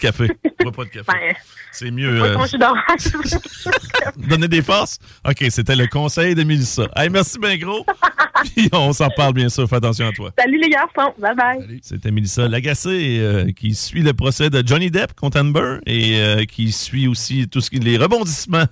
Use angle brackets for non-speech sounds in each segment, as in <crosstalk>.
Café. Bois pas de café. Ben, C'est mieux. euh, <laughs> donner des forces? OK, c'était le conseil de Mélissa. Hey, merci bien gros. <laughs> Puis on s'en parle bien sûr. Fais attention à toi. Salut les garçons. Bye bye. C'était Mélissa Lagacé euh, qui suit le procès de Johnny Depp contre Amber et euh, qui suit aussi tout ce qui les rebondissements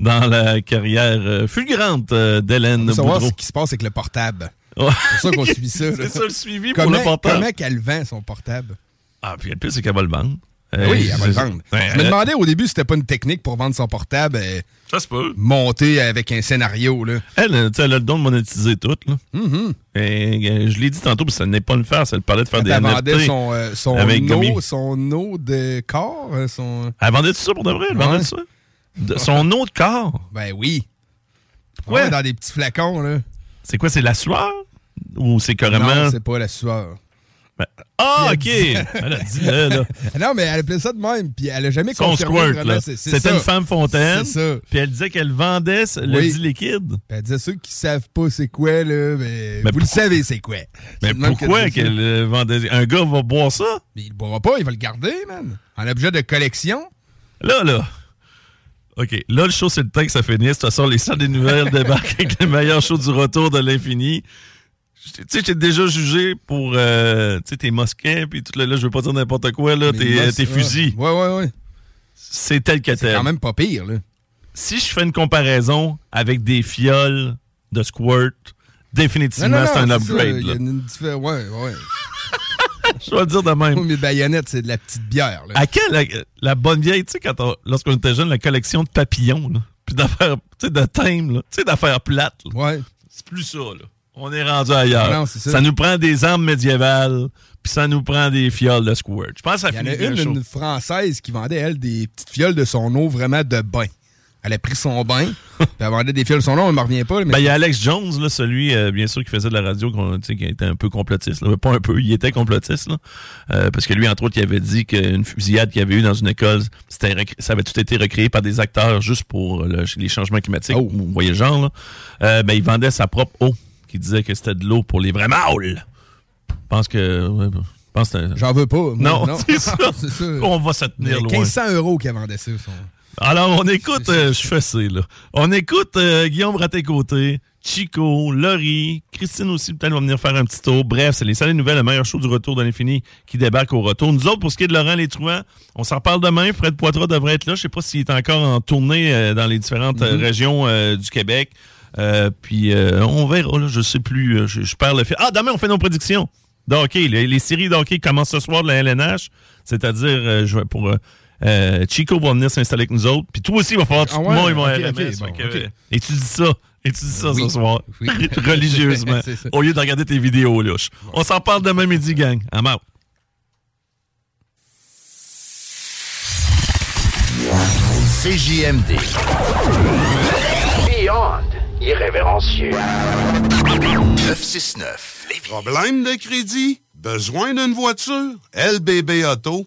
dans la carrière euh, fulgurante euh, d'Hélène Boudreau. ce qui se passe avec le portable. Ouais. C'est pour ça qu'on suit ça. <laughs> C'est ça le suivi pour comment, le portable. Comment qu'elle vend son portable? Ah, puis le pire, c'est qu'elle va le vendre. Euh, oui, elle va le vendre. Ouais, Je me euh, demandais au début si c'était pas une technique pour vendre son portable euh, Ça se peut. monté avec un scénario. Là. Elle, euh, elle a le don de monétiser tout. Là. Mhm. Et, euh, je l'ai dit tantôt, ça n'est pas le faire. Ça le parlait de faire Elle des NFT. vendait son, euh, son, avec comme eau, son eau de corps. Son... Elle vendait tout ça pour de vrai? Elle Ouais. vendait tout ça? De- son eau de corps? Ben oui. Ouais. Ouais, dans des petits flacons. Là. C'est quoi? C'est la sueur? Ou c'est carrément... Non, c'est pas la sueur. Ah, OK! <laughs> Elle a dit, là, là. non, mais elle appelait ça de même, puis elle a jamais Son confirmé C'était une femme fontaine. C'est ça. Puis elle disait qu'elle vendait le Oui. dit liquide. Elle disait ceux qui savent pas c'est quoi, là, mais, Mais vous le savez c'est quoi. Mais le pourquoi qu'elle euh, vendait... Un gars va boire ça? Mais il le boira pas, il va le garder, man. En objet de collection. Là, là. OK. Là, le show, c'est le temps que ça finisse. De toute façon, les salles des nouvelles <laughs> débarquent avec les meilleurs shows du retour de l'infini. Tu sais, j'ai déjà jugé pour euh, tes mosquets, puis tout là, là, je veux pas dire n'importe quoi, là, tes, moi, tes c'est- fusils. Ouais, ouais, ouais. C'est tel que C'est tel. quand même pas pire, là. Si je fais une comparaison avec des fioles de squirt, définitivement, c'est un ça, upgrade. y là. a une diffé- Ouais, ouais. <laughs> Je vais le dire de même. Mes baïonnettes, c'est de la petite bière, là. À quelle la, la bonne vieille, tu sais, lorsqu'on était jeune, la collection de papillons, là, puis d'affaires, tu sais, de thèmes, là, tu sais, d'affaires plates. là. Ouais. C'est plus ça, là. On est rendu ailleurs. Non, ça. ça. nous prend des armes médiévales, puis ça nous prend des fioles de squirt. Je pense que ça Il y en a une, une française qui vendait, elle, des petites fioles de son eau vraiment de bain. Elle a pris son bain, <laughs> puis elle vendait des fioles de son eau, elle me revient pas. mais Ben, il y a Alex Jones, là, celui, euh, bien sûr, qui faisait de la radio, sais, qui était un peu complotiste. Là. Pas un peu, il était complotiste. Là. Euh, parce que lui, entre autres, il avait dit qu'une fusillade qu'il y avait eu dans une école, ça avait tout été recréé par des acteurs juste pour le- les changements climatiques. Oh. Vous voyez le genre. Là. Euh, ben, il vendait sa propre eau, qui disait que c'était de l'eau pour les vrais mâles. Je pense que... ouais, pense que J'en veux pas. moi, Non, <laughs> c'est ça. <laughs> c'est ça. On va se tenir loin. 1500 euros qu'elle vendait ça. son- Alors, on écoute, euh, je fais ça, là. On écoute euh, Guillaume Raté-Côté, Chico, Laurie, Christine aussi, peut-être va venir faire un petit tour. Bref, c'est les salles nouvelles, le meilleur show du retour de l'infini qui débarque au retour. Nous autres, pour ce qui est de Laurent Les Truands, on s'en parle demain. Fred Poitras devrait être là. Je sais pas s'il est encore en tournée euh, dans les différentes euh, régions du Québec. Euh, puis, euh, on verra, là, je sais plus. euh, je, je perds le fil. Ah, demain, on fait nos prédictions de hockey. Les, les séries de hockey commencent ce soir de la LNH, c'est-à-dire euh, je vais pour... euh, euh, Chico va venir s'installer avec nous autres. Puis toi aussi, il va falloir que tu Ah te ouais? mouilles mon RMS. bon, que, Et tu dis ça. Et tu dis ça Oui. ce soir. Oui. <laughs> <laughs> Religieusement. Au lieu de regarder tes vidéos louches. On s'en parle demain midi, gang. I'm out. CJMD. Irrévérencieux. 969. Lévis. Problème de crédit? Besoin d'une voiture? LBB Auto?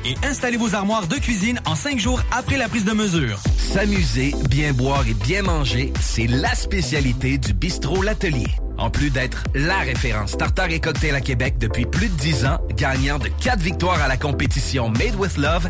et installer vos armoires de cuisine en cinq jours après la prise de mesure. S'amuser, bien boire et bien manger, c'est la spécialité du bistrot L'Atelier. En plus d'être la référence tartare et cocktail à Québec depuis plus de 10 ans, gagnant de 4 victoires à la compétition Made with Love,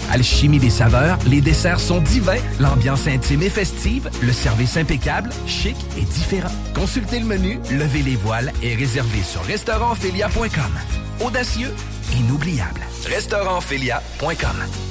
Alchimie des saveurs, les desserts sont divins, l'ambiance intime et festive, le service impeccable, chic et différent. Consultez le menu, levez les voiles et réservez sur restaurantphilia.com. Audacieux, inoubliable. Restaurantphilia.com.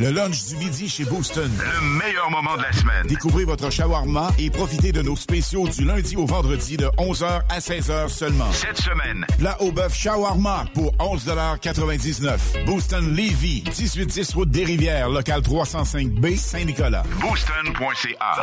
Le lunch du midi chez Booston. Le meilleur moment de la semaine. Découvrez votre shawarma et profitez de nos spéciaux du lundi au vendredi de 11h à 16h seulement. Cette semaine, Plat au bœuf shawarma pour 11,99 Booston Levy, 1810 route des Rivières, local 305B, Saint-Nicolas. booston.ca.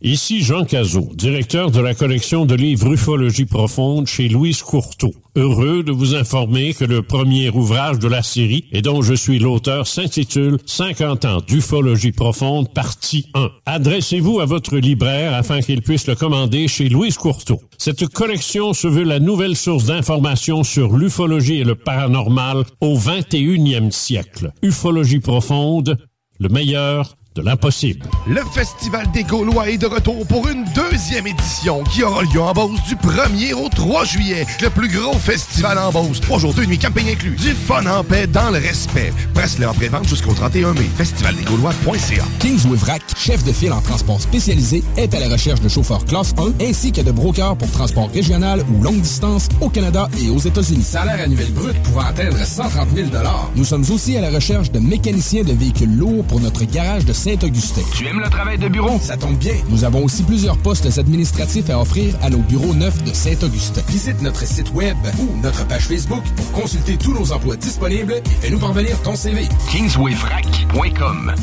Ici Jean Cazot, directeur de la collection de livres Ufologie profonde chez Louise Courteau. Heureux de vous informer que le premier ouvrage de la série, et dont je suis l'auteur, s'intitule 50 ans d'ufologie profonde, partie 1. Adressez-vous à votre libraire afin qu'il puisse le commander chez Louise Courteau. Cette collection se veut la nouvelle source d'information sur l'ufologie et le paranormal au 21e siècle. Ufologie profonde, le meilleur de l'impossible. Le Festival des Gaulois est de retour pour une deuxième édition qui aura lieu en Beauce du 1er au 3 juillet. Le plus gros festival en Beauce. Trois jours, deux nuits, camping inclus. Du fun en paix dans le respect. Presse-le en pré-vente jusqu'au 31 mai. Festivaldesgaulois.ca Kings Wivrac, chef de file en transport spécialisé, est à la recherche de chauffeurs classe 1 ainsi que de brokers pour transport régional ou longue distance au Canada et aux États-Unis. Salaire annuel brut pouvant atteindre 130 000 Nous sommes aussi à la recherche de mécaniciens de véhicules lourds pour notre garage de Saint-Augustin. Tu aimes le travail de bureau? Ça tombe bien. Nous avons aussi plusieurs postes administratifs à offrir à nos bureaux neufs de Saint-Augustin. Visite notre site web ou notre page Facebook pour consulter tous nos emplois disponibles et fais-nous parvenir ton CV. kingswayfrac.com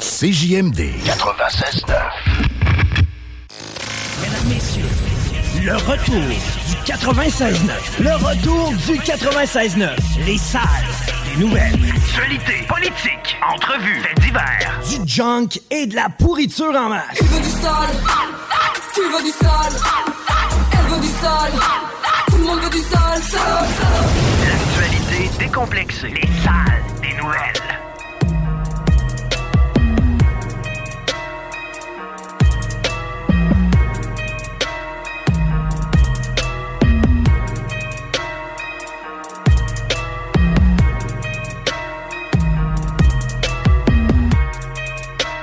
CJMD 96.9. Mesdames, Messieurs, Le retour du 96.9. Le retour du 96.9. Les salles des nouvelles. Actualité, politique, entrevues, faits divers. Du junk et de la pourriture en masse. Tu veux du sale Tu veux du sale Elle veut du sale Tout le monde veut du sale, sale, sale. L'actualité décomplexée. Les salles des nouvelles.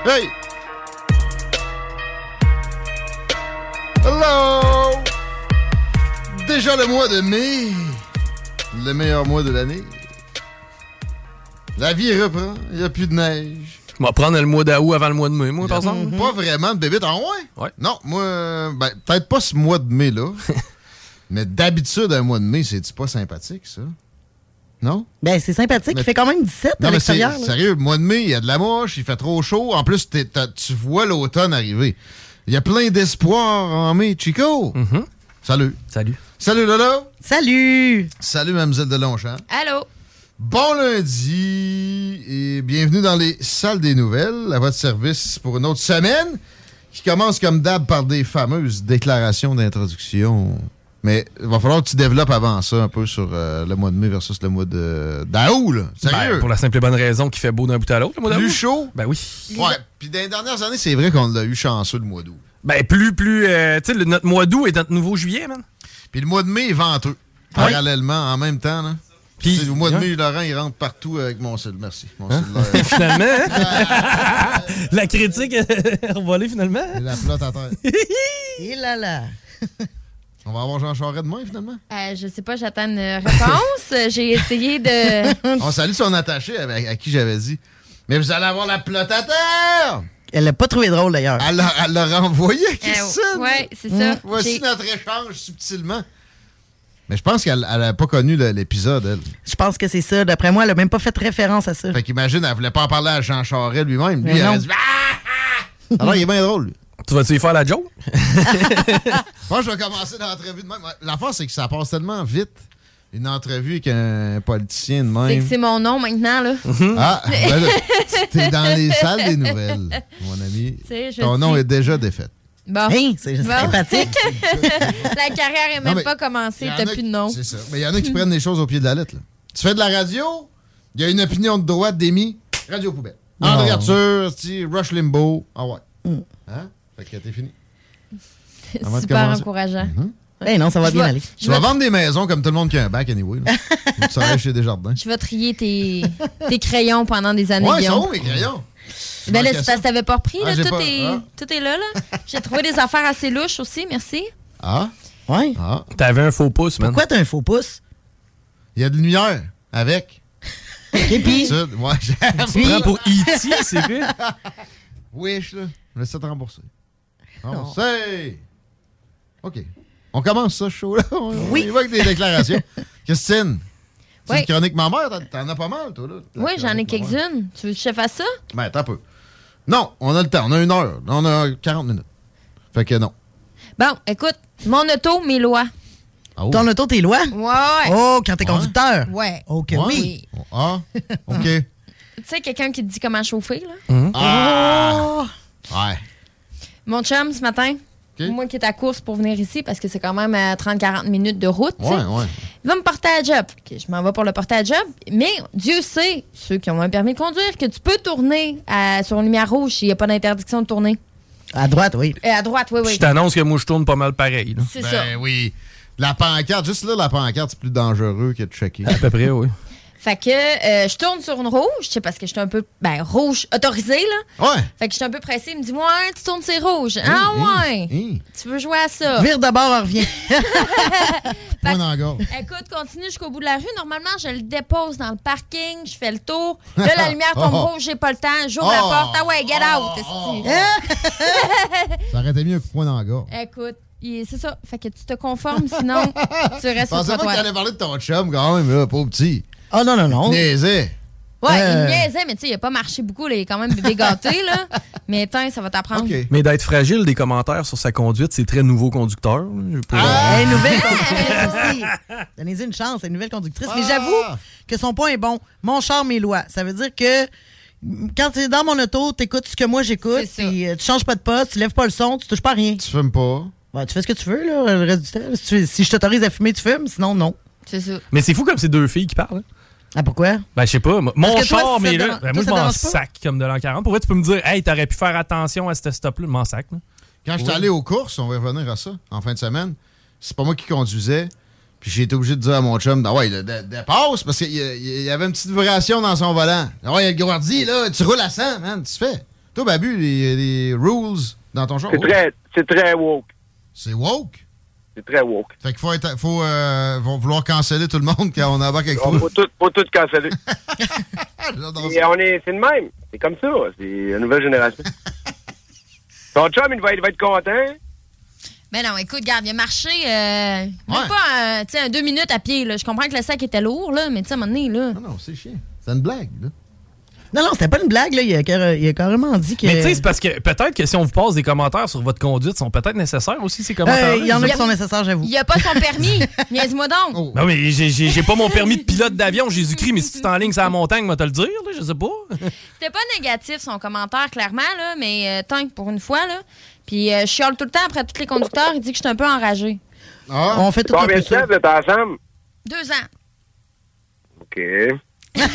Hey! Hello! Déjà le mois de mai, le meilleur mois de l'année. La vie reprend, il n'y a plus de neige. On va prendre le mois d'août avant le mois de mai, moi, par exemple. Pas vraiment de bébé en ouais? Ouais. Non, moi, ben, peut-être pas ce mois de mai-là. <laughs> mais d'habitude, un mois de mai, c'est pas sympathique, ça? Non? Ben, c'est sympathique. Mais- Il fait quand même 17 Non, à l'extérieur. sérieux, le mois de mai, il y a de la moche, il fait trop chaud. En plus, tu vois l'automne arriver. Il y a plein d'espoir en mai. Chico! Salut. Salut. Salut, Lolo. Salut. Salut, Mademoiselle de Longchamp. Allô? Bon lundi et bienvenue dans les salles des nouvelles, à votre service pour une autre semaine qui commence comme d'hab par des fameuses déclarations d'introduction. Mais il va falloir que tu développes avant ça un peu sur euh, le mois de mai versus le mois de d'août, là. Sérieux? Ben, pour la simple et bonne raison qu'il fait beau d'un bout à l'autre, le mois d'août. Plus chaud? Ben oui. Ouais, puis dans les dernières années, c'est vrai qu'on l'a eu chanceux le mois d'août. Ben, plus, plus. euh, tu sais, notre mois d'août est notre nouveau juillet, man. Puis le mois de mai est venteux. Parallèlement, en même temps, là. Puis, au mois de mai, Laurent, il rentre partout avec mon cell. Merci. Mon cellulaire. <laughs> finalement, hein? la critique est revolée, finalement. Et la flotte à terre. <laughs> Et là là. <laughs> On va avoir Jean Charest demain, finalement? Euh, je sais pas, j'attends une réponse. <laughs> J'ai essayé de. <laughs> On salue son attaché à qui j'avais dit. Mais vous allez avoir la flotte à terre! Elle l'a pas trouvé drôle d'ailleurs. Elle l'a- elle l'a renvoyé à Christine. Euh, ouais, c'est ça. Voici J'ai- notre échange subtilement. Mais je pense qu'elle n'a pas connu l'épisode, elle. Je pense que c'est ça. D'après moi, elle a même pas fait référence à ça. Fait qu'imagine, elle voulait pas en parler à Jean Charest lui-même. Lui, non. aurait dit Ah, ah! Alors, il est bien drôle, lui. Tu vas-tu y faire la joke? <laughs> Moi, je vais commencer l'entrevue de même. L'affaire, c'est que ça passe tellement vite. Une entrevue avec un politicien de C'est même. que c'est mon nom maintenant, là. Ah, ben là, t'es dans les salles des nouvelles, mon ami. Je Ton nom dis- est déjà défait. Bon. C'est Bon. sympathique. <laughs> la carrière est Non, même pas commencée, t'as plus de nom. C'est ça. Mais il y en a qui prennent les choses au pied de la lettre. là. Tu fais de la radio, il y a une opinion de droite d'Émi, radio poubelle. André. Arthur, Rush Limbo. Ah ouais. Mm. Hein? Fait que t'es fini. <laughs> Avant de Super commencer. Mhm. encourageant. Eh non, ça va Je bien vais- aller. Tu vas vendre des maisons comme tout le monde qui a un bac, anyway. là. <laughs> tu travailles chez Desjardins. Je vais trier tes, tes crayons pendant des années. Ouais, ils sont où mes crayons? Ben là, c'est ça. parce que t'avais pas repris. Ah, là, j'ai tout, pas- est, ah. tout est là. là. J'ai trouvé des affaires assez louches aussi, merci. Ah? Ouais. Ah. T'avais un faux pouce, man. Pourquoi t'as un faux pouce? Il y a de lumière avec. Et puis? Ça, ouais, j'ai- Tu prends pour E.T., c'est vrai? Wish, là. Je laisse ça te rembourser. Remboursé! OK. On commence ça, chaud, là. On, Oui. on y va avec des déclarations. <laughs> Christine, c'est Oui. une chronique maman, t'en- t'en as pas mal, toi, là? Oui, j'en ai quelques-unes. Tu veux que je te fasse ça? Ben, attends un peu. Non, on a le temps. On a une heure. On a 40 minutes. Fait que non. Bon, écoute, mon auto, mes lois. Ah, oh. Ton auto, tes lois? Ouais. Oh, quand t'es conducteur? Ouais. Oh, que Ouais. oui. Ah, <laughs> OK. Tu sais, quelqu'un qui te dit comment chauffer, là? Ah! Ouais. Mon chum, ce matin, moi qui est à course pour venir ici, parce que c'est quand même à 30-40 minutes de route, Ouais, ouais. il va me porter à job. Je m'en vais pour le porter à job. Mais Dieu sait, ceux qui ont un permis de conduire, que tu peux tourner à- sur une lumière rouge s'il n'y a pas d'interdiction de tourner. À droite, oui. Et à droite, oui, oui. Je t'annonce que moi, je tourne pas mal pareil. C'est ben, ça. oui. La pancarte, juste là, la pancarte, c'est plus dangereux que de checker. À peu près, oui. Fait que euh, je tourne sur une rouge, tu sais, parce que j'étais un peu. Ben, rouge autorisé, là. Ouais. Fait que j'étais un peu pressée. Il me dit, ouais, tu tournes sur rouge. ah, ouais. Tu veux jouer à ça? Vire de bord, on revient. Point dans la gorge. Écoute, continue jusqu'au bout de la rue. Normalement, je le dépose dans le parking, je fais le tour. Là, la lumière tombe <laughs> Oh. rouge, j'ai pas le temps. J'ouvre la Oh. porte. Ah ouais, get out, esti. <laughs> Ça aurait été mieux de poing dans la. Écoute, c'est ça. Fait que tu te conformes, sinon tu restes sur Pensais le pas que t'allais parler de ton chum quand même, là, pauvre petit. Oh non, non, non. Niaisais. Ouais, Euh. il niaisait, mais tu sais, il a pas marché beaucoup. Là. Il est quand même bébé gâté, là. <laughs> Mais tiens, ça va t'apprendre. Mais d'être fragile des commentaires sur sa conduite, c'est très nouveau conducteur. peux- Hey, nouvelle <laughs> conductrice aussi. Donnez-y une chance, une nouvelle conductrice. Mais j'avoue que son point est bon. Mon char, mes lois. Ça veut dire que quand tu es dans mon auto, tu écoutes ce que moi j'écoute, puis euh, tu changes pas de poste, tu lèves pas le son, tu touches pas à rien. Tu fumes pas. Ouais, tu fais ce que tu veux là, le reste du temps. Si, tu- si je t'autorise à fumer, tu fumes, sinon non. C'est ça. Mais c'est fou comme ces deux filles qui parlent. hein. Ah, pourquoi? Ben, je sais pas. moi- Mon toi, char, mais là, ben, moi, je m'en sac comme de l'an 40. Pour vrai, tu peux me dire, hey, t'aurais pu faire attention à ce stop-là. Je m'en sac. là. Quand j'étais Ouais. allé aux courses, on va revenir à ça, en fin de semaine, c'est pas moi qui conduisais. Puis j'ai été obligé de dire à mon chum, ah ouais, dépasse, parce qu'il y avait une petite vibration dans son volant. Ah ouais, il y a le gourdi, là, tu roules à 100, man, tu fais. Toi, Babu, les, les rules dans ton char. C'est très, c'est très woke. C'est woke? C'est très woke. Fait qu'il faut, être, faut euh, vont vouloir canceller tout le monde quand on embarque avec toi. On faut tout, faut tout canceller. <laughs> Et on est, c'est le même. C'est comme ça. C'est la nouvelle génération. <laughs> Ton chum, il va, il va être content. Mais non, écoute, regarde, il a marché euh, même pas euh, un deux minutes à pied. Là. Je comprends que le sac était lourd, là, mais tu sais, à un moment donné, là. Non, non, c'est chiant. C'est une blague, là. Non, non, c'était pas une blague, là. Il a, car- il a carrément dit que. Mais tu sais, c'est parce que peut-être que si on vous passe des commentaires sur votre conduite, sont peut-être nécessaires aussi, ces commentaires. Euh, Il y en a qui sont nécessaires, j'avoue. Il a pas son permis. <laughs> Niaise-moi donc. Oh. Non, mais j'ai- pas mon permis de pilote d'avion, Jésus-Christ, mais si tu t'enlignes sur la montagne, moi te le dire, là, je sais pas. <laughs> C'était pas négatif, son commentaire, clairement, là, mais euh, tant que pour une fois, là. Puis euh, je chiale tout le temps après tous les conducteurs. Il dit que je suis un peu enragé. On fait tout Combien de temps ça. vous êtes ensemble? Deux ans. OK. Ça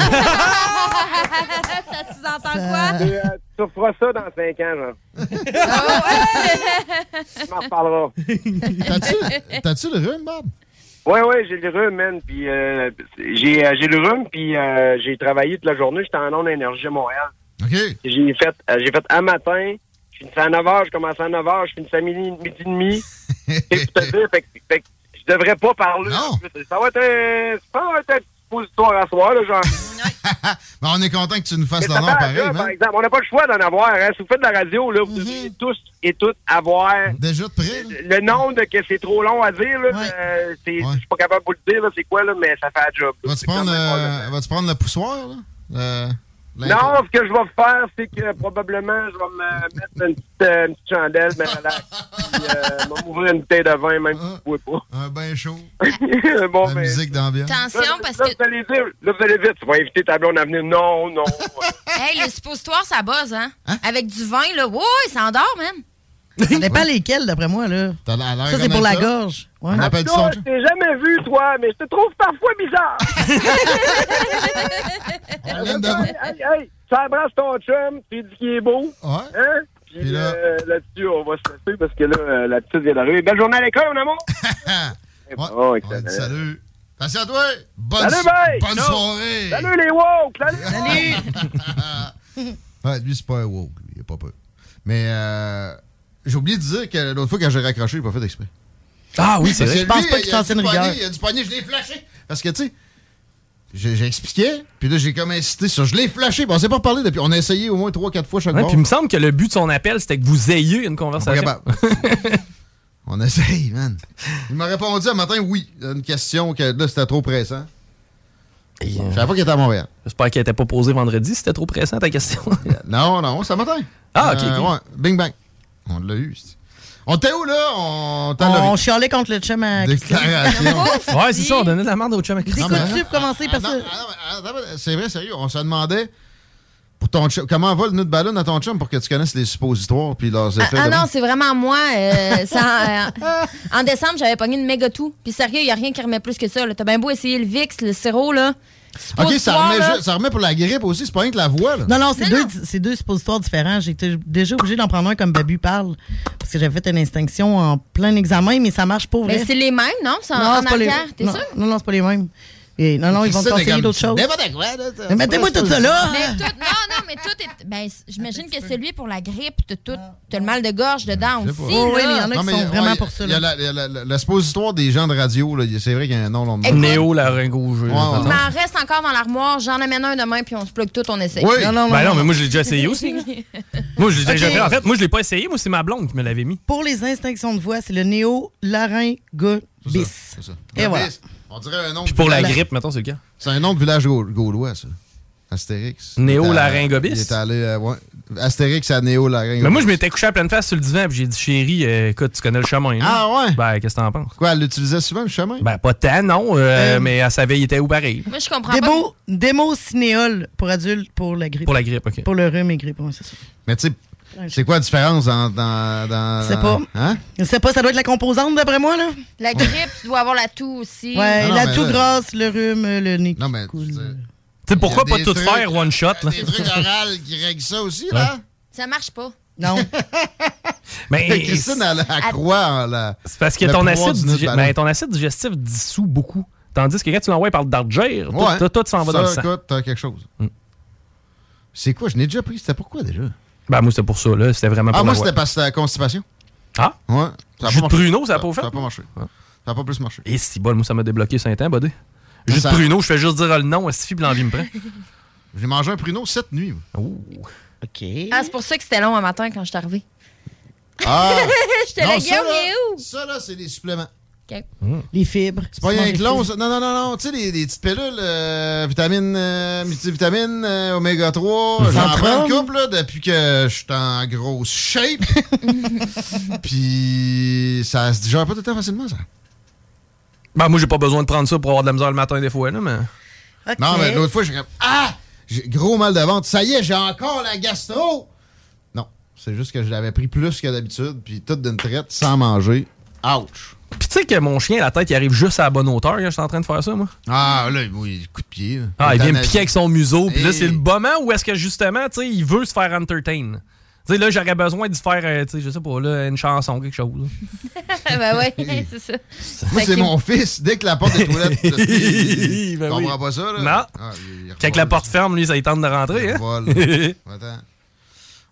sous-entend quoi? Tu, euh, tu referas ça dans 5 ans, genre. On en reparlera. T'as-tu- T'as-tu le rhume, Bob? Ouais, ouais, j'ai le rhume, man. Puis euh, j'ai, euh, j'ai le rhume, puis euh, j'ai travaillé toute la journée. J'étais en onde énergie à Montréal. OK. J'ai fait, euh, j'ai fait un matin. Je finissais à 9 h, je commençais à 9 h, je finissais à midi, midi et demi. Je te dis? Fait, que- fait que je devrais pas parler. Non. Ça va être un, ça va être un petit positoire à soir, là, genre. <laughs> Ben, on est content que tu nous fasses l'honneur pareil, par exemple, on n'a pas le choix d'en avoir. Hein. Si vous faites de la radio, là, vous devez tous et toutes avoir. Déjà de près, Le nombre de que c'est trop long à dire, là, euh, c'est- je suis pas capable de vous le dire, là, c'est quoi, là, mais ça fait un job. Vas-tu prendre, euh, prendre le poussoir, là? Euh? Non, ce que je vais faire, c'est que probablement, je vais me mettre une petite, euh, une petite chandelle, ben relax. Puis, euh, je m'ouvrir une bouteille de vin, même si vous ne pouvez pas. Un bain chaud. <laughs> bon, La ben, musique d'ambiance. Attention, là, parce là, que. Vous allez dire, là, vous allez vite, tu vas inviter ta blonde à venir. Non, non. <laughs> Hey, le suppositoire, ça buzz, hein? Avec du vin, là. Ouais, ça endort, même. Ça dépend lesquels, d'après moi, là. T'as l'air Ça, c'est pour la ça. gorge. Ouais. On appelle Toi, je t'ai jamais vu, toi, mais je te trouve parfois bizarre. <laughs> hey, hey, tu embrasses ton chum, tu dis qu'il est beau. Hein? Puis Puis là- euh, là-dessus, on va se laisser parce que là, euh, la petite vient d'arriver. Belle journée à l'école, mon amour. <laughs> excellent. Salut. Attention à toi. Bonne, Salut, bonne soirée. Salut les woke. Salut. <laughs> Ouais, lui, c'est pas un woke. lui, Il a pas peur. Mais euh, j'ai oublié de dire que l'autre fois, quand j'ai raccroché, j'ai pas fait exprès. Ah oui, c'est vrai. Je pense lui, pas qu'il s'en poignet, rigueur. Il a du poignet, je l'ai flashé. Parce que, tu sais, expliqué, puis là, j'ai comme incité sur. Je l'ai flashé. Bon, on s'est pas parlé depuis. On a essayé au moins 3-4 fois chaque fois. puis il me semble que le but de son appel, c'était que vous ayez une conversation. <laughs> On essaye, man. Il m'a répondu un matin oui. Une question que là, c'était trop pressant. Je savais pas qu'il était à Montréal. J'espère qu'elle n'était pas posée vendredi, c'était trop pressant ta question. non, non, c'est un matin. Ah, ok, Euh, cool. ouais, Bing bang. On l'a eu. c'est- On était où, là? On t'a On chialait contre le chum à. Déclaration. <laughs> ouais, c'est ça, on donnait de la merde au chum à pour commencer par Ah, ça? non, ah, attends, C'est vrai, sérieux. On se demandait pour ton chum, comment va le nœud de ballon à ton chum pour que tu connaisses les suppositoires puis leurs effets. Ah non, c'est vraiment moi. euh, ça, euh, en décembre, j'avais pogné une méga tout. Puis sérieux, il n'y a rien qui remet plus que ça. T'as bien beau essayer le VIX, le sirop, là. Ok, ça remet, là. ça remet pour la grippe aussi, c'est pas rien que la voix. Là. Non, non, c'est deux, c'est deux suppositoires différents. J'étais déjà obligé d'en prendre un comme Babu parle. Parce que j'avais fait une extinction en plein examen, mais ça marche pas vrai. Mais c'est les mêmes, non? C'est en, les- arrière, t'es sûr? Non, non, c'est pas les mêmes. Et non, non, ils vont te C'est conseiller d'autres choses. N'importe quoi, là. Mais mettez-moi tout ça là. Mais tout, non, non, mais tout est. Ben, j'imagine que celui pour la grippe, t'as tout. T'as le mal de gorge dedans aussi. Non, mais Il y a la, il y a la- la- la suppositoire des gens de radio, là. C'est vrai qu'il y a un nom. Néo laryngogeux. Ouais, Il m'en reste encore dans l'armoire. J'en amène un demain, puis on se bloque tout, on essaie. Oui. Ben non, mais moi, je l'ai déjà essayé aussi. <laughs> Moi, je l'ai déjà fait. En fait, moi, je l'ai pas essayé. Moi, c'est ma blonde qui me l'avait mis. Pour les instinctions de voix, c'est le néo-laryngobis. C'est ça. Et voilà. On dirait un nom Puis pour la grippe, mettons, c'est le cas. C'est un nom de village gau- gaulois, ça. Astérix. Néo-laryngobis? Il est allé, euh, ouais. Astérix à Néo-laryngobis. Mais moi, je m'étais couché à pleine face sur le divan, puis j'ai dit, chérie, euh, écoute, tu connais le chemin. là. Ah ouais? Ben, qu'est-ce que t'en penses? Quoi, elle l'utilisait souvent, le chemin? Ben, pas tant, non, euh, mais elle savait, il était où pareil? Moi, je comprends Démo, démo cinéole pour adultes pour la grippe. Pour la grippe, OK. Pour le rhume et grippe, ouais, c'est ça. Mais tu sais, c'est quoi la différence dans. dans, dans Je sais pas. Hein? Je sais pas, ça doit être la composante d'après moi, là. La grippe, tu dois avoir la toux aussi. Ouais, Non, la mais toux là- grasse, le rhume, le nez. Non, mais. Tu sais, pourquoi pas tout trucs- faire one shot, là? Des trucs orales qui règlent ça aussi, là? Ça marche pas. Non. <laughs> Mais <laughs> Christine, elle, croit en la. C'est parce que ton acide, ballon. ben, ton acide digestif dissout beaucoup. Tandis que quand tu l'envoies par le dargir, tout, Ouais. tout, tout s'en va Ça, dans le sang. écoute, t'as quelque chose. C'est quoi? Je n'ai déjà pris. C'était pourquoi déjà? Ben, moi, c'était pour ça, là. C'était vraiment Ah, pour moi, la c'était parce que c'était la constipation. Ah? Ouais. Ça a Jus pas de marché. pruneau, ça a pas fait? Ça a pas marché. Ça a pas plus marché. Et si bol, moi, ça m'a débloqué 5 ans, buddy. Juste Ça- pruneau, je fais juste dire le nom, suffit, puis l'envie me prend? <laughs> J'ai mangé un pruneau cette nuit. OK. Ah, c'est pour ça que c'était long un matin quand je suis arrivé. Ah! <laughs> J'étais là, ça, Guillaume, là, il est où? Ça, là, c'est des suppléments. OK. Les fibres. C'est pas rien que long, ça. Non, non, non, non. Tu sais, les, les petites pilules, euh, vitamines, euh, multivitamines, euh, oméga 3. J'en prends une couple, là, depuis que je suis en grosse shape. <laughs> Puis, ça se digère pas tout le temps facilement, ça. Ben, moi, j'ai pas besoin de prendre ça pour avoir de la misère le matin, des fois, là, mais. Non, mais l'autre fois, j'ai comme Ah! J'ai gros mal de ventre. Ça y est, j'ai encore la gastro! Non. C'est juste que je l'avais pris plus que d'habitude, puis toute d'une traite, sans manger. Ouch! Puis tu sais que mon chien, la tête, il arrive juste à la bonne hauteur quand je suis en train de faire ça, moi. Ah, là, oui, coup de pied. là. Ah, il vient me piquer avec son museau. Puis là, c'est le moment où est-ce que justement, tu sais, il veut se faire entertain. Tu sais, là, j'aurais besoin de faire, euh, tu sais, je sais pas, là, une chanson, quelque chose. <laughs> ben ouais, c'est ça. Moi, c'est mon fils. Dès que la porte des toilettes, il Ben comprend oui. pas ça, là? Non. Ah, il- il Quand la porte ferme, lui, ça il tente de rentrer. Hein? Vole. <laughs> Attends.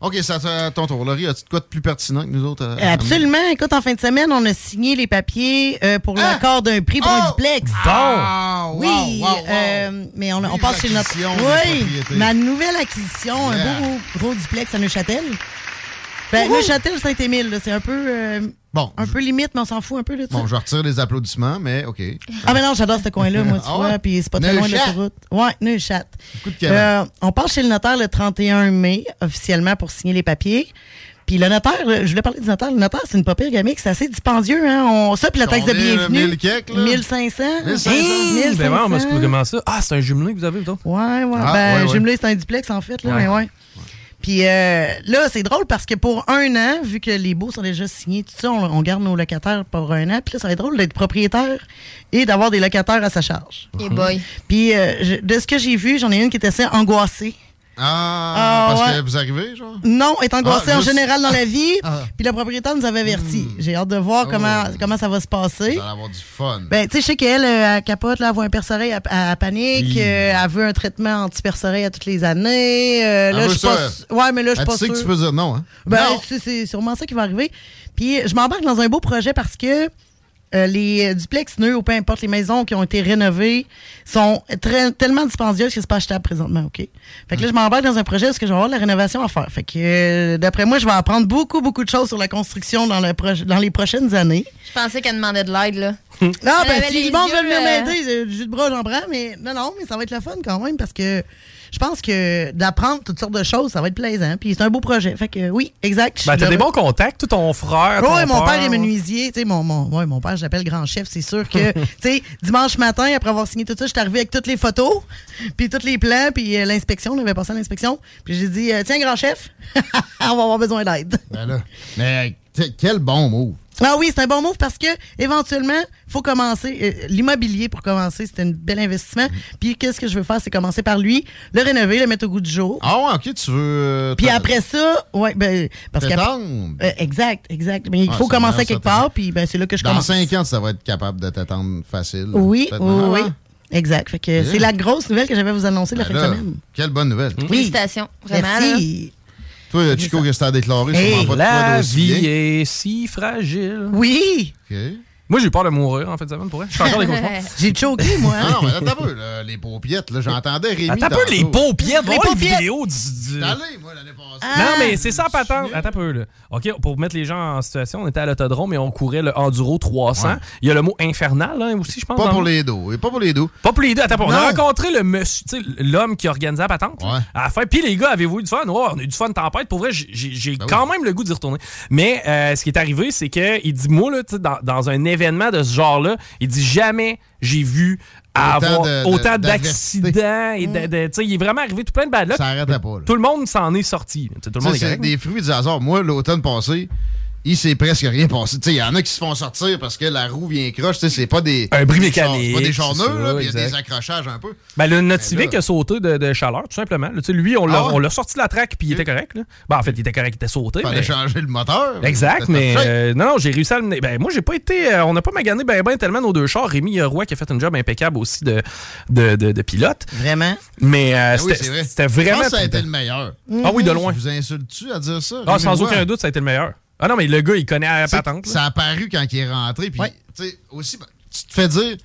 OK, ça à ton tour. Laurie, as-tu de quoi de plus pertinent que nous autres? à- à Absolument. Écoute, en fin de semaine, on a signé les papiers euh, pour l'accord d'un prix pour un duplex. Ah, wow, oui, wow, wow. euh, mais on, on passe chez notre. Oui, ma nouvelle acquisition, Yeah. un beau gros duplex à Neuchâtel. Ben, Wouhou. Neuchâtel, Saint-Émile, c'est un peu. euh, Bon, un peu limite, mais on s'en fout un peu de ça. Bon, je retire les applaudissements, mais OK. Ah, ben non, j'adore ce coin-là, moi, tu Ah vois, puis c'est pas très loin de l'autoroute. Ouais, Neuchâtel. Euh, on part chez le notaire le 31 mai, officiellement, pour signer les papiers. Puis le notaire, je voulais parler du notaire. Le notaire, c'est une pas pire gamique, c'est assez dispendieux. Hein? On, ça, puis la taxe de bienvenue. 1000 quelques, là? 1500. 1500. Hey, Ben ouais, on m'a 1500. comment ça? Ah, c'est un jumelé que vous avez, autres? Ouais, ouais. Ah, ben, ouais, ouais. jumelé, c'est un duplex, en fait. Là, Ouais. mais ouais. Puis euh, là, c'est drôle parce que pour un an, vu que les baux sont déjà signés, tout ça, on, on garde nos locataires pour un an. Puis là, ça va être drôle d'être propriétaire et d'avoir des locataires à sa charge. Et boy. Puis euh, je- de ce que j'ai vu, j'en ai une qui était assez angoissée. Ah, Ah, parce ouais. que vous arrivez, genre? Non, est angoissée Ah, en général dans la vie. Ah. Puis le propriétaire nous avait avertis. J'ai hâte de voir comment, comment ça va se passer. Vous allez avoir du fun. Ben, tu sais, je sais qu'elle, euh, elle capote, là, elle voit un perce-oreille, elle, elle panique, Hi. euh, elle veut un traitement anti-perce-oreille à toutes les années. euh, Elle là, veut je suis ça. Ouais, mais là, je suis pas tu sais que tu peux dire non, hein? Ben, c'est sûrement ça qui va arriver. Puis, je m'embarque dans un beau projet parce que euh, les euh, duplex neufs ou peu importe les maisons qui ont été rénovées sont très, tellement dispendieuses que c'est pas achetable présentement, OK? Fait que là, je m'embarque dans un projet parce que je vais avoir de la rénovation à faire. Fait que, euh, d'après moi, je vais apprendre beaucoup, beaucoup de choses sur la construction dans, le dans les prochaines années. Je pensais qu'elle demandait de l'aide, là. <laughs> Non, Elle ben, si le monde veut venir m'aider, j'ai du jus de bras, j'en prends, mais non, non, mais ça va être le fun quand même parce que je pense que d'apprendre toutes sortes de choses, ça va être plaisant. Puis c'est un beau projet. Fait que oui, exact. Ben, t'as des bons contacts, tout ton frère. Oui, mon père est menuisier. Tu sais, mon, mon, ouais, mon père, je l'appelle grand chef. C'est sûr que, <laughs> tu sais, dimanche matin, après avoir signé tout ça, je suis arrivé avec toutes les photos, puis tous les plans, puis euh, l'inspection. On avait passé à l'inspection. Puis j'ai dit, euh, tiens, grand chef, <laughs> on va avoir besoin d'aide. Ben là. Mais quel bon mot. Ah oui, c'est un bon move parce que éventuellement, il faut commencer. euh, L'immobilier, pour commencer, c'est un bel investissement. Puis qu'est-ce que je veux faire, c'est commencer par lui, le rénover, le mettre au goût du jour. Ah ouais, OK, tu veux... euh, Puis après ça, ouais, ben, parce que T'étendre. exact, exact. Mais il Ah, faut commencer bien, quelque part, puis ben, c'est là que je Dans commence. 5 ans, ça va être capable de t'attendre facile. Oui, oui. Exact. Fait que c'est la grosse nouvelle que j'avais à vous annoncer de la Ben fin de semaine. Quelle bonne nouvelle. Félicitations, vraiment. Merci. Toi, Chico, qu'est-ce que t'as déclaré? Hey, sûrement pas de la d'aussi vie bien. est si fragile. Oui. OK. Moi, j'ai eu peur de mourir en fait, ça pour vrai. Je fais encore des <laughs> cauchemars. J'ai choqué, moi. Ah non, mais attends un peu, là, les paupiettes, là, j'entendais Rémi. Attends un peu, les paupiettes. Les vidéo du. du- allé, moi, l'année passée. Ah. Non, mais c'est ça, patente. Attends un peu, là. OK, pour mettre les gens en situation, on était à l'autodrome et on courait le Enduro 300. Ouais. Il y a le mot infernal, là, aussi, je pense. Pas pour le- les dos. Et pas pour les dos. Pas pour les deux. Attends, on a rencontré le monsieur, tu sais, l'homme qui organisait la patente. Ouais. À la fin. Puis les gars, avez-vous eu du fun? Ouais, on a eu du fun tempête. Pour vrai, j'ai- Ben quand même le goût d'y retourner. Mais euh, ce qui est arrivé, c'est que il dit, moi, là, tu sais, dans, dans un événement de ce genre-là, il dit jamais j'ai vu Autant avoir de- de- autant d'accidents. et de, de- tu sais, il est vraiment arrivé tout plein de bad luck. Ça arrêtait pas, là. Tout le monde s'en est sorti. Tout le monde est des fruits du hasard. Moi, l'automne passé, il s'est presque rien passé. Tu sais, Il y en a qui se font sortir parce que la roue vient croche. Tu sais, C'est pas des. Un bris mécanique, C'est pas des puis Il y a des accrochages un peu. Ben, le, notre Civic a sauté de, de chaleur, tout simplement. Là, tu sais, lui, on l'a Ah ouais? on l'a sorti de la traque, puis il était correct. Là. Ben, en fait, il était correct, il était sauté. Fallait mais- changer le moteur. Exact, mais euh, non, non, j'ai réussi à le. Ben, moi, j'ai pas été. euh, on n'a pas magané ben, ben tellement nos deux chars. Rémi Roy qui a fait un job impeccable aussi de, de, de, de pilote. Vraiment? Mais euh, oui, c'était c'est vrai. c'était Je vraiment. pense que ça a été le meilleur. Ah oui, de loin. Je vous insulte-tu à dire ça? Ah, sans aucun doute, ça a été le meilleur. Ah non, mais le gars, il connaît la patente. Ça a apparu quand il est rentré. Puis, tu sais, aussi, ben, tu te fais dire,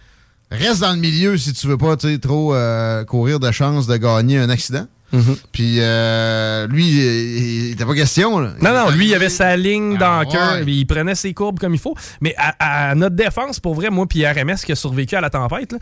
reste dans le milieu si tu veux pas, tu sais, trop euh, courir de chance de gagner un accident. Mm-hmm. Puis, euh, lui, il il était pas question. Là. Non, non, lui, il avait sa ligne dans le Ah, cœur, ouais. il prenait ses courbes comme il faut. Mais à, à notre défense, pour vrai, moi, puis RMS qui a survécu à la tempête, là,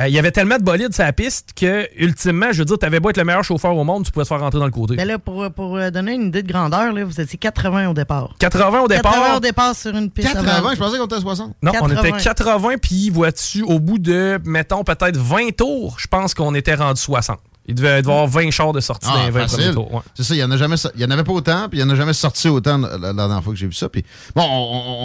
euh, il y avait tellement de bolides sur la piste que, ultimement, je veux dire, t'avais beau être le meilleur chauffeur au monde, tu pouvais te faire rentrer dans le côté. Ben là, pour, pour euh, donner une idée de grandeur, là, vous étiez 80 au départ. 80 au départ. 80 au départ sur une piste. 80, avant. je pensais qu'on était à 60. Non, on 80. était 80, puis vois-tu, au bout de, mettons, peut-être 20 tours, je pense qu'on était rendu 60. Il devait y avoir 20 chars de sortie dans Ah, les 20 facile. premiers tours. ouais. C'est ça, il y en a jamais, so- il y en avait pas autant, puis il y en a jamais sorti autant la, la dernière fois que j'ai vu ça. Puis bon, on,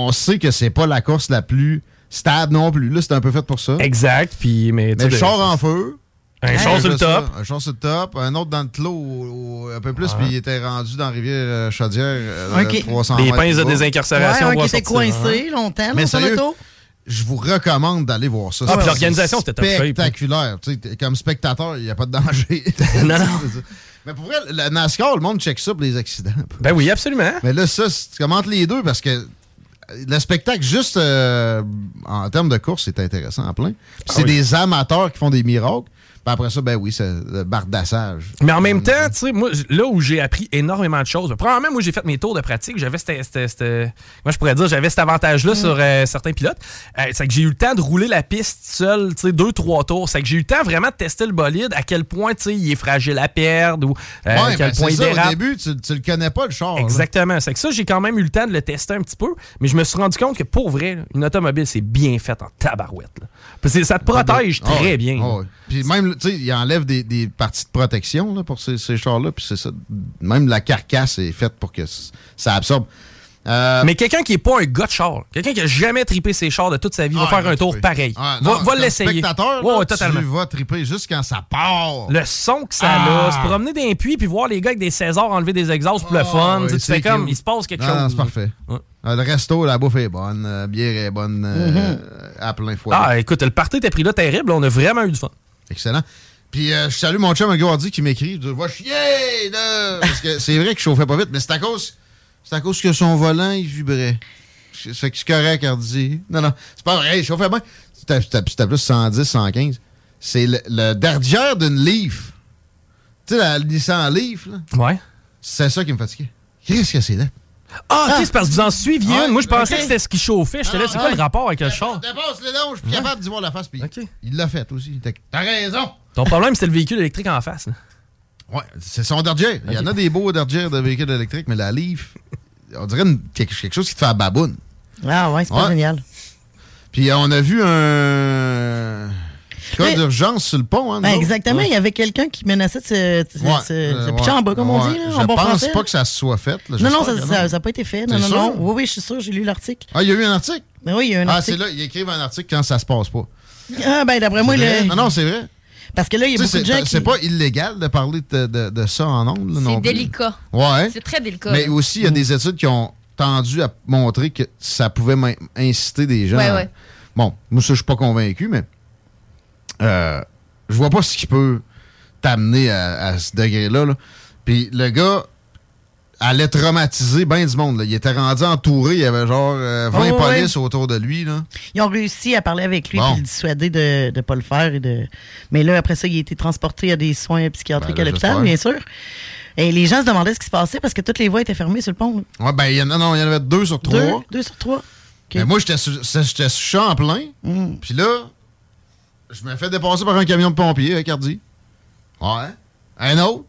on- on sait que c'est pas la course la plus stable non plus. Là, c'était un peu fait pour ça. Exact, puis mais, Mais le char en feu. Un char sur le Ça, top. Un char sur le top. Un autre dans le clos, un peu plus, Ouais. puis il était rendu dans la rivière euh, Chaudière. euh, Ok. 300 Des mètres pinces de désincarcération. Ouais, un qui était coincé longtemps Mais dans son auto. Je vous recommande d'aller voir ça. Ah, puis C'est l'organisation, c'était top shape, hein. spectaculaire. Tu sais, t'es- Comme spectateur, il n'y a pas de danger. <laughs> Non, non. <laughs> Mais pour vrai, le NASCAR, le monde check ça pour les accidents. Ben oui, absolument. Mais là, ça, c'est- tu commentes les deux parce que le spectacle, juste euh, en termes de course, c'est intéressant en plein. C'est Ah oui. des amateurs qui font des miracles. Puis après ça, ben oui, c'est le bardassage. Mais en même temps, tu sais, moi, là où j'ai appris énormément de choses, premièrement, moi, j'ai fait mes tours de pratique. J'avais moi, je pourrais dire, j'avais cet avantage-là sur euh, certains pilotes. Euh, c'est que j'ai eu le temps de rouler la piste seul, tu sais, deux, trois tours. C'est que j'ai eu le temps vraiment de tester le bolide, à quel point, tu sais, il est fragile à perdre ou euh, à quel ben, point il ça, dérape. au début, tu, tu le connais pas, le char. Exactement. C'est que ça, j'ai quand même eu le temps de le tester un petit peu, mais je me suis rendu compte que pour vrai, là, une automobile, c'est bien fait en tabarouette. là. Parce que ça te protège Ah très bien. Ah. Puis même, tu sais, il enlève des, des parties de protection là, pour ces, ces chars-là. Puis c'est ça. Même la carcasse est faite pour que ça absorbe. Euh, Mais quelqu'un qui est pas un gars de char, quelqu'un qui a jamais tripé ses chars de toute sa vie, va Ah, faire un tour pareil. Ah, va non, va l'essayer. spectateur, Ouais, là, totalement. Tu vas triper juste quand ça part. Le son que ça Ah. a, se promener dans les puits puis voir les gars avec des Césars enlever des exhausts pour le fun, oui, tu comme, il se passe quelque Non, chose. c'est parfait. Ouais. Le resto, la bouffe est bonne, la bière est bonne euh, Mhm. à plein foyer. Ah, écoute, le party était pris là terrible, on a vraiment eu du fun. Excellent. Puis euh, je salue mon chum un Gordy qui m'écrit, il va chier là, parce que c'est vrai que je chauffais pas vite, mais c'est à cause, c'est à cause que son volant il vibrait. Ça fait que c'est correct, Hardy. Non non, c'est pas vrai, je chauffais bien. C'était plus 110, 115. C'est le, le derrière d'une Leaf. Tu sais la Nissan Leaf là? Ouais. C'est ça qui me fatiguait. Qu'est-ce que c'est là? Ah, ok, c'est parce que vous en suiviez Ah, une. Moi, je pensais que c'était ce qui chauffait. J'étais là, c'est quoi Ah, le rapport avec le char? Dépasse les dents, je suis capable d'y voir la face. Puis il l'a fait aussi. T'as- raison. Ton problème, c'est le véhicule électrique en face. là. Ouais, c'est son derrière. Il y en a des beaux derrière de véhicules électriques, mais la Leaf, on dirait une- quelque, quelque chose qui te fait à baboune. Ah ouais, c'est pas Ouais. génial. Puis on a vu un cas Mais- d'urgence sur le pont. Hein, Ben, exactement, Ouais. il y avait quelqu'un qui menaçait de se, se- Ouais, se- euh, se pitcher ouais, en bas, comme on dit, là, Je en bon pense français. pas que ça se soit fait. là. Non, non, ça n'a pas été fait. Non, non, sûr? non. Oui, oui, je suis sûr, j'ai lu l'article. Ah, il y a eu un article? Ben oui, il y a un Ah, article. c'est là, ils écrivent un article quand ça se passe pas. Ah, ben d'après moi, le... Non, non, c'est vrai. Parce que là, il y a beaucoup de gens C'est qui... c'est pas illégal de parler de, de- de ça en ondes. C'est délicat. Ouais. C'est très délicat. Mais aussi, il y a des études qui ont tendu à montrer que ça pouvait inciter des gens. Ouais, à- ouais. Bon, moi, ça, je suis pas convaincu, mais euh, je vois pas ce qui peut t'amener à, à ce degré-là. là. Puis le gars, allait traumatiser bien du monde. là. Il était rendu entouré, il y avait genre euh, 20 Oh, ouais. polices autour de lui. Là. Ils ont réussi à parler avec lui Bon. et le dissuader de ne pas le faire. Et de... Mais là, après ça, il a été transporté à des soins psychiatriques Ben là, à l'hôpital, bien sûr. Et les gens se demandaient ce qui se passait parce que toutes les voies étaient fermées sur le pont. là. Ouais, ben, il y en, a- non, il y en avait deux sur trois. Deux, deux sur trois. Mais moi, j'étais j'étais sur Champlain. Mm. Puis là, je me fais dépasser par un camion de pompiers avec Hardy. Ouais. Un autre?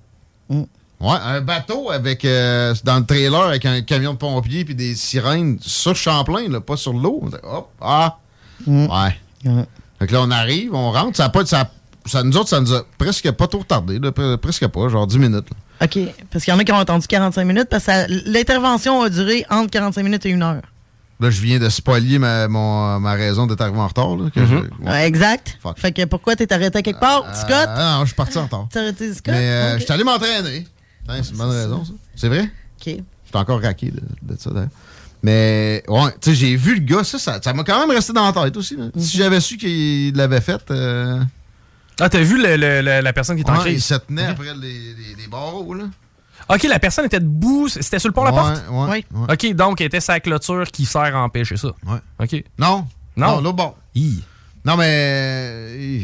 Mm. Ouais, un bateau avec euh, dans le trailer avec un camion de pompiers puis des sirènes sur Champlain, là, pas sur l'eau. Hop, ah. Mm. Ouais. Fait que là, on arrive, on rentre. Ça a pas, ça, ça, nous autres, ça nous a presque pas trop tardé. là, presque pas, genre 10 minutes. là. OK. Parce qu'il y en a qui ont attendu 45 minutes parce que l'intervention a duré entre 45 minutes et une heure. Là, je viens de spoiler ma, mon- ma raison d'être arrivé en retard. Là, que Mhm. je- ouais. Exact. Fait que pourquoi t'es arrêté quelque part, Scott? Ah, non, je suis parti en retard. <laughs> T'es arrêté, Scott? Mais euh, je suis allé m'entraîner. C'est une bonne raison, ça. C'est vrai? OK. J'étais encore raqué de, de ça, d'ailleurs. Mais, ouais, tu sais, j'ai vu le gars, ça, ça m'a quand même resté dans la tête aussi. là. Mhm. Si j'avais su qu'il l'avait fait. euh, Ah, t'as vu le- le- le- la personne qui est en ouais, il crise? se tenait après les, les- les barreaux, là. OK, la personne était debout. C'était sur le pont Ouais, la porte? ouais, ouais. OK, donc elle était sa clôture qui sert à empêcher ça. Ouais. OK. Non. Non? Non, là, bon. Non, mais.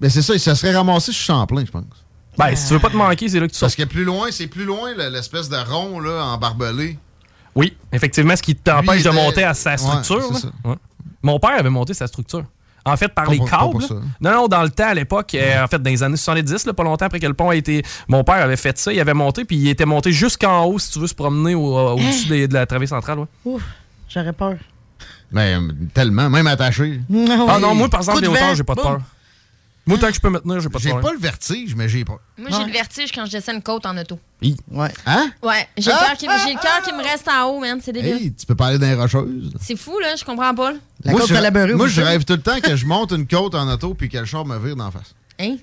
Mais c'est ça, ça serait ramassé sur Champlain, je pense. Ben, si tu veux pas te manquer, c'est là que tu Parce sors. que plus loin, c'est plus loin, le- l'espèce de rond, là, en barbelé. Oui, effectivement, ce qui t'empêche de monter à sa structure. ça. Ouais. Mon père avait monté sa structure. En fait, par Pas les pour- câbles. Non, non, dans le temps, à l'époque, euh, en fait, dans les années 70, là, pas longtemps après que le pont a été. Mon père avait fait ça, il avait monté, puis il était monté jusqu'en haut, si tu veux, se promener au- Hein? au-dessus des- de la travée centrale. ouais. Ouf, j'aurais peur. Mais euh, tellement, même attaché. <laughs> Ah non, moi, par exemple, Coup de les hauteurs, j'ai pas de boum. peur. Moi, tant que je peux me tenir, j'ai pas de J'ai pas le vertige, mais j'ai pas. Moi, j'ai le vertige quand je descends une côte en auto. Ouais. Hein? Ouais, j'ai le cœur qui, j'ai le cœur qui me reste en haut, man. C'est débile. Hey, tu peux pas aller dans les rocheuses. C'est fou, là. Je comprends pas. là. moi, je, moi, je rêve tout le temps que je monte une côte en auto puis que le char me vire d'en face. Hein?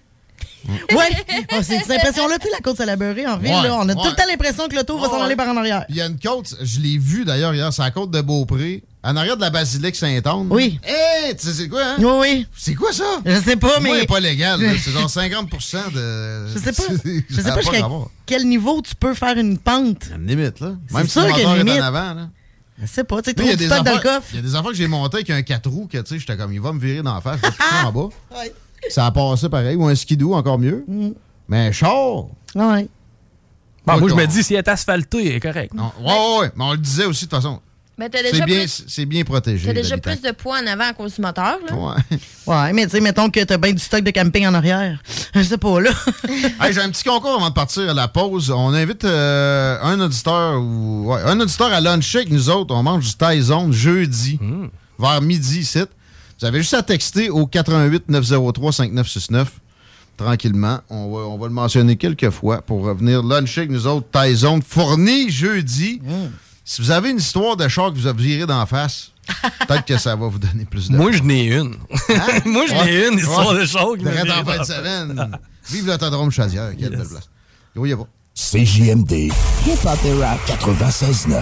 Ouais, Oh, c'est cette impression-là, tu sais, la côte salaberée en ville, Ouais, là, on a tout le temps l'impression que l'auto va s'en aller par en arrière. Il y a une côte, je l'ai vue d'ailleurs hier, c'est la côte de Beaupré, en arrière de la basilique Saint-Anne. Oui. Hé, tu sais c'est quoi, hein? Oui, oui. C'est quoi ça? Je sais pas, mais. c'est pas légal, c'est genre <laughs> 50% de... Je sais pas. <laughs> Je sais pas jusqu'à quel niveau tu peux faire une pente. Il y a une limite, là. C'est Même si sûr est en avant, là. Je sais pas, tu sais, trop de des stock dans le coffre. Il y a des affaires que j'ai montées avec un 4 roues que, tu sais, j'étais comme, il va me virer d'en face, je vais pousser en bas. <laughs> Ouais. Ça a passé pareil, ou un skidoo, encore mieux. Mais un char... Ouais. Bon, moi, je me dis, si elle est asphaltée, elle est correcte. Ouais, ouais, ouais, mais on le disait aussi, de toute façon. Ben, t'as C'est déjà, bien, plus, c'est bien protégé. t'as déjà plus de poids en avant à cause du moteur, là. Ouais. Ouais, mais tu sais, mettons que t'as bien du stock de camping en arrière. Je sais pas, là. <laughs> Hey, j'ai un petit concours avant de partir à la pause. On invite euh, un auditeur ou ouais, un auditeur à lunch shake. Nous autres, on mange du Tyson jeudi vers midi ici. Vous avez juste à texter au 88 903 5969 tranquillement. On va, on va le mentionner quelques fois pour revenir lunch shake. Nous autres, Tyson fourni jeudi. Si vous avez une histoire de char que vous avez viré d'en face, <laughs> peut-être que ça va vous donner plus de. Moi, je n'ai une. <laughs> Moi, je n'ai une histoire de char qui m'a Direct viré en fin de semaine. <laughs> Vive l'autodrome Chaudière. Quelle belle place. Oui, y a pas. CJMD. Hip-hop et rap. 96.9.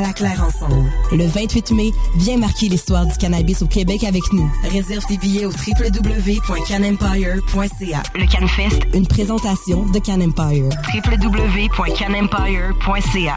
à la claire ensemble. Le 28 mai, viens marquer l'histoire du cannabis au Québec avec nous. Réserve tes billets au www.canempire.ca. Le CanFest, une présentation de Can Empire. www.canempire.ca.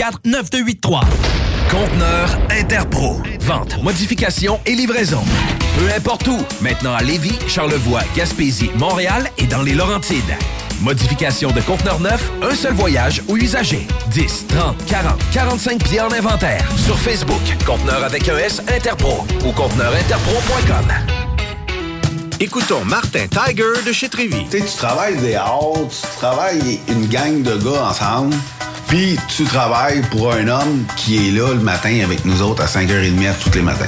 581-984-9283. Conteneur Interpro. Vente, modification et livraison. Peu importe où. Maintenant à Lévis, Charlevoix, Gaspésie, Montréal et dans les Laurentides. Modification de conteneur neuf, un seul voyage ou usager. 10, 30, 40, 45 pieds en inventaire. Sur Facebook, conteneur avec un S Interpro ou conteneurinterpro.com. Écoutons Martin Tiger de chez Trévy. Tu sais, tu travailles des heures, tu travailles une gang de gars ensemble, puis tu travailles pour un homme qui est là le matin avec nous autres à 5h30 tous les matins.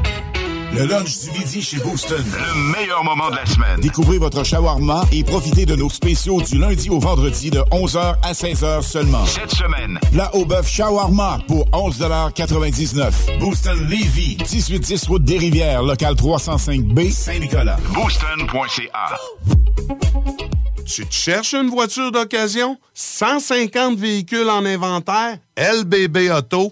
Le lunch du midi chez Booston. Le meilleur moment de la semaine. Découvrez votre shawarma et profitez de nos spéciaux du lundi au vendredi de 11h à 16h seulement. Cette semaine. Plat au bœuf shawarma pour 11,99 Booston Levy, 1810 route des Rivières, local 305B, Saint-Nicolas. Booston.ca. Tu te cherches une voiture d'occasion? 150 véhicules en inventaire? lbbauto.com.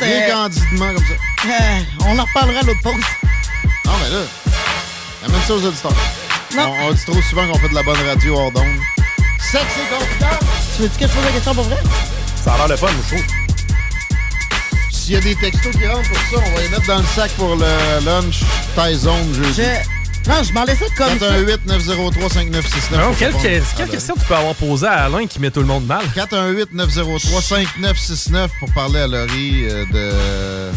Bien candidement comme ça. Euh, on en reparlera à l'autre pause. Non, mais là, amène ça aux auditeurs. Non. On, on dit trop souvent qu'on fait de la bonne radio hors d'onde. Sexe et confidence. Tu veux-tu que je pose la question pour vrai? Ça a l'air le fun, je trouve. S'il y a des textos qui rentrent pour ça, on va les mettre dans le sac pour le lunch Tyson jeudi. Je... Non, je m'en laisse ça comme ça. 418 903 5969 Non, quelle, que- quelle question tu peux avoir posée à Alain qui met tout le monde mal? 418 903 5969 pour parler à Laurie euh, de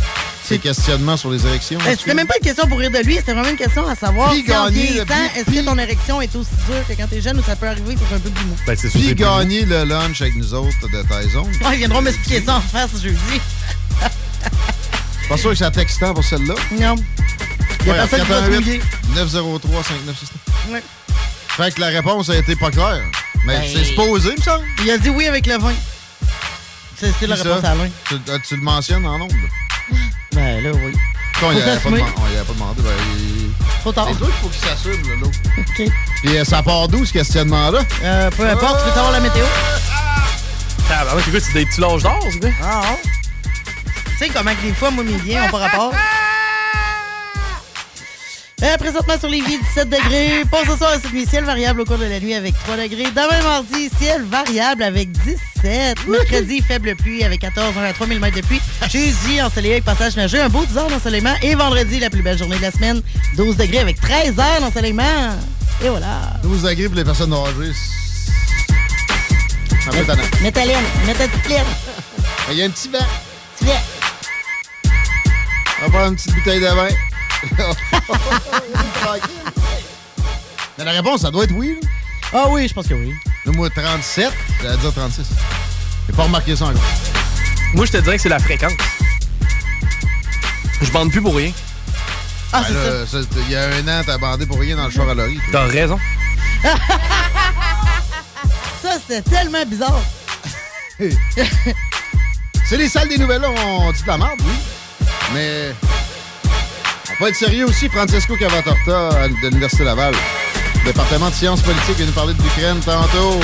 ses questionnements sur les érections. C'était même pas une question pour rire de lui, c'était vraiment une question à savoir Puis si en gagner vieillissant, prix- est-ce que ton érection est aussi dure que quand t'es jeune ou ça peut arriver que fait un peu plus mou? Ben, c'est Puis gagner le lunch avec nous autres de Tyson. Ah, ils viendront m'expliquer ça en face jeudi. Pas sûr que c'est textant pour celle-là. Non. Il y a Ouais, personne qui va se 418 mouiller. 903 5969. Ouais. Fait que la réponse a été pas claire. Mais Ben, c'est supposé, me semble. Il a dit oui avec le vin. C'est c'est la réponse ça? à Alain. Tu, ah, tu le mentionnes en nombre. Ben là, oui. On Faut y avait pas, demandé- on y avait pas demandé. Ben, il- Trop tard. C'est toi qu'il faut qu'il s'assume, là, l'autre. OK. Puis euh, ça part d'où, ce questionnement-là? Euh, peu importe, tu veux savoir la météo? Ah, ben, écoute, c'est des petits lâches d'or, c'est quoi? Ah, ah. Tu sais comment que des fois, moi, mes biens ont pas rapport? <laughs> Euh, présentement sur les vies, 17 degrés. Pour ce soir, cette nuit, ciel variable au cours de la nuit avec 3 degrés. Demain, mardi, ciel variable avec 17. Mercredi, faible pluie avec 14, 1 à 3 mm de pluie. Jeudi, ensoleillé avec passage nageux, un beau 10 heures d'ensoleillement. Et vendredi, la plus belle journée de la semaine, 12 degrés avec 13 heures d'ensoleillement. Et voilà. 12 degrés pour les personnes âgées. Un peu tannant. Mets ta laine, mets ta petite laine. Il y a un petit vent. Petit vent. On va prendre une petite bouteille de vin. <laughs> Mais la réponse, ça doit être oui. là. Ah oui, je pense que oui. Là, moi, 37, j'allais dire 36. J'ai pas remarqué ça encore. Moi, je te dirais que c'est la fréquence. Je bande plus pour rien. Ah, Ben c'est ça, Il y a un an, t'as bandé pour rien dans le char à Laurie. T'as raison. <laughs> Ça, c'était tellement bizarre. <laughs> C'est les salles des nouvelles, là, on dit de la merde, oui. Mais peut être sérieux aussi. Francesco Cavatorta de l'Université Laval, département de sciences politiques, vient nous parler de l'Ukraine tantôt.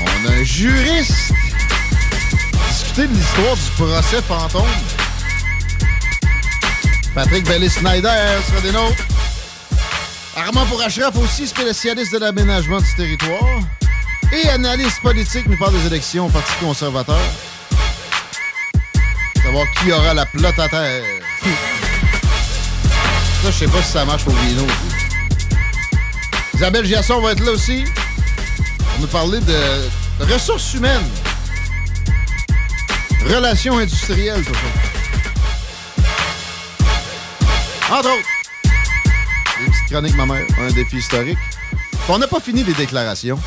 On a un juriste discuter de l'histoire du procès fantôme. Patrick Bellis-Snyder sera des nôtres. Armand Pourachraf aussi, spécialiste de l'aménagement du territoire. Et analyste politique, nous parle des élections au Parti conservateur. Savoir qui aura la plotte à terre. <laughs> Ça, je sais pas si ça marche pour Vino. Isabelle Giasson va être là aussi. On nous parler de ressources humaines. Relations industrielles, tout ça. Entre autres. Des petites chroniques, ma mère. Un défi historique. On n'a pas fini les déclarations.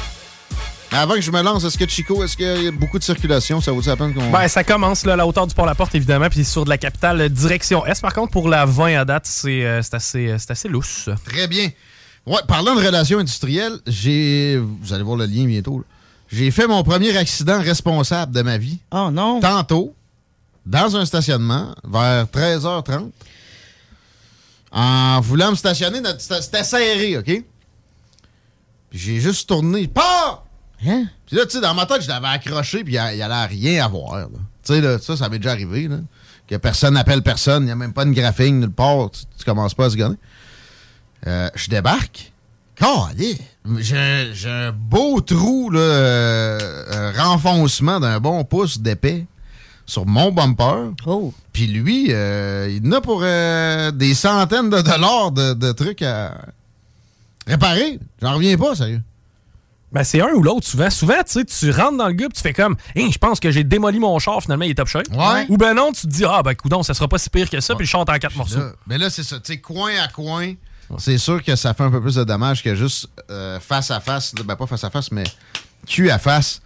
Mais avant que je me lance, est-ce que Chico, est-ce qu'il y a beaucoup de circulation? Ça vaut la peine qu'on... Ben, ça commence là, à la hauteur du port-la-porte, évidemment, puis sur de la capitale, euh, direction Est. Par contre, pour la 20 à date, c'est euh, c'est assez, euh, c'est assez lousse. Très bien. Ouais, parlant de relations industrielles, j'ai. Vous allez voir le lien bientôt. J'ai fait mon premier accident responsable de ma vie. Oh non. Tantôt, dans un stationnement, vers 13h30, en voulant me stationner, c'était c'était serré, OK? Puis j'ai juste tourné. Pas! Hein? Puis là, tu sais, dans ma tête, je l'avais accroché, puis il allait rien avoir. Tu sais, ça, ça m'est déjà arrivé, là. Que personne n'appelle personne, il n'y a même pas de graphing nulle part, tu, tu commences pas à se gagner. Euh, je débarque. Calé! J'ai j'ai un beau trou, là, euh, un renfoncement d'un bon pouce d'épais sur mon bumper. Oh. Puis lui, euh, il en a pour euh, des centaines de dollars de, de trucs à réparer. J'en reviens pas, sérieux. Ben, c'est un ou l'autre, souvent. Souvent, tu sais, tu rentres dans le puis tu fais comme, Hein, je pense que j'ai démoli mon char, finalement, il est top shape. Ouais. Ou ben non, tu te dis, ah, ben, coudon, ça sera pas si pire que ça, puis char est en quatre morceaux. Là, mais là, c'est ça. Tu sais, coin à coin, c'est sûr que ça fait un peu plus de dommages que juste euh, face à face. Ben, pas face à face, mais cul à face.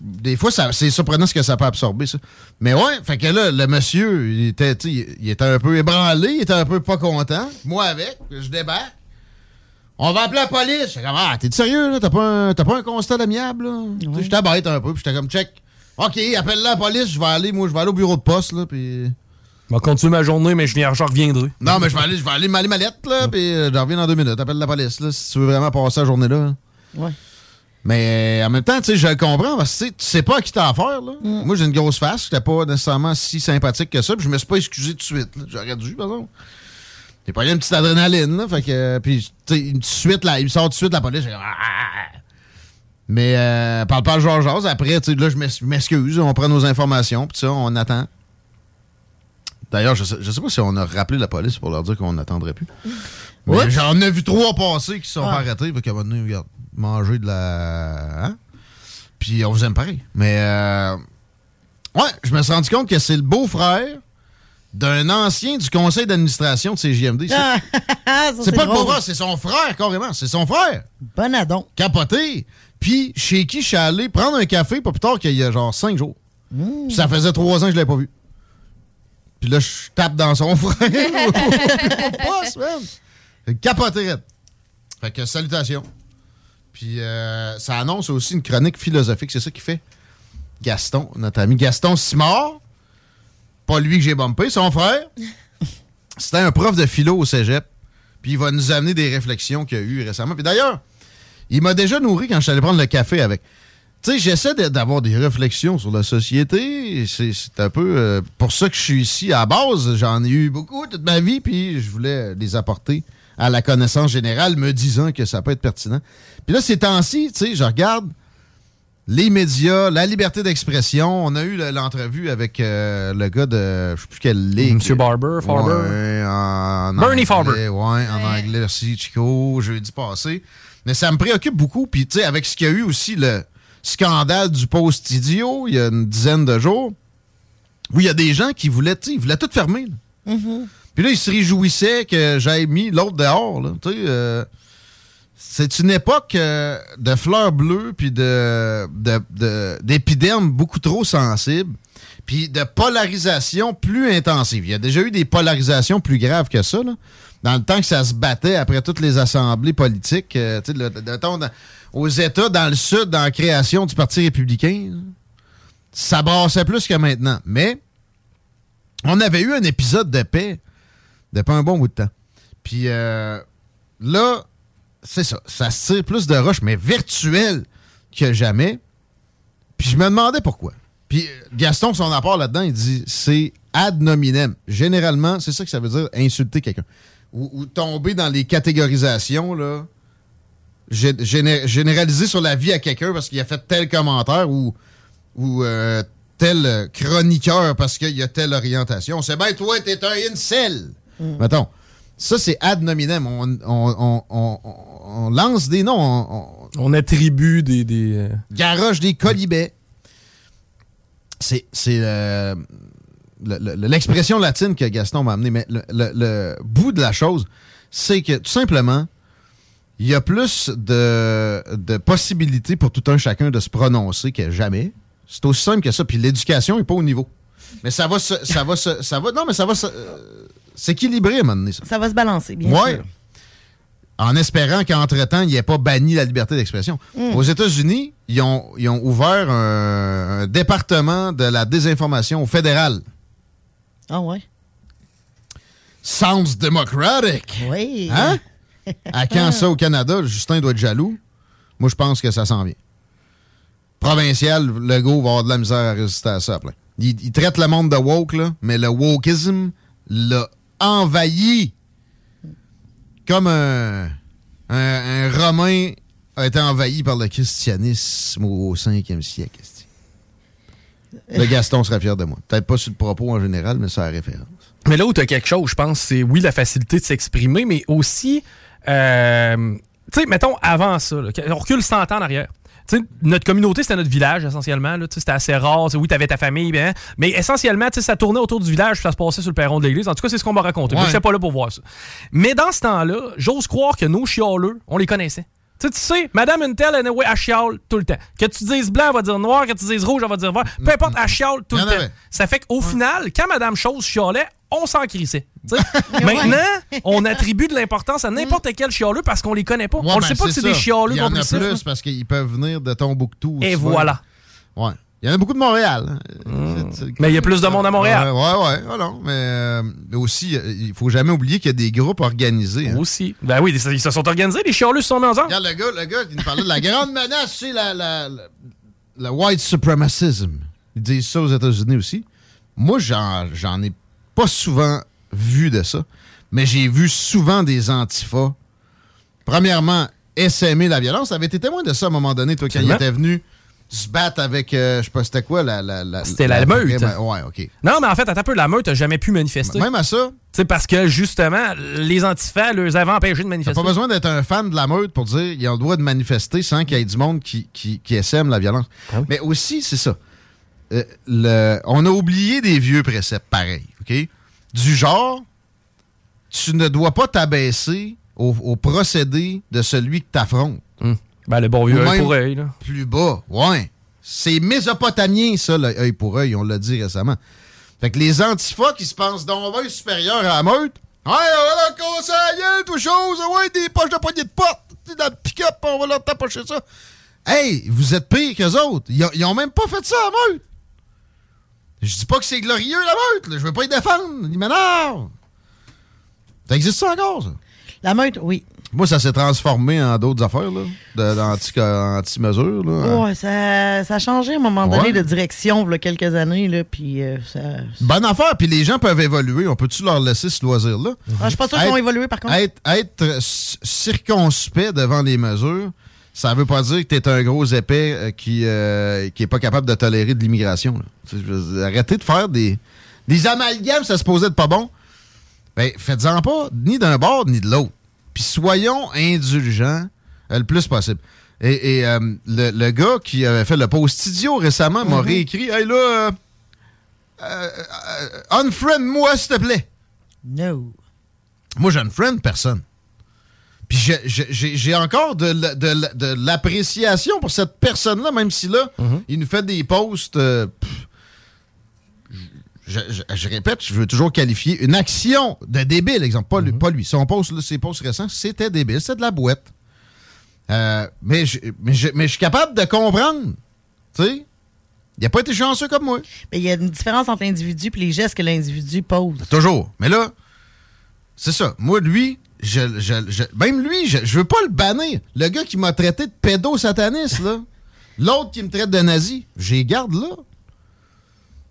Des fois, c'est surprenant ce que ça peut absorber, ça. Mais ouais, fait que là, le monsieur, il était, tu sais, il était un peu ébranlé, il était un peu pas content. Moi avec, je débarque. On va appeler la police. J'étais comme, ah, t'es sérieux, là? T'as pas, un- t'as pas un constat amiable, là? Tu sais, J'étais bête un peu, puis j'étais comme, check. OK, appelle la police, je vais aller, moi, je vais aller au bureau de poste, là, puis Je vais continuer ma journée, mais je, viens, je reviendrai. Non, mais je vais aller, je vais aller m'aller ma lettre, là, puis euh, je reviens dans deux minutes. Appelle la police, là, si tu veux vraiment passer la journée là. Ouais. Mais en même temps, tu sais, je comprends parce que tu sais, pas à qui t'as affaire. Là. Moi, j'ai une grosse face. J'étais pas nécessairement si sympathique que ça. Puis je me suis pas excusé tout de suite. là. J'aurais dû, par exemple. J'ai pas eu une petite adrénaline. Là, fait que, euh, puis, tu sais, une suite, là, il me sort tout de suite la police. j'ai comme, Ah! Mais euh, parle pas à Georges Jazz. Après, tu sais, là, je m'ex- je m'excuse. On prend nos informations. Puis ça, on attend. D'ailleurs, je sais, je sais pas si on a rappelé la police pour leur dire qu'on n'attendrait plus. <laughs> Oups. J'en ai vu trois passer qui se sont Ah. arrêtés. Fait qu'à un moment donné, regarde, manger de la. Hein? Puis on vous aime pareil. Mais euh, ouais, je me suis rendu compte que c'est le beau-frère d'un ancien du conseil d'administration de CJMD. <laughs> C'est Ah, c'est pas le beau-frère, c'est son frère, carrément. C'est son frère. Bon adon. Capoté. Puis chez qui je suis allé prendre un café pas plus tard qu'il y a genre cinq jours. Mmh. Puis ça faisait trois ans que je l'avais pas vu. Puis là, je tape dans son <laughs> frère. Man. Capoté. Fait que salutations. Puis euh, ça annonce aussi une chronique philosophique. C'est ça qui fait Gaston, notre ami Gaston Simard. Pas lui que j'ai bumpé, son frère. <laughs> C'était un prof de philo au cégep. Puis il va nous amener des réflexions qu'il a eues récemment. Puis d'ailleurs, il m'a déjà nourri quand je suis allé prendre le café avec. Tu sais, j'essaie d'avoir des réflexions sur la société. C'est c'est un peu euh, pour ça que je suis ici. À la base, j'en ai eu beaucoup toute ma vie, puis je voulais les apporter à la connaissance générale, me disant que ça peut être pertinent. Puis là, ces temps-ci, tu sais, je regarde les médias, la liberté d'expression. On a eu le- l'entrevue avec euh, le gars de, je sais plus quelle ligue. Monsieur Barber, Farber. Ouais, en Bernie anglais, Farber. Ouais, en anglais, merci Chico, jeudi passé. Mais ça me préoccupe beaucoup. Puis, tu sais, avec ce qu'il y a eu aussi, le scandale du post-idiot, il y a une dizaine de jours, où il y a des gens qui voulaient, tu sais, ils voulaient tout fermer. là. Puis là, ils se réjouissaient que j'aille mis l'autre dehors. Là. Tu sais, euh, c'est une époque euh, de fleurs bleues puis de, de- de- d'épidermes beaucoup trop sensibles puis de polarisation plus intensive. Il y a déjà eu des polarisations plus graves que ça. Dans le temps que ça se battait après toutes les assemblées politiques, euh, le- aux États, dans le Sud, dans la création du Parti républicain, ça brassait plus que maintenant. Mais on avait eu un épisode de paix depuis un bon bout de temps. Puis euh, là, c'est ça. Ça se tire plus de roche, mais virtuel que jamais. Puis je me demandais pourquoi. Puis euh, Gaston, son apport là-dedans, il dit c'est ad nominem. Généralement, c'est ça que ça veut dire insulter quelqu'un. Ou, ou tomber dans les catégorisations, là. gé- géné- généraliser sur la vie à quelqu'un parce qu'il a fait tel commentaire ou, ou euh, tel euh, chroniqueur parce qu'il a telle orientation. C'est bien, toi, t'es un incel. Mettons. Ça, c'est ad nominem. On, on- on- on- on- on lance des noms. On, attribue des. des euh, garoche des colibets. C'est c'est, euh, le- le- l'expression latine que Gaston m'a amené. Mais le, le- le bout de la chose, c'est que tout simplement, il y a plus de, de possibilités pour tout un chacun de se prononcer que jamais. C'est aussi simple que ça. Puis l'éducation n'est pas au niveau. Mais ça va se, ça va se- ça va, non, mais ça va se- euh, s'équilibrer à un moment donné, ça. Ça va se balancer, bien Ouais. sûr. En espérant qu'entre-temps, il n'y ait pas banni la liberté d'expression. Mm. Aux États-Unis, ils ont, ils ont ouvert un, un département de la désinformation au fédéral. Ah ouais. Sounds democratic. Oui. Hein? <laughs> À quand ça au Canada, Justin doit être jaloux. Moi, je pense que ça s'en vient. Provincial, le go va avoir de la misère à résister à ça. plein. Il, il traite le monde de woke, là, mais le wokeism l'a envahi comme un, un, Romain a été envahi par le christianisme au 5e siècle. Le Gaston serait fier de moi. Peut-être pas sur le propos en général, mais sur la référence. Mais là où tu as quelque chose, je pense, c'est oui, la facilité de s'exprimer, mais aussi, euh, tu sais, mettons, avant ça, on recule 100 ans en arrière. Notre communauté, c'était notre village, essentiellement. C'était assez rare. Tu sais, Oui, tu avais ta famille, ben, mais essentiellement, ça tournait autour du village, ça se passait sur le perron de l'église. En tout cas, c'est ce qu'on m'a raconté. Moi, Ouais. je n'étais pas là pour voir ça. Mais dans ce temps-là, j'ose croire que nos chialeux, on les connaissait. Tu sais, tu sais, Madame Untel, anyway, elle chiale tout le temps. Que tu dises blanc, elle va dire noir. Que tu dises rouge, elle va dire vert. Peu importe, elle chiale tout le temps. Ça fait qu'au final, quand Madame Chose chialait, on s'en crissait. <laughs> Maintenant, on <laughs> attribue de l'importance à n'importe quel chialeux parce qu'on les connaît pas. Ouais, on ne ben, sait pas que c'est des chialeux Il y en a plus parce qu'ils peuvent venir de Tombouctou. Et souvent. voilà. Ouais. Il y en a beaucoup de Montréal. hein. Hmm. Mais il y a plus de monde à Montréal. Ouais, ouais, ouais. Ah non, mais, euh, aussi, euh, il faut jamais oublier qu'il y a des groupes organisés. hein. Aussi. Ben oui, ils se sont organisés, les chialus se sont mis ensemble. Regarde, le gars, le gars, il nous parlait de la grande menace, c'est la, la, la, la white supremacism. Ils disent ça aux États-Unis aussi. Moi, j'en, j'en ai pas souvent vu de ça, mais j'ai vu souvent des antifas. Premièrement, essaimer la violence. T'avais été témoin de ça à un moment donné, toi, quand il était venu se battre avec, euh, je sais pas, c'était quoi, la... la, la C'était la meute. Ouais, OK. Non, mais en fait, attends un peu, la meute n'a jamais pu manifester. Même à ça. C'est parce que, justement, les antifas les avaient empêchés de T'as manifester. pas besoin d'être un fan de la meute pour dire qu'ils ont le droit de manifester sans qu'il y ait du monde qui, qui, qui essaime la violence. Mais aussi, c'est ça. Euh, le, on a oublié des vieux préceptes pareils, OK? Du genre, tu ne dois pas t'abaisser au, au procédé de celui que t'affrontes. Ben, le bon vieux œil pour œil, là. Plus bas, ouais. C'est mésopotamien, ça, le œil pour œil, on l'a dit récemment. Fait que les antifas qui se pensent donc bien supérieurs à la meute, Ouais, on va leur gueule, tout chose, ouais, des poches de poignée de porte, dans le pick-up, on va leur tapocher ça. Hey, vous êtes pire qu'eux autres. Ils ont, ils ont même pas fait ça à la meute. Je dis pas que c'est glorieux, la meute, là. je veux pas y défendre, ils m'énervent. Ça existe ça encore, ça? La meute, oui. Moi, ça s'est transformé en d'autres affaires, là, de- d'anti- anti-mesures, là. Ouais, ça, ça a changé à un moment donné de direction, il y a quelques années, là, puis euh, ça... Bonne affaire, puis les gens peuvent évoluer. On peut-tu leur laisser ce loisir-là? Ah, je suis pas sûr qu'ils vont évoluer, par contre. Être, être euh, circonspect devant les mesures, ça veut pas dire que t'es un gros épais euh, qui, euh, qui est pas capable de tolérer de l'immigration. Arrêtez de faire des, des amalgames, ça se posait de pas bon. Ben, faites-en pas, ni d'un bord, ni de l'autre. Puis soyons indulgents euh, le plus possible. Et, et, euh, le, le gars qui avait fait le post-idio récemment m'a Mhm. réécrit Hey là, unfriend-moi, s'il te plaît. No. Moi, je unfriend personne. Puis j'ai encore de, l'appréciation pour cette personne-là, même si là, il nous fait des posts. euh, je, je- je répète, je veux toujours qualifier une action de débile, exemple. Pas, lui, pas lui. Son post, là, ses posts récents, c'était débile. C'était de la boîte. Euh, mais, je, mais, je, mais je suis capable de comprendre. Tu sais? Il n'a pas été chanceux comme moi. Mais il y a une différence entre l'individu et les gestes que l'individu pose. Toujours. Mais là, c'est ça. Moi, lui, même lui, je, je veux pas le bannir. Le gars qui m'a traité de pédosataniste, là. L'autre qui me traite de nazi, j'ai garde là.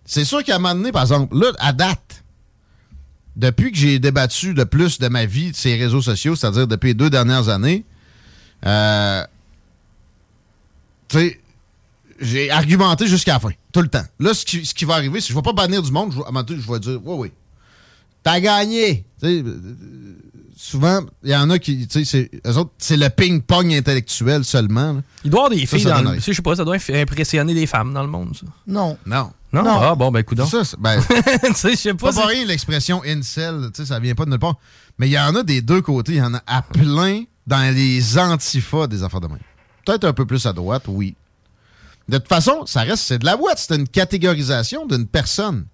C'est sûr qu'à un moment donné, par exemple, là, à date, depuis que j'ai débattu le plus de ma vie de ces réseaux sociaux, c'est-à-dire depuis les deux dernières années, euh, tu sais, j'ai argumenté jusqu'à la fin, tout le temps. Là, ce qui, ce qui va arriver, c'est que je ne vais pas bannir du monde, je, à un moment donné, je vais dire, oui, oui, t'as gagné. Souvent, il y en a qui, tu sais, c'est- eux autres, c'est le ping-pong intellectuel seulement. là. Il doit y avoir des Ça, filles ça dans le. Je sais pas, ça doit impressionner des femmes dans le monde, ça. Non. Non. Non? Non. Ah, bon, ben, coudonc. Ça, c'est- ben, <laughs> tu sais, je sais pas c'est- rien l'expression incel, tu sais, ça vient pas de nulle part. Mais il y en a des deux côtés, il y en a à plein dans les antifas des affaires de même. Peut-être un peu plus à droite, oui. De toute façon, ça reste, c'est de la boîte, c'est une catégorisation d'une personne.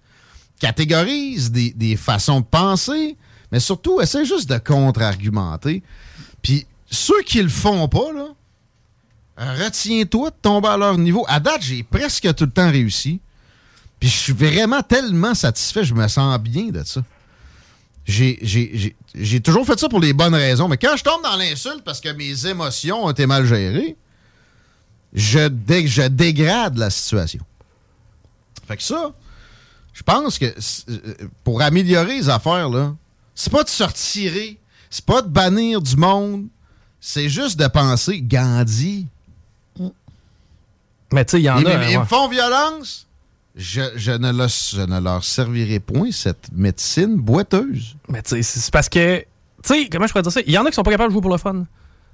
Catégorise des, des façons de penser, mais surtout, essaie juste de contre-argumenter. Puis ceux qui le font pas, là, retiens-toi de tomber à leur niveau. À date, j'ai presque tout le temps réussi. Puis je suis vraiment tellement satisfait, je me sens bien de ça. J'ai- toujours fait ça pour les bonnes raisons, mais quand je tombe dans l'insulte parce que mes émotions ont été mal gérées, je, je dégrade la situation. Fait que ça, je pense que euh, pour améliorer les affaires, là, c'est pas de se retirer, c'est pas de bannir du monde, c'est juste de penser Gandhi. Mais tu sais, il y en Ils, a. ils- ils ouais. me font violence. Je, je ne le- je ne leur servirai point cette médecine boiteuse. Mais tu sais, c'est parce que. Tu sais, comment je pourrais dire ça? Il y en a qui sont pas capables de jouer pour le fun.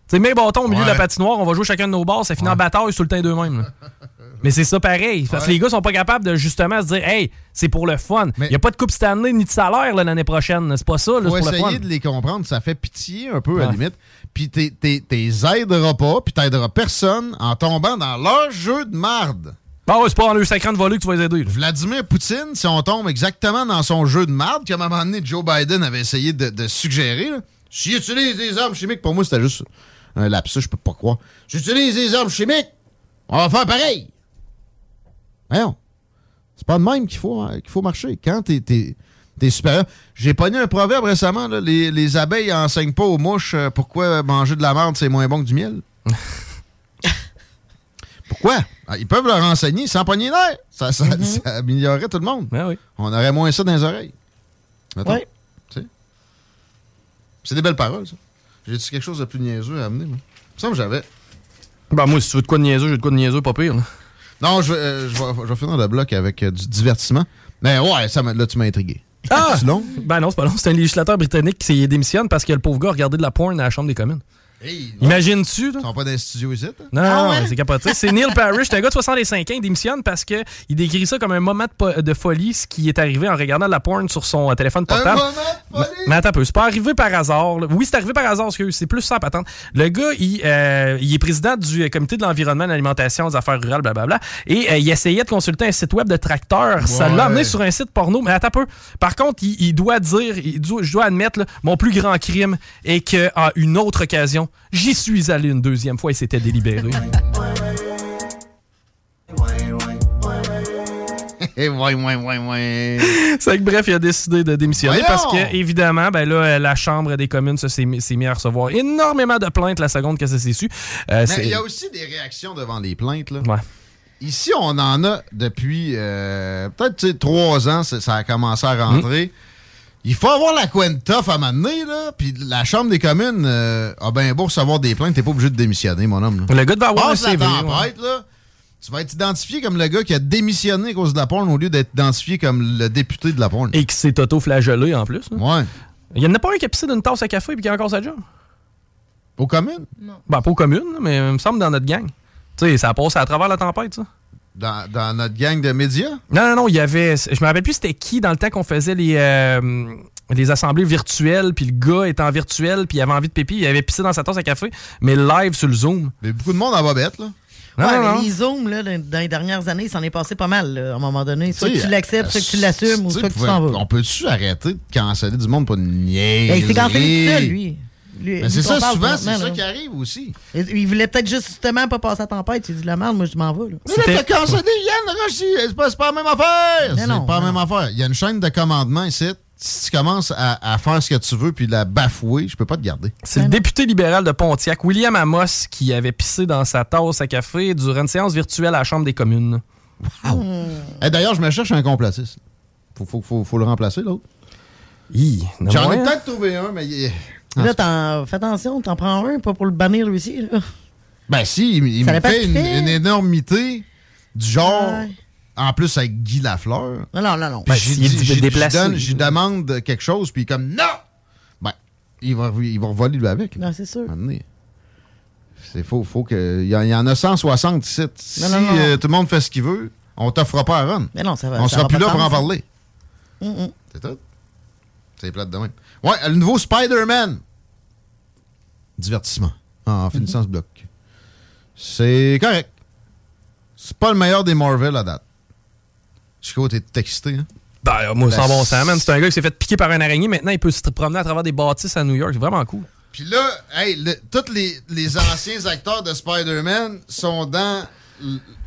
Tu sais, mets bâton au milieu de la patinoire, on va jouer chacun de nos bars, ça finit en bataille sur le temps d'eux-mêmes. <laughs> Mais c'est ça pareil. Parce que les gars sont pas capables de justement se dire, hey, c'est pour le fun. Il n'y a pas de coupe année ni de salaire l'année prochaine. C'est pas ça, là, Faut pour le fun. essayer de les comprendre. Ça fait pitié un peu, à la limite. Puis t'es- aideras pas, puis t'aideras personne en tombant dans leur jeu de marde. Ah ouais, c'est pas dans le sacrant de voler que tu vas les aider. là. Vladimir Poutine, si on tombe exactement dans son jeu de marde, qu'à un moment donné, Joe Biden avait essayé de, de suggérer, s'il utilise des armes chimiques, pour moi, c'était juste un lapsus, je peux pas croire. J'utilise des armes chimiques, on va faire pareil. Voyons. C'est pas de même qu'il faut, qu'il faut marcher. Quand t'es es, supérieur. J'ai pogné un proverbe récemment, là, les, les, abeilles enseignent pas aux mouches euh, pourquoi manger de la merde, c'est moins bon que du miel. <laughs> pourquoi? Ah, ils peuvent leur enseigner sans pogner l'air. Ça, ça, Mm-hmm. ça, améliorerait tout le monde. Ben oui. On aurait moins ça dans les oreilles. Ouais. C'est des belles paroles, ça. J'ai-tu quelque chose de plus niaiseux à amener, moi? Il me semble que j'avais. Ben, moi, si tu veux de quoi de niaiseux, j'ai de quoi de niaiseux, pas pire. là. Non, je, vais, euh, je, vais, je vais finir le bloc avec euh, du divertissement. Mais ouais, ça, m'a- là, tu m'as intrigué. Ah! C'est long? Ben non, c'est pas long. C'est un législateur britannique qui démissionne parce que le pauvre gars a regardé de la porn à la Chambre des communes. Imagines-tu, là? Ils sont pas dans les studios ici, là? Non, non, c'est capoté. C'est Neil Parrish, c'est un gars de 65 ans, il démissionne parce qu'il décrit ça comme un moment de, po- de folie, ce qui est arrivé en regardant de la porn sur son euh, téléphone portable. Mais, mais attends un peu, c'est pas arrivé par hasard. là. Oui, c'est arrivé par hasard, parce que c'est plus ça à patente. Le gars, il, euh, il est président du euh, comité de l'environnement, de l'alimentation, des affaires rurales, blablabla, et euh, il essayait de consulter un site web de tracteur. Ça l'a amené sur un site porno, mais attends un peu. Par contre, il, il doit dire, il doit- je dois admettre, là, mon plus grand crime est qu'à une autre occasion, j'y suis allé une deuxième fois et c'était délibéré. <laughs> Ouais, ouais, ouais, ouais. C'est que bref, il a décidé de démissionner Voyons! parce que, évidemment, ben là, la Chambre des communes s'est mis, à recevoir énormément de plaintes la seconde que ça s'est su. Euh, Mais il y a aussi des réactions devant les plaintes, là. Ouais. Ici, on en a depuis euh, peut-être trois ans, ça ça a commencé à rentrer. Il faut avoir la tough à m'amener, là. Puis la Chambre des communes euh, a bien beau recevoir des plaintes, t'es pas obligé de démissionner, mon homme. là. Le gars devait avoir Passe un CV, la tempête, là. Tu vas être identifié comme le gars qui a démissionné à cause de la porn au lieu d'être identifié comme le député de la porn. Et qui s'est auto-flagellé en plus. là. Ouais. Il y en a pas un qui a pissé d'une tasse à café et qui a encore sa job? Aux communes? Ben, pas aux communes, mais il me semble dans notre gang. Tu sais, ça a passé à travers la tempête, ça. Dans, dans notre gang de médias? Non, non, non, il y avait. Je me rappelle plus c'était qui dans le temps qu'on faisait les, euh, les assemblées virtuelles, puis le gars était en virtuel, puis il avait envie de pipi, il avait pissé dans sa tasse à café, mais live sur le Zoom. Mais beaucoup de monde en va bête, là. Non, ouais, non, mais non. les zooms, là, dans les dernières années, il s'en est passé pas mal, là, à un moment donné. Soit que tu l'acceptes, soit que tu l'assumes, ou soit que tu t'en vas. On peut-tu arrêter de canceller du monde pour niaiser? Ben, il s'est cancellé tout seul, lui. C'est ça, souvent, c'est ça qui arrive aussi. Et- Il voulait peut-être justement pas passer à tempête. Il dit de la merde, moi je m'en vais. Là. Mais là, t'as cancellé Yann Rochi. C'est pas, c'est pas la même affaire. Mais C'est non, pas la même affaire. Il y a une chaîne de commandement ici. Si tu commences à, à faire ce que tu veux puis la bafouer, je peux pas te garder. C'est le député libéral de Pontiac, William Amos, qui avait pissé dans sa tasse à café durant une séance virtuelle à la Chambre des communes. Eh, D'ailleurs, je me cherche un complotiste. Faut, faut, faut, faut le remplacer, l'autre. Hi, J'en ai peut-être trouvé un, mais... il est- Là, t'en- fais attention, t'en prends un, pas pour le bannir lui aussi. Là. Ben si, il, me fait une, qu'il fait. une énormité du genre... Ouais. En plus, avec Guy Lafleur. Non, non, non, non. Ben, j'y demande quelque chose, puis comme non! Ben, il va, il va voler lui avec. là. Non, c'est sûr. C'est faut, faut que. Il y, en- il y en a 160 ici. Si Non, non, non. euh, tout le monde fait ce qu'il veut, on t'offrira pas à run. Mais non, ça va. on ça sera va plus là pour en parler. C'est tout. C'est plate de même. Ouais, le nouveau Spider-Man. Divertissement. En Mhm. finissant ce bloc. C'est correct. C'est pas le meilleur des Marvel à date. Chico, t'es excité, hein? Ben, moi, sans Ben, bon sens, man. C'est un gars qui s'est fait piquer par un araignée. Maintenant, il peut se promener à travers des bâtisses à New York. C'est vraiment cool. Puis là, hey, le- tous les, les anciens acteurs de Spider-Man sont dans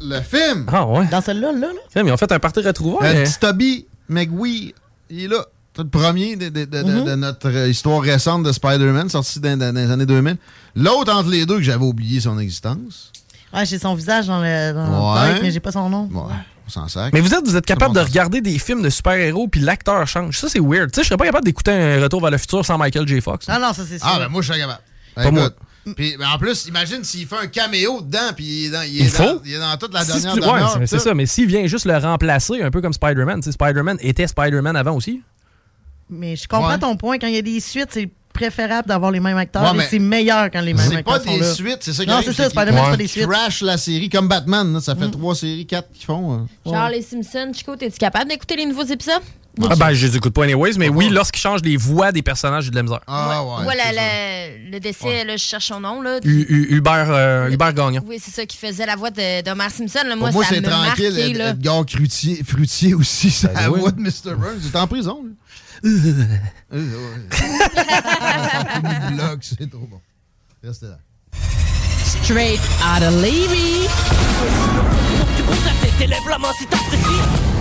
le film. Ah, ouais. Dans celle-là, là, là. Ils ont fait un parti retrouvailles. Le mais- petit Toby McWee, il est là. C'est le premier de, de- de- de- Mhm. de notre histoire récente de Spider-Man, sorti dans, dans les années 2000. L'autre entre les deux que j'avais oublié son existence. Ouais, j'ai son visage dans le, dans le Ouais. tête, mais j'ai pas son nom. Ouais, on s'en sac. Mais vous êtes, vous êtes capable de regarder des films de super-héros puis l'acteur change. Ça, c'est weird. Tu sais, je serais pas capable d'écouter un Retour vers le futur sans Michael J. Fox. Ah non, ça c'est sûr. Ah, ben moi, je suis capable. Pas Écoute, moi. Puis, ben, en plus, imagine s'il fait un caméo dedans, puis il est dans, il est Il dans- faut. il est dans toute la Si dernière ouais, c'est- ça. Mais s'il vient juste le remplacer, un peu comme Spider-Man. tu sais, Spider-Man était Spider-Man avant aussi. Mais je comprends Ouais. ton point. Quand il y a des suites, c'est préférable d'avoir les mêmes acteurs. Ouais, et c'est meilleur quand les mêmes C'est acteurs pas sont des là. suites, c'est ça qui Non, c'est ça, c'est pas des suites. crashent la série comme Batman. là, ça fait trois séries, quatre qu'ils font. hein. Genre les Simpsons, Chico, t'es-tu capable d'écouter les nouveaux épisodes? Ah, ben, je les écoute pas anyways, mais oui, lorsqu'ils changent les voix des personnages, j'ai de la misère. Ah, ouais. voilà le, le décès, là, je cherche son nom. Là, U- U- Hubert, euh, Hubert Gagnon. Oui, c'est ça qui faisait la voix de- d'Homer Simpson. Là. Moi, Pour moi, ça c'est tranquille. marqué. Edgar Frutier, Frutier aussi, <laughs> c'est Ben la oui. voix de Mr. Burns. Il est en prison. C'est. Straight out of Levy. La t'apprécies.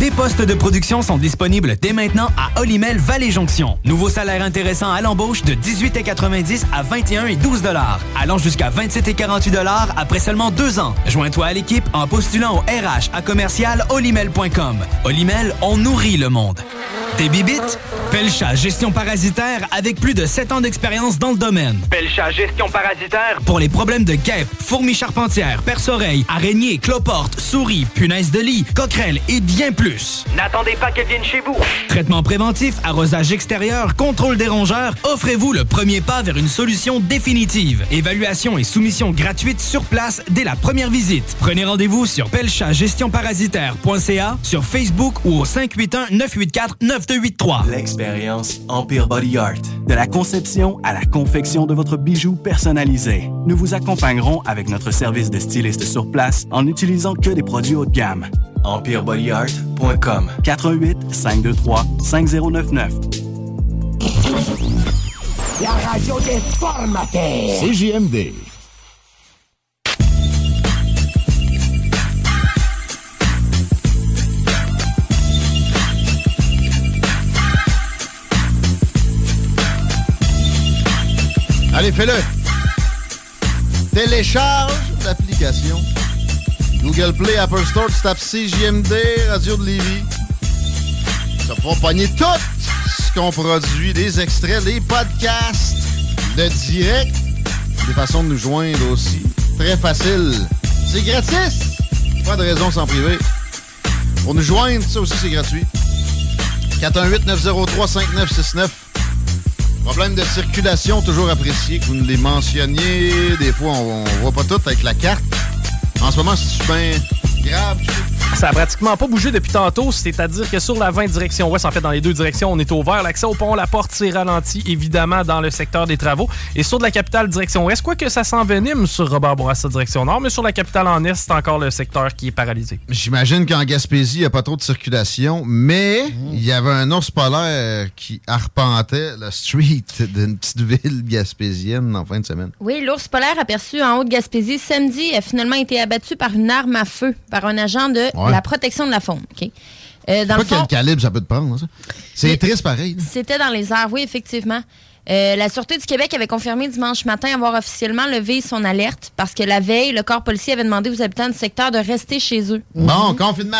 Des postes de production sont disponibles dès maintenant à Olimel Valley Jonction. Nouveau salaire intéressant à l'embauche de 18,90 à 21 et 12 dollars, allant jusqu'à 27 et 48 dollars après seulement deux ans. Joins-toi à l'équipe en postulant au RH à commercial olimel.com. Olimel, on nourrit le monde. Des bibites? Pelcha Gestion Parasitaire avec plus de 7 ans d'expérience dans le domaine. Pelcha Gestion Parasitaire. Pour les problèmes de guêpes, fourmis charpentières, perce-oreilles, araignées, cloportes, souris, punaises de lit, coquerelles et bien plus. N'attendez pas qu'elle vienne chez vous. Traitement préventif, arrosage extérieur, contrôle des rongeurs, offrez-vous le premier pas vers une solution définitive. Évaluation et soumission gratuite sur place dès la première visite. Prenez rendez-vous sur pelchagestionparasitaire.ca, sur Facebook ou au 581-984-9283. L'expérience Empire Body Art. De la conception à la confection de votre bijou personnalisé. Nous vous accompagnerons avec notre service de styliste sur place en n'utilisant que des produits haut de gamme. EmpireBodyArt.com 418 523 5099 La radio des formateurs. CJMD. Allez, fais-le. Télécharge l'application. Google Play, Apple Store, tu tapes CJMD, Radio de Lévis. Ça va pogner tout ce qu'on produit, des extraits, des podcasts, de direct, des façons de nous joindre aussi. Très facile. C'est gratis. Pas de raison sans priver. Pour nous joindre, ça aussi c'est gratuit. 418-903-5969. Problème de circulation, toujours apprécié que vous nous les mentionniez. Des fois, on, on voit pas tout avec la carte. En ce moment, c'est bien grave. Ça a pratiquement pas bougé depuis tantôt, c'est-à-dire que sur la 20 direction ouest, en fait dans les deux directions, on est ouvert. L'accès au pont La Porte s'est ralenti évidemment dans le secteur des travaux. Et sur de la capitale direction ouest, quoique ça s'envenime sur Robert Bourassa direction nord, mais sur la capitale en est, c'est encore le secteur qui est paralysé. J'imagine qu'en Gaspésie, il n'y a pas trop de circulation, mais il y avait un ours polaire qui arpentait le street <laughs> d'une petite ville gaspésienne en fin de semaine. Oui, l'ours polaire aperçu en Haute-Gaspésie samedi a finalement été abattu par une arme à feu par un agent de la protection de la faune. OK? Euh, dans pas quel calibre ça peut te prendre, ça. C'est triste pareil. C'était dans les airs, oui, effectivement. Euh, la Sûreté du Québec avait confirmé dimanche matin avoir officiellement levé son alerte parce que la veille, le corps policier avait demandé aux habitants du secteur de rester chez eux. Bon, confinement.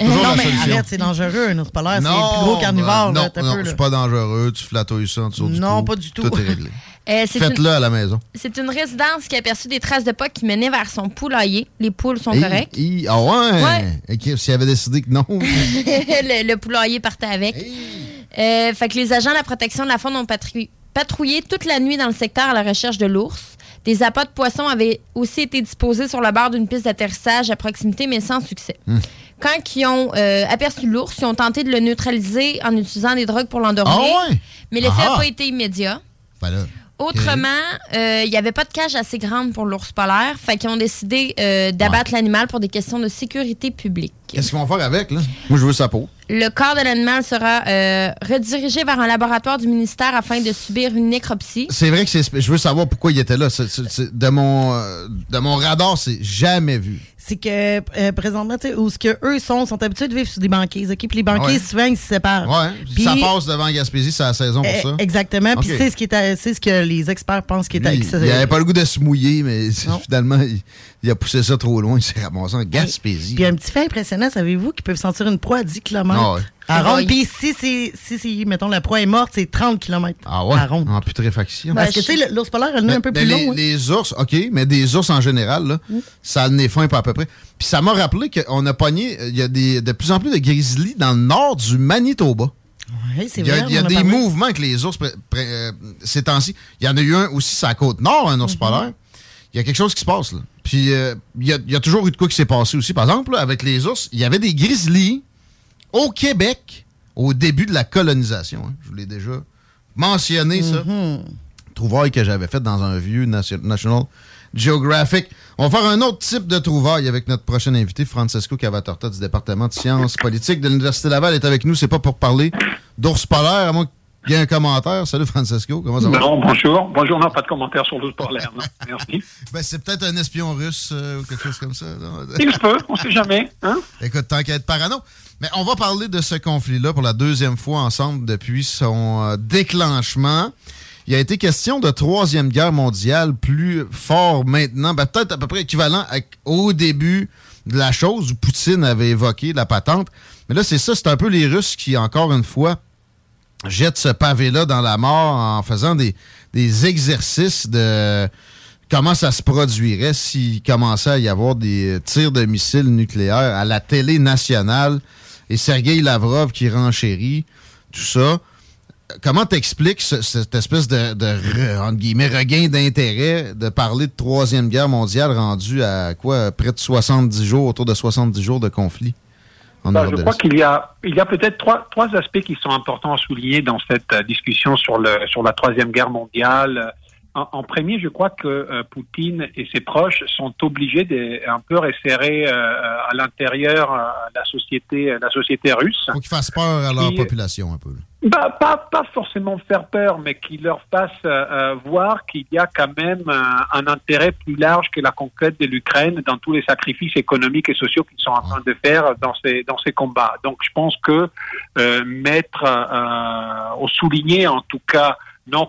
Euh, non, mais arrête, c'est dangereux, un ours polaire. C'est le plus gros carnivore. Non, non, c'est pas dangereux. Tu flatouilles ça en dessous du Non, pas du tout. Tout est réglé. <laughs> Euh, Faites-le à la maison. C'est une résidence qui a aperçu des traces de pas qui menaient vers son poulailler. Les poules sont correctes. ah ouais? ouais. S'il avait décidé que non. <laughs> le, poulailler partait avec. Euh, fait que les agents de la protection de la faune ont patrouillé toute la nuit dans le secteur à la recherche de l'ours. Des appâts de poissons avaient aussi été disposés sur la barre d'une piste d'atterrissage à proximité, mais sans succès. Hmm. Quand ils ont euh, aperçu l'ours, ils ont tenté de le neutraliser en utilisant des drogues pour l'endormir. Ah ouais? Mais l'effet n'a pas été immédiat. Ben Autrement, euh, il n'y avait pas de cage assez grande pour l'ours polaire. Fait qu'ils ont décidé euh, d'abattre l'animal pour des questions de sécurité publique. Qu'est-ce qu'ils vont faire avec, là? Moi, je veux sa peau. Le corps de l'animal sera euh, redirigé vers un laboratoire du ministère afin de subir une nécropsie. C'est vrai que je veux savoir pourquoi il était là. de, mon, de mon radar, c'est jamais vu c'est que euh, présentement, tu sais, où ce que eux sont, sont habitués de vivre sur des banquises, OK? Puis les banquises, souvent, ils se séparent. Ouais. ça passe devant Gaspésie, c'est la saison pour euh, ça. Exactement. Puis c'est ce, qui est, ce que les experts pensent qui est Lui, Il n'avait pas le goût de se mouiller, mais <laughs> finalement, il, a poussé ça trop loin. Il s'est ramassé en Gaspésie. Puis un petit fait impressionnant, savez-vous, qu'ils peuvent sentir une proie à 10 km. Ah à ronde. Puis si, si, si, mettons, la proie est morte, c'est 30 km. Ah ouais? À ronde. En putréfaction. Parce que, tu sais, l'ours polaire, elle est un peu plus long. Les, hein. les, ours, OK, mais des ours en général, là, mm. ça a le nez fin pas à peu près. Puis ça m'a rappelé qu'on a pogné, il y a des, de plus en plus de grizzlies dans le nord du Manitoba. Oui, c'est vrai. Il y a, des mouvements avec les ours euh, ces temps-ci. Il y en a eu un aussi sur la côte nord, un ours mm-hmm. polaire. Il y a quelque chose qui se passe, là. Puis euh, il, y a, il, y a, toujours eu de quoi qui s'est passé aussi. Par exemple, avec les ours, il y avait des grizzlies au Québec au début de la colonisation. Hein. Je vous l'ai déjà mentionné, ça. Mm-hmm. Trouvaille que j'avais fait dans un vieux National Geographic. On va faire un autre type de trouvaille avec notre prochain invité, Francesco Cavatorta du département de sciences politiques de l'Université Laval est avec nous. C'est pas pour parler d'ours polaire, à moins qu'il y ait un commentaire. Salut Francesco, comment ça va? Non, bonjour. Bonjour, non, pas de commentaire sur l'ours polaire. Merci. <laughs> ben, c'est peut-être un espion russe euh, ou quelque chose comme ça. <laughs> Il se peut, on sait jamais. Hein? Écoute, tant qu'à être parano. Mais on va parler de ce conflit-là pour la deuxième fois ensemble depuis son euh, déclenchement. Il a été question de troisième guerre mondiale plus fort maintenant, ben, peut-être à peu près équivalent au début de la chose où Poutine avait évoqué la patente. Mais là, c'est ça, c'est un peu les Russes qui, encore une fois, jettent ce pavé-là dans la mort en faisant des, exercices de comment ça se produirait s'il commençait à y avoir des tirs de missiles nucléaires à la télé nationale et Sergei Lavrov qui renchérit tout ça. Comment t'expliques cette espèce de, guillemets, regain d'intérêt de parler de Troisième Guerre mondiale rendu à quoi près de 70 jours, autour de 70 jours de conflit? Bah, je crois qu'il y a, il y a peut-être trois, trois aspects qui sont importants à souligner dans cette euh, discussion sur, le, sur la Troisième Guerre mondiale. En, premier, je crois que euh, Poutine et ses proches sont obligés de un peu resserrer euh, à l'intérieur la société, la société russe. Faut qu'ils fassent peur à leur population un peu. Bah, pas, pas forcément faire peur, mais qu'ils leur fassent voir qu'il y a quand même un, intérêt plus large que la conquête de l'Ukraine dans tous les sacrifices économiques et sociaux qu'ils sont en train de faire dans ces, dans ces combats. Donc je pense que mettre, au souligner en tout cas,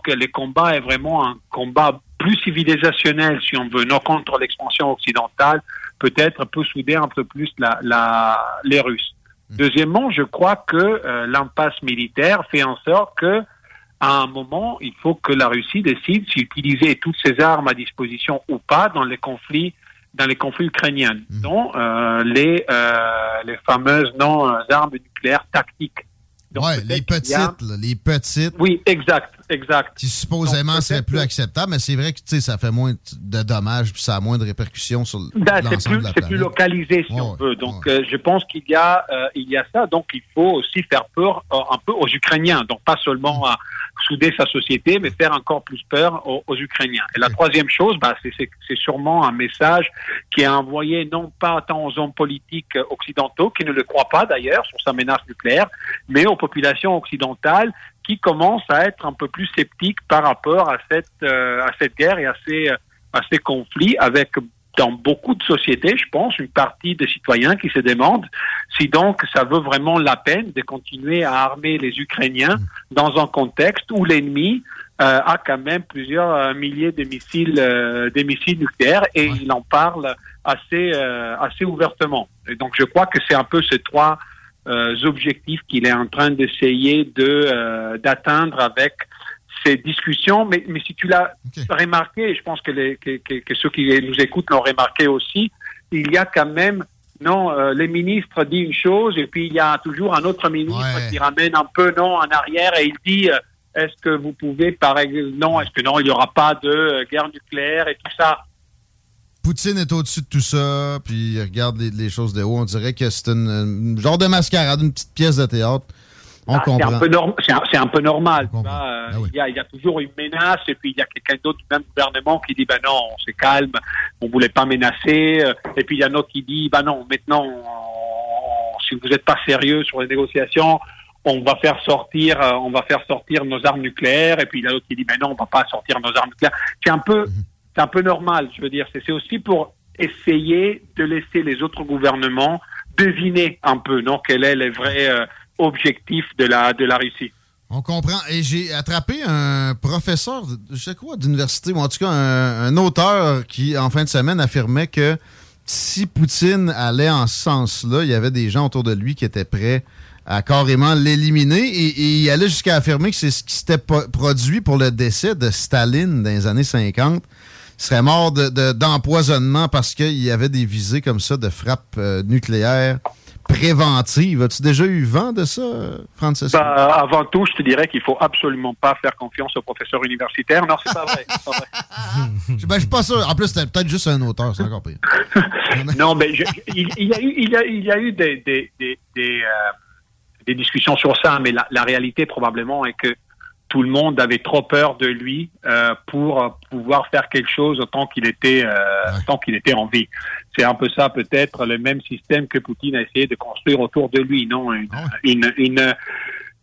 que le combat est vraiment un combat plus civilisationnel, si on veut, non contre l'expansion occidentale, peut-être peut souder un peu plus la, la, les Russes. Hmm. Deuxièmement, je crois que euh, l'impasse militaire fait en sorte que à un moment, il faut que la Russie décide s'utiliser toutes ses armes à disposition ou pas dans les conflits dans les conflits ukrainiens, hmm. dont euh, les euh, les fameuses non armes nucléaires tactiques. ouais, les petites, les petites. Oui, exact. Exact. Qui supposément serait plus acceptable, mais c'est vrai que ça fait moins de dommages puis ça a moins de répercussions sur ben, l'ensemble de la C'est plus localisé, si on veut. Donc, euh, je pense qu'il y, a, euh, il y a ça. Donc, il faut aussi faire peur euh, un peu aux Ukrainiens. Donc, pas seulement à souder sa société, mais faire encore plus peur aux, Ukrainiens. Et la troisième chose, bah, c'est sûrement un message qui est envoyé non pas tant aux hommes politiques occidentaux, qui ne le croient pas d'ailleurs sur sa menace nucléaire, mais aux populations occidentales qui commencent à être un peu plus sceptiques par rapport à cette, à cette guerre et à ces, à ces conflits avec dans beaucoup de sociétés, je pense, une partie des citoyens qui se demandent si donc ça vaut vraiment la peine de continuer à armer les Ukrainiens dans un contexte où l'ennemi euh, a quand même plusieurs euh, milliers de missiles, euh, des missiles nucléaires et il en parle assez, assez ouvertement. Et donc je crois que c'est un peu ces trois objectifs qu'il est en train d'essayer de d'atteindre avec ces discussions, mais, mais si tu l'as remarqué, je pense que, les, que, que, ceux qui nous écoutent l'ont remarqué aussi, il y a quand même, non, euh, les ministres dit une chose et puis il y a toujours un autre ministre qui ramène un peu, non, en arrière et il dit, euh, est-ce que vous pouvez, par exemple, non, est-ce que non, il n'y aura pas de euh, guerre nucléaire et tout ça. Poutine est au-dessus de tout ça, puis il regarde les, choses de haut. On dirait que c'est une, genre de mascarade, une petite pièce de théâtre. Ah, c'est un, peu c'est un, peu normal. Euh, ah il, y a, y a, toujours une menace et puis il y a quelqu'un d'autre du même gouvernement qui dit ben non, on se calme, on voulait pas menacer. Euh, et puis il y a un autre qui dit ben non, maintenant, si vous n'êtes pas sérieux sur les négociations, on va faire sortir, euh, on va faire sortir nos armes nucléaires. Et puis il y a d'autres qui dit ben non, on va pas sortir nos armes nucléaires. C'est un peu, mhm. C'est un peu normal. Je veux dire, c'est aussi pour essayer de laisser les autres gouvernements deviner un peu, non, quel est les vrais objectif de la, de la Russie. On comprend. Et j'ai attrapé un professeur, je sais quoi, d'université, ou en tout cas un, auteur qui, en fin de semaine, affirmait que si Poutine allait en ce sens-là, il y avait des gens autour de lui qui étaient prêts à carrément l'éliminer. Et, il allait jusqu'à affirmer que c'est ce qui s'était produit pour le décès de Staline dans les années 50. Il serait mort d'empoisonnement parce qu'il y avait des visées comme ça de frappe euh, nucléaire préventive. As-tu déjà eu vent de ça, Francis? Bah, avant tout, je te dirais qu'il faut absolument pas faire confiance aux professeurs universitaires. Non, c'est pas vrai. Pas vrai. <laughs> ben, je suis pas sûr. En plus, c'était peut-être juste un auteur, c'est encore pire. <laughs> non, mais il, y a eu, il, y a, il y a eu des, des, des, des, euh, des discussions sur ça, mais la, la réalité probablement est que tout le monde avait trop peur de lui euh, pour pouvoir faire quelque chose tant qu'il était euh, tant qu'il était en vie. C'est un peu ça peut-être le même système que Poutine a essayé de construire autour de lui, non? Une, ah une, une,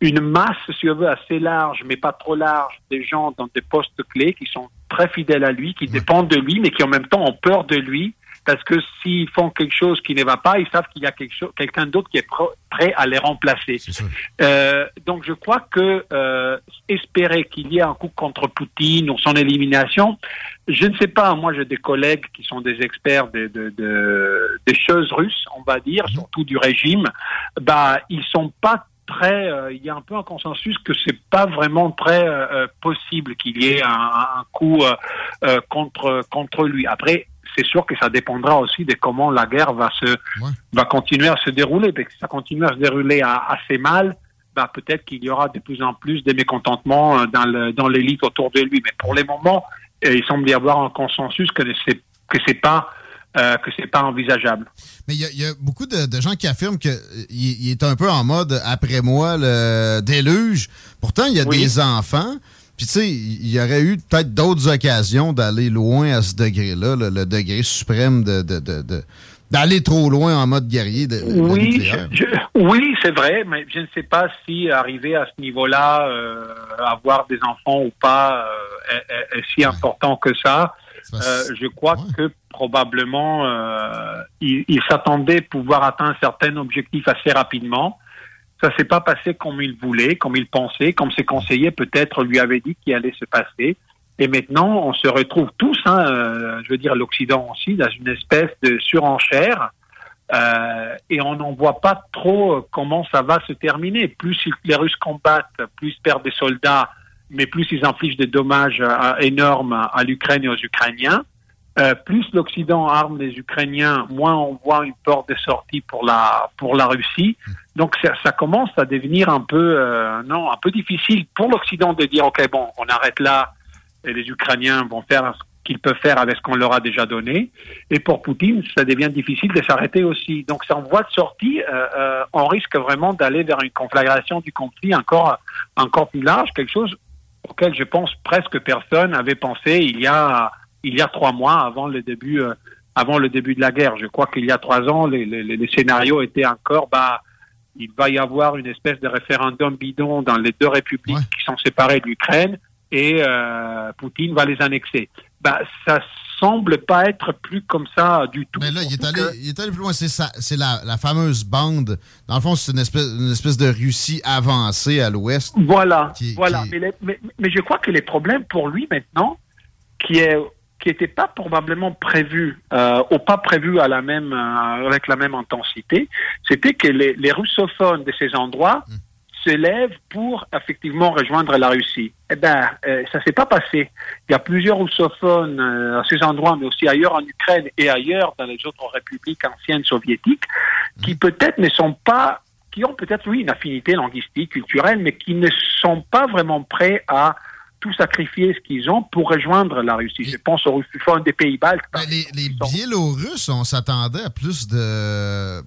une masse, si on veut, assez large, mais pas trop large, des gens dans des postes clés qui sont très fidèles à lui, qui dépendent de lui, mais qui en même temps ont peur de lui parce que s'ils font quelque chose qui ne va pas, ils savent qu'il y a quelque chose, quelqu'un d'autre qui est prêt à les remplacer. Euh, donc je crois que euh, espérer qu'il y ait un coup contre Poutine ou son élimination, je ne sais pas. Moi, j'ai des collègues qui sont des experts de, de, de des choses russes, on va dire, mhm. surtout du régime. Bah, ils sont pas très, euh, il y a un peu un consensus que c'est pas vraiment très euh, euh, possible qu'il y ait un, un coup contre contre lui. Après, c'est sûr que ça dépendra aussi de comment la guerre va se va continuer à se dérouler. Parce que si ça continue à se dérouler assez mal, bah peut-être qu'il y aura de plus en plus de mécontentement euh, dans le dans l'élite autour de lui. Mais pour le moment, euh, il semble y avoir un consensus que c'est que c'est pas euh, que c'est pas envisageable. Mais il y, a beaucoup de, gens qui affirment qu'il il est un peu en mode après moi le déluge. Pourtant, il y a des enfants puis, tu sais, il y aurait eu peut-être d'autres occasions d'aller loin à ce degré-là, le, degré suprême de, d'aller trop loin en mode guerrier de, oui, oui, c'est vrai, mais je ne sais pas si arriver à ce niveau-là, euh, avoir des enfants ou pas, euh, est, si important que ça. Euh, je crois que probablement il, il s'attendait pouvoir atteindre certains objectifs assez rapidement. Ça s'est pas passé comme il voulait, comme il pensait, comme ses conseillers peut-être lui avaient dit qu'il allait se passer. Et maintenant, on se retrouve tous, hein, euh, je veux dire l'Occident aussi, dans une espèce de surenchère. Euh, et on n'en voit pas trop comment ça va se terminer. Plus les Russes combattent, plus ils perdent des soldats, mais plus ils infligent des dommages euh, énormes à l'Ukraine et aux Ukrainiens. Euh, plus l'Occident arme les Ukrainiens, moins on voit une porte de sortie pour la pour la Russie. Donc ça, ça commence à devenir un peu euh, non un peu difficile pour l'Occident de dire ok bon on arrête là et les Ukrainiens vont faire ce qu'ils peuvent faire avec ce qu'on leur a déjà donné. Et pour Poutine, ça devient difficile de s'arrêter aussi. Donc en voie de sortie, euh, euh, on risque vraiment d'aller vers une conflagration du conflit encore encore plus large, quelque chose auquel je pense presque personne avait pensé il y a il y a trois mois avant le début euh, avant le début de la guerre. Je crois qu'il y a trois ans, les, les, les scénarios étaient encore bah il va y avoir une espèce de référendum bidon dans les deux républiques qui sont séparées de l'Ukraine et euh, Poutine va les annexer. Bah ça semble pas être plus comme ça du tout. Mais là, il est, allé, il est allé plus loin. C'est la, la, fameuse bande. Dans le fond, c'est une espèce, une espèce de Russie avancée à l'ouest. Voilà, qui, voilà. Qui... Mais, les, mais, mais, je crois que les problèmes pour lui maintenant, qui est qui n'était pas probablement prévu euh, ou pas prévu à la même euh, avec la même intensité, c'était que les, les, russophones de ces endroits mmh. se lèvent pour effectivement rejoindre la Russie. Eh ben, euh, ça s'est pas passé. Il y a plusieurs russophones euh, à ces endroits, mais aussi ailleurs en Ukraine et ailleurs dans les autres républiques anciennes soviétiques, mmh. qui peut-être ne sont pas, qui ont peut-être oui une affinité linguistique, culturelle, mais qui ne sont pas vraiment prêts à tout sacrifier ce qu'ils ont pour rejoindre la Russie. Je pense aux russophones des pays baltes. Les, les Biélorusses, on s'attendait à plus de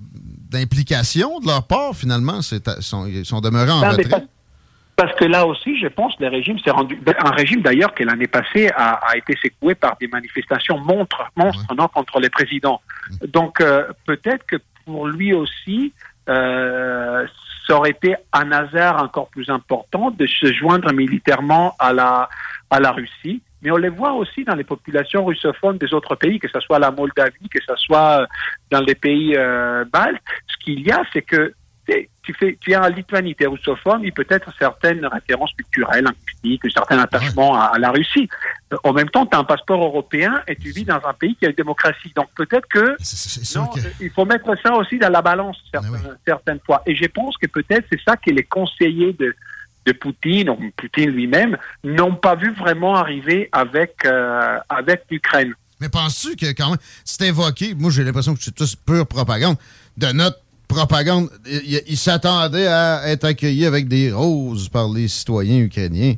d'implication de leur part, finalement. Ils sont, ils sont demeurés en retrait. Parce, que là aussi, je pense, le régime s'est rendu... Un régime, d'ailleurs, qui l'année passée a, a, été secoué par des manifestations monstres, monstres ouais. non, contre les présidents. Mmh. Donc, euh, peut-être que pour lui aussi, euh, ça aurait été un hasard encore plus important de se joindre militairement à la, à la Russie. Mais on les voit aussi dans les populations russophones des autres pays, que ce soit la Moldavie, que ce soit dans les pays euh, baltes. Ce qu'il y a, c'est que tu fais, tu es en Lituanie, tu es russophone, il peut être certaines références culturelles, linguistiques, un certain attachement ouais. à, à, la Russie. En même temps, tu as un passeport européen et tu vis dans un pays qui a une démocratie. Donc peut-être que, c est, c est non, que... il faut mettre ça aussi dans la balance certaines, oui. certaines fois. Et je pense que peut-être c'est ça que les conseillers de, de Poutine, ou Poutine lui-même, n'ont pas vu vraiment arriver avec, euh, avec l'Ukraine. Mais penses-tu que quand même, c'est invoqué, moi j'ai l'impression que c'est tout pure propagande, de notre propagande, il, il s'attendait à être accueilli avec des roses par les citoyens ukrainiens.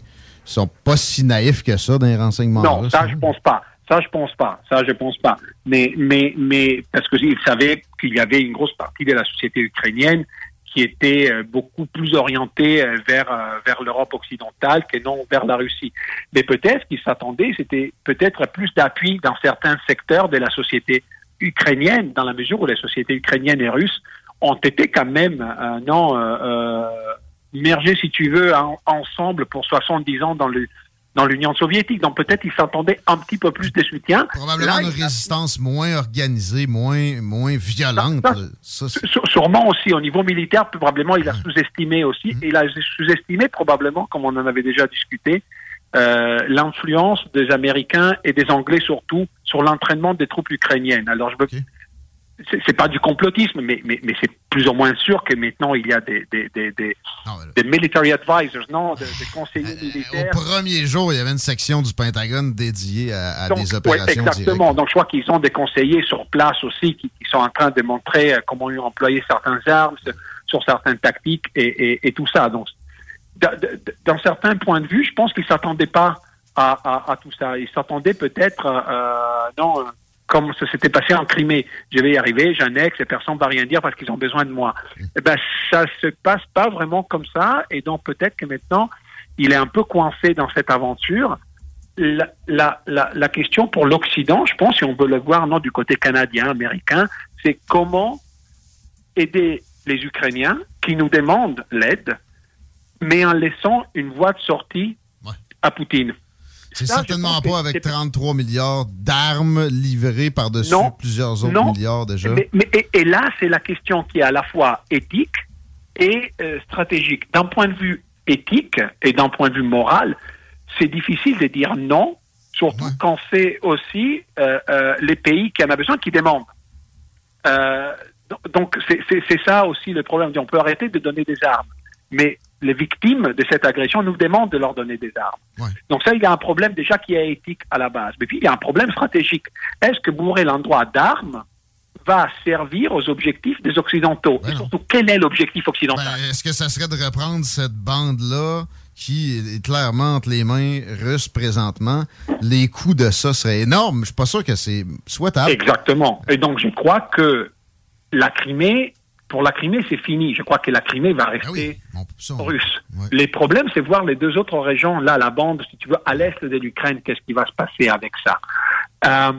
Ils sont pas si naïfs que ça dans les renseignements. Non, ça, je pense pas. Ça, je pense pas. Ça, je pense pas. Mais, mais, mais, parce qu'ils savaient qu'il y avait une grosse partie de la société ukrainienne qui était euh, beaucoup plus orientée euh, vers, euh, vers l'Europe occidentale que non vers la Russie. Mais peut-être qu'ils s'attendaient, c'était peut-être plus d'appui dans certains secteurs de la société ukrainienne, dans la mesure où les sociétés ukrainiennes et russes ont été quand même euh, non euh, mergés, si tu veux, en, ensemble pour 70 ans dans le dans l'Union soviétique. Donc peut-être ils s'attendaient un petit peu plus de soutien. Probablement Là, une résistance moins organisée, moins, moins violente. Ça, ça, sûrement aussi au niveau militaire, probablement il a sous-estimé aussi. Mmh. Et il a sous-estimé probablement, comme on en avait déjà discuté, euh, l'influence des Américains et des Anglais surtout sur l'entraînement des troupes ukrainiennes. Alors je veux... Okay c'est pas du complotisme, mais, mais, mais c'est plus ou moins sûr que maintenant il y a des, des, des, des, non, des military advisors, non, des, des conseillers euh, militaires. Au premier jour, il y avait une section du Pentagone dédiée à, à Donc, des opérations. Ouais, exactement. Directes. Donc je crois qu'ils ont des conseillers sur place aussi qui, qui sont en train de montrer euh, comment employer certaines armes, sur certaines tactiques et, et, et tout ça. Donc, d'un certain point de vue, je pense qu'ils s'attendaient pas à, à, à, tout ça. Ils s'attendaient peut-être, euh, non comme ça s'était passé en Crimée. Je vais y arriver, j'annexe et personne ne va rien dire parce qu'ils ont besoin de moi. Eh ben, ça se passe pas vraiment comme ça et donc peut-être que maintenant, il est un peu coincé dans cette aventure. La, la, la, la question pour l'Occident, je pense, si on veut le voir non du côté canadien, américain, c'est comment aider les Ukrainiens qui nous demandent l'aide, mais en laissant une voie de sortie ouais. à Poutine. C'est certainement pas avec 33 milliards d'armes livrées par-dessus plusieurs autres non, milliards déjà. Mais, mais et, et, là, c'est la question qui est à la fois éthique et euh, stratégique. D'un point de vue éthique et d'un point de vue moral, c'est difficile de dire non, surtout ouais. quand c'est aussi euh, euh, les pays qui en ont besoin qui demandent. donc, c'est ça aussi le problème. On peut arrêter de donner des armes. Mais les victimes de cette agression nous demandent de leur donner des armes. Donc ça, il y a un problème déjà qui est éthique à la base. Mais puis, il y a un problème stratégique. Est-ce que bourrer l'endroit d'armes va servir aux objectifs des Occidentaux? Et surtout, quel est l'objectif occidental? Ben, Est-ce que ça serait de reprendre cette bande-là qui est clairement entre les mains russes présentement? Les coûts de ça seraient énormes. Je suis pas sûr que c'est souhaitable. Exactement. Et donc, je crois que la Crimée, pour la Crimée, c'est fini. Je crois que la Crimée va rester russe. Les problèmes, c'est voir les deux autres régions, là, la bande, si tu veux, à l'est de l'Ukraine, qu'est-ce qui va se passer avec ça. Euh,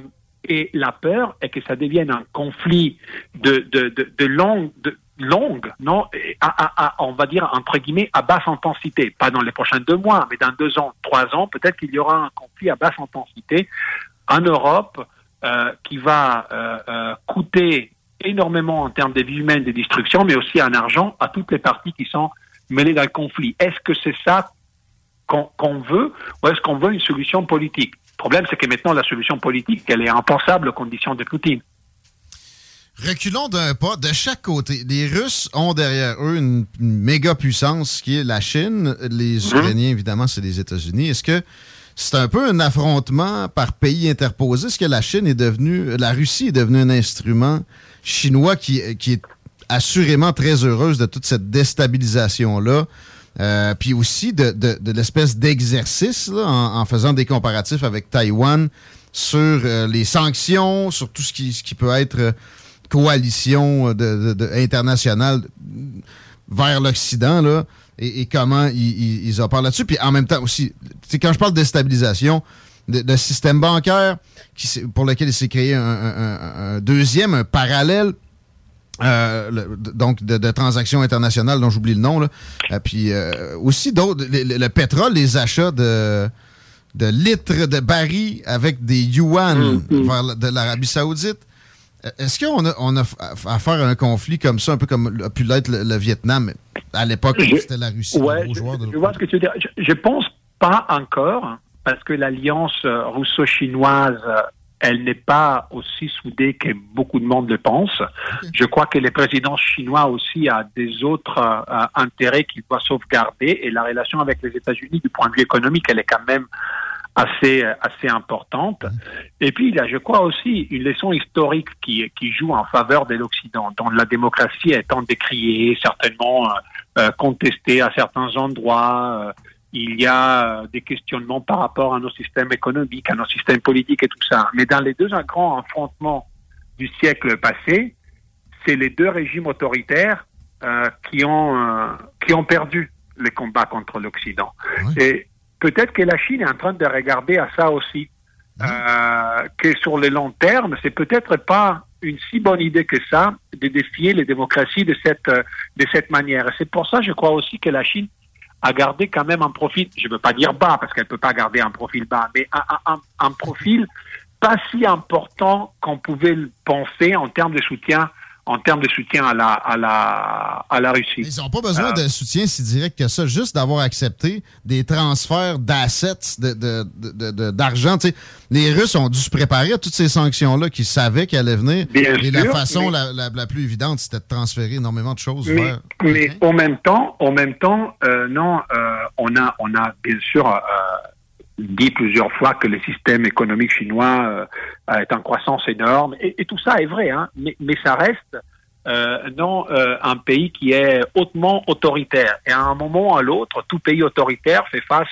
et la peur est que ça devienne un conflit de, de, de, de longue, de, longue, non, et à, à- à- on va dire entre guillemets à basse intensité, pas dans les prochains deux mois, mais dans deux ans, trois ans, peut-être qu'il y aura un conflit à basse intensité en Europe euh, qui va euh, coûter énormément en termes de vie humaine, de destruction, mais aussi en argent à toutes les parties qui sont mêlées dans le conflit. Est-ce que c'est ça qu'on veut ou est-ce qu'on veut une solution politique? Le problème, c'est que maintenant, la solution politique, elle est impensable aux conditions de Poutine. Reculons d'un pas de chaque côté. Les Russes ont derrière eux une, une méga puissance qui est la Chine. Les Ukrainiens, évidemment, c'est les États-Unis. Est-ce que c'est un peu un affrontement par pays interposé? Est-ce que la Chine est devenue, la Russie est devenue un instrument chinois qui, qui est assurément très heureuse de toute cette déstabilisation-là? Euh, puis aussi de, de- l'espèce d'exercice en, faisant des comparatifs avec Taïwan sur euh, les sanctions, sur tout ce qui, ce qui peut être euh, coalition de, internationale vers l'Occident, là, et, comment ils, ils, ils là-dessus. Puis en même temps aussi, quand je parle de déstabilisation, le, le système bancaire qui, pour lequel il s'est créé un, un- un- un deuxième, un parallèle, euh, le- donc de, de transactions internationales dont j'oublie le nom. Là. Euh, puis euh, aussi d'autres, le, le- le pétrole, les achats de, de litres de barils avec des yuan vers la- de l'Arabie Saoudite. Est-ce qu'on a, on a affaire à un conflit comme ça, un peu comme a pu l'être le, le Vietnam à l'époque où c'était la Russie, Ouais, je, de je vois ce que tu veux dire. Je, je pense pas encore, parce que l'alliance euh, russo-chinoise, euh, elle n'est pas aussi soudée que beaucoup de monde le pense. Je crois que le président chinois aussi a des autres euh, intérêts qu'il doit sauvegarder et la relation avec les États-Unis du point de vue économique, elle est quand même assez assez importante. Et puis il y a, je crois aussi, une leçon historique qui qui joue en faveur de l'Occident, dont la démocratie étant décriée, certainement euh, contestée à certains endroits. euh, il y a euh, des questionnements par rapport à nos systèmes économiques, à nos systèmes politiques et tout ça. Mais dans les deux grands affrontements du siècle passé, c'est les deux régimes autoritaires euh, qui ont euh, qui ont perdu les combats contre l'Occident. Et peut-être que la Chine est en train de regarder à ça aussi, euh, que sur le long terme, c'est peut-être pas une si bonne idée que ça de défier les démocraties de cette euh, de cette manière. C'est pour ça, je crois aussi que la Chine a gardé quand même un profil, je ne veux pas dire bas parce qu'elle peut pas garder un profil bas, mais un profil pas si important qu'on pouvait le penser en termes de soutien en termes de soutien à la à la à la Russie. Ils n'ont pas besoin Euh, de soutien si direct que ça, juste d'avoir accepté des transferts d'assets, de- de- de- de- d'argent. Les Russes ont dû se préparer à toutes ces sanctions-là qu'ils savaient qu'elles allaient venir. Bien Et la sûr, façon mais- la, la- la plus évidente, c'était de transférer énormément de choses Mais, vers. mais en même temps, en même temps, euh, non, euh, on a, on a bien sûr euh, dit plusieurs fois que le système économique chinois euh, est en croissance énorme, et, et tout ça est vrai, hein, mais, mais ça reste euh, non euh, un pays qui est hautement autoritaire. Et à un moment ou à l'autre, tout pays autoritaire fait face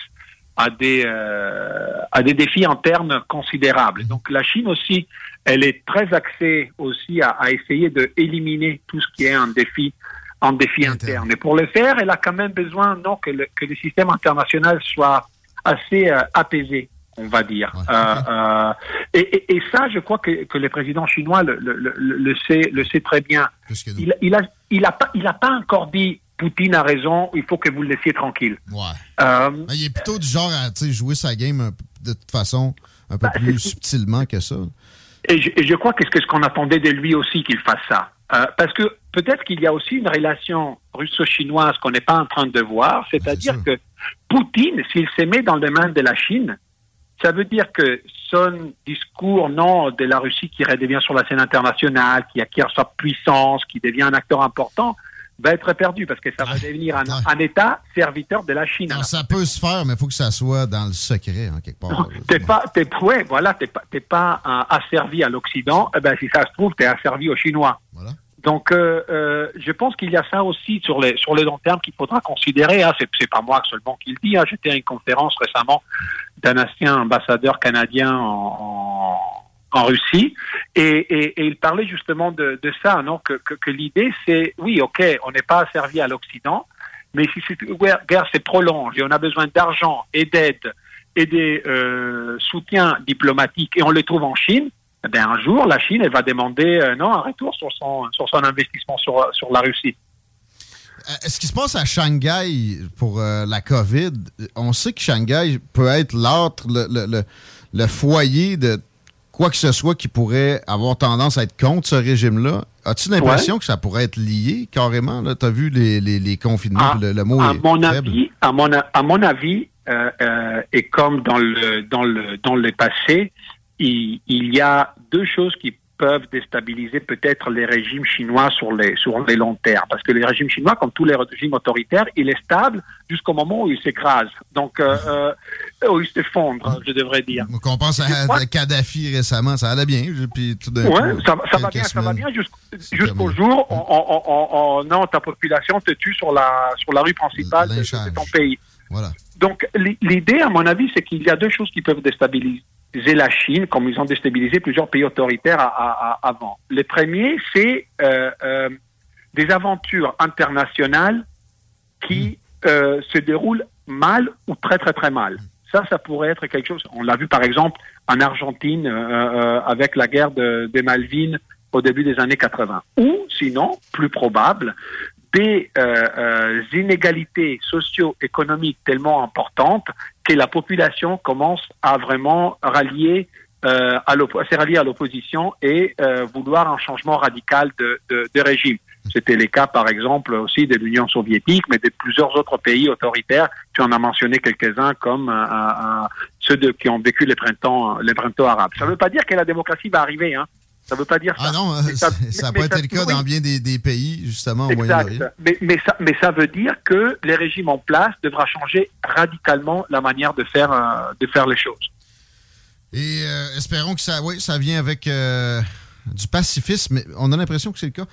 à des euh, à des défis internes considérables. Donc la Chine aussi, elle est très axée aussi à, à essayer de éliminer tout ce qui est un défi un défi interne. Et pour le faire, elle a quand même besoin non que le, que le système international soit assez euh, apaisé, on va dire. Euh, euh, et, et, et ça, je crois que, que le président chinois le, le, le, le sait le sait très bien. Il, il a il a pas il a pas encore dit Poutine a raison, il faut que vous le laissiez tranquille. Ouais. Il est plutôt du genre à jouer sa game de toute façon un peu plus subtilement que ça. Et je, et je crois que ce qu'on attendait de lui aussi qu'il fasse ça. Euh, parce que peut-être qu'il y a aussi une relation russo-chinoise qu'on n'est pas en train de voir, c'est-à-dire que Poutine, s'il se met dans le main de la Chine, ça veut dire que son discours, non, de la Russie qui redevient sur la scène internationale, qui acquiert sa puissance, qui devient un acteur important, va être perdu parce que ça va devenir un, un, État serviteur de la Chine. ça peut se faire, mais il faut que ça soit dans le secret, en quelque part. T'es pas, t'es, ouais, voilà, t'es pas, t'es pas asservi à l'Occident. Eh ben, si ça se trouve, t'es asservi aux Chinois. Voilà. Donc, euh, euh, je pense qu'il y a ça aussi sur les sur le long terme qu'il faudra considérer. Hein. C'est, c'est pas moi seulement qui le dis. Hein. J'étais à une conférence récemment d'un ancien ambassadeur canadien en, en, Russie et, il parlait justement de, ça, non que, l'idée c'est oui, ok, on n'est pas asservi à l'Occident, mais si cette guerre se prolonge et on a besoin d'argent et d'aide et des euh, soutiens diplomatiques et on les trouve en Chine, eh un jour, la Chine elle va demander euh, non, un retour sur son, sur son investissement sur, sur la Russie. Euh, qui se passe à Shanghai pour euh, la COVID? On sait que Shanghai peut être l'autre, le, le, le, foyer de quoi que ce soit qui pourrait avoir tendance à être contre ce régime-là. As-tu l'impression que ça pourrait être lié carrément? Tu as vu les, les, les confinements, ah, le, mot à est mon faible. Avis, à, mon, à mon avis, euh, euh, et comme dans le, dans le, dans le passé, il, il y a deux choses qui peuvent déstabiliser peut-être les régimes chinois sur les sur les longs termes. Parce que les régimes chinois comme tous les régimes autoritaires il est stable jusqu'au moment où il s'écrase. Donc euh, euh, où il s'effondre je devrais dire. Donc on pense à, Kadhafi récemment ça allait bien puis tout ouais, coup ça, ça va bien ça va bien jusqu'au jour on, on, on, on, non ta population te tue sur la sur la rue principale de, de ton pays voilà donc l'idée à mon avis c'est qu'il y a deux choses qui peuvent déstabiliser la Chine, comme ils ont déstabilisé plusieurs pays autoritaires à, à, à, avant. Le premier, c'est euh, euh, des aventures internationales qui euh, se déroulent mal ou très très très mal. Ça, ça pourrait être quelque chose. On l'a vu par exemple en Argentine avec la guerre de, des Malvines au début des années 80. Ou sinon, plus probable, des euh, euh, inégalités socio-économiques tellement importantes que la population commence à vraiment rallier euh, à s'est rallier à l'opposition et euh, vouloir un changement radical de, régime. C'était les cas, par exemple, aussi de l'Union soviétique, mais de plusieurs autres pays autoritaires. Tu en as mentionné quelques-uns, comme euh, ceux qui ont vécu les printemps, les printemps arabes. Ça ne veut pas dire que la démocratie va arriver. Hein. Ça ne veut pas dire ça. Ah non, <laughs> ça n'a pas été le cas dans bien des, des, pays, justement, au Moyen-Orient. Mais, mais, ça, mais ça veut dire que les régimes en place devra changer radicalement la manière de faire, euh, de faire les choses. Et euh, espérons que ça, oui, ça vient avec euh, du pacifisme. On a l'impression que c'est le cas.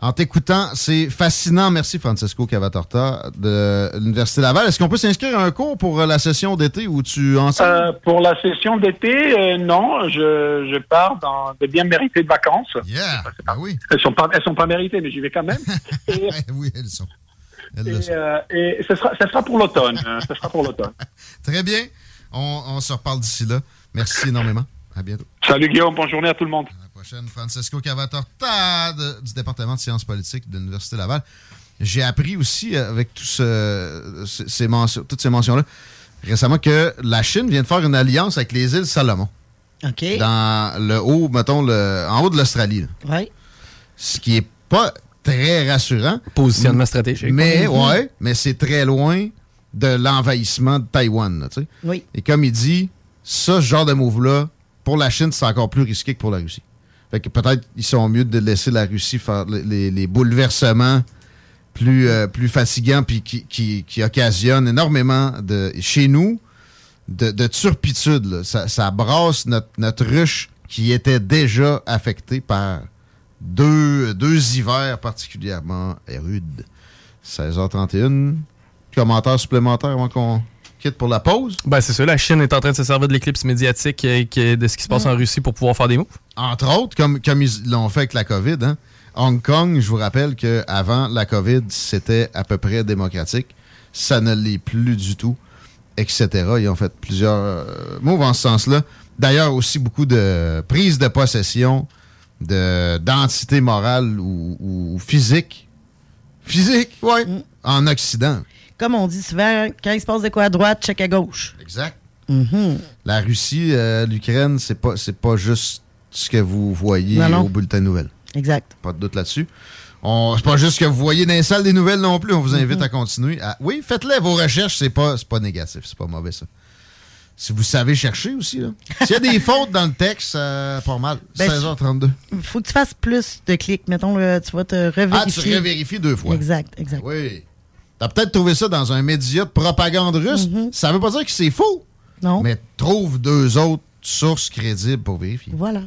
En t'écoutant, c'est fascinant. Merci Francesco Cavatorta de l'Université Laval. Est-ce qu'on peut s'inscrire à un cours pour la session d'été où tu enseignes? Euh, pour la session d'été, euh, non. Je, je pars dans de bien méritées de vacances. Yeah, ben oui. Elles sont pas, elles sont pas méritées, mais j'y vais quand même. <laughs> et, oui, elles sont. Elles et, euh, et ce sera, sera pour l'automne. ce sera pour l'automne. <laughs> Très bien. On, on se reparle d'ici là. Merci énormément. À bientôt. Salut Guillaume, bonne journée à tout le monde. Prochaine, Francesco Cavatorta de, du département de sciences politiques de l'Université Laval. J'ai appris aussi avec tout ce, ces mentions, toutes ces mentions-là récemment que la Chine vient de faire une alliance avec les îles Salomon. OK. Dans le haut, mettons, le, en haut de l'Australie. Oui. Ce qui est pas très rassurant. Positionnement stratégique. Mais, ouais, mais c'est très loin de l'envahissement de Taïwan. Là, oui. Et comme il dit, ça, ce genre de move-là, pour la Chine, c'est encore plus risqué que pour la Russie. Fait que peut-être ils sont mieux de laisser la Russie faire les, les bouleversements plus, euh, plus fatigants puis qui, qui, qui, occasionnent énormément de chez nous de, de turpitude. Là. Ça, ça brasse notre, notre ruche qui était déjà affectée par deux, deux hivers particulièrement rudes. 16h31. Commentaire supplémentaire avant qu'on quitte pour la pause? Ben, c'est ça. La Chine est en train de se servir de l'éclipse médiatique euh, qui- de ce qui se passe en Russie pour pouvoir faire des moves. Entre autres, comme, comme ils l'ont fait avec la COVID. Hein. Hong Kong, je vous rappelle qu'avant la COVID, c'était à peu près démocratique. Ça ne l'est plus du tout, etc. Ils ont fait plusieurs euh, moves en ce sens-là. D'ailleurs, aussi beaucoup de prise de possession de d'entités morales ou, ou physiques. Physiques, oui. En Occident. Comme on dit souvent, quand il se passe de quoi à droite, check à gauche. Exact. Mhm. La Russie, euh, l'Ukraine, c'est pas c'est pas juste ce que vous voyez Non, non. au bulletin de nouvelles. Exact. Pas de doute là-dessus. C'est pas juste que vous voyez dans les salles des nouvelles non plus. On vous invite Mhm. à continuer. à- Oui, faites-les vos recherches. C'est pas, pas négatif. C'est pas mauvais, ça. Si vous savez chercher aussi, là. S'il y a des <laughs> fautes dans le texte, euh, pas mal. Ben, 16h32. Il faut que tu fasses plus de clics. Mettons, tu vas te revérifier. Ah, tu revérifies deux fois. Exact, exact. Oui. T'as peut-être trouvé ça dans un média de propagande russe. Ça veut pas dire que c'est faux. Non. Mais trouve deux autres sources crédibles pour vérifier. Voilà.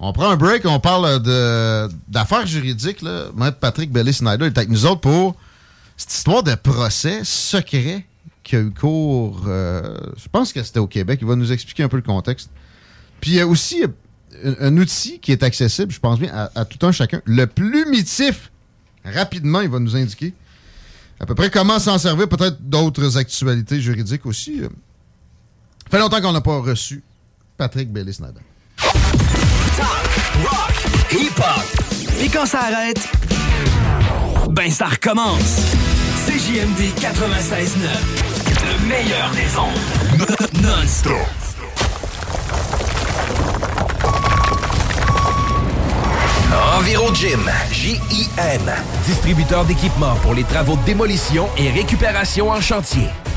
On prend un break, on parle de- d'affaires juridiques. Là. Maître Patrick Belly-Snyder est avec nous autres pour cette histoire de procès secret qui a eu cours, euh, je pense que c'était au Québec. Il va nous expliquer un peu le contexte. Puis il y a aussi un, un outil qui est accessible, je pense bien, à, à tout un chacun. Le plumitif. Rapidement, il va nous indiquer à peu près comment s'en servir, peut-être d'autres actualités juridiques aussi. Ça fait longtemps qu'on n'a pas reçu Patrick Belly-Snyder. Rock, hip-hop. Et quand ça arrête, ben ça recommence. CJMD 96.9. Le meilleur des ondes. Non-stop. Enviro Gym, J-I-M. Distributeur d'équipements pour les travaux de démolition et récupération en chantier.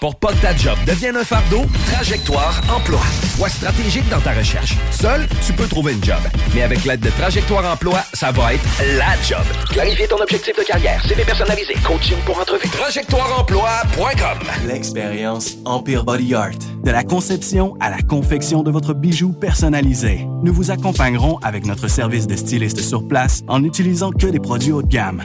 Pour pas que ta job devienne un fardeau, Trajectoire Emploi. Sois stratégique dans ta recherche. Seul, tu peux trouver une job. Mais avec l'aide de Trajectoire Emploi, ça va être la job. Clarifier ton objectif de carrière, CV personnalisé, coaching pour entrevue. TrajectoireEmploi.com L'expérience Empire Body Art. De la conception à la confection de votre bijou personnalisé. Nous vous accompagnerons avec notre service de styliste sur place en n'utilisant que des produits haut de gamme.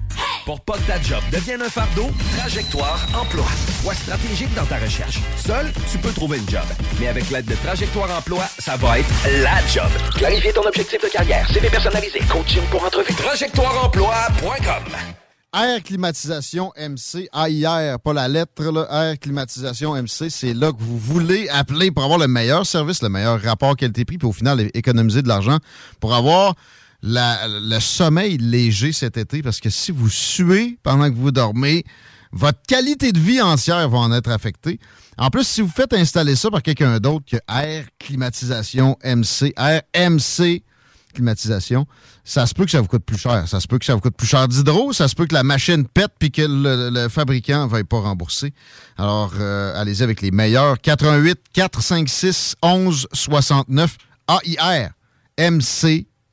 Pour pas que ta job devienne un fardeau, Trajectoire Emploi. Sois stratégique dans ta recherche. Seul, tu peux trouver une job. Mais avec l'aide de Trajectoire Emploi, ça va être la job. Clarifier ton objectif de carrière, CV personnalisé, coaching pour entrevue. TrajectoireEmploi.com Air Climatisation MC, AIR, pas la lettre, là, Air Climatisation MC, c'est là que vous voulez appeler pour avoir le meilleur service, le meilleur rapport qualité-prix, puis au final, économiser de l'argent pour avoir le sommeil léger cet été, parce que si vous suez pendant que vous dormez, votre qualité de vie entière va en être affectée. En plus, si vous faites installer ça par quelqu'un d'autre que Air Climatisation MC, Air MC climatisation, ça se peut que ça vous coûte plus cher. Ça se peut que ça vous coûte plus cher d'hydro, ça se peut que la machine pète puis que le, fabricant ne va pas rembourser. Alors, euh, allez-y avec les meilleurs. 88 456 11 69 AIR MC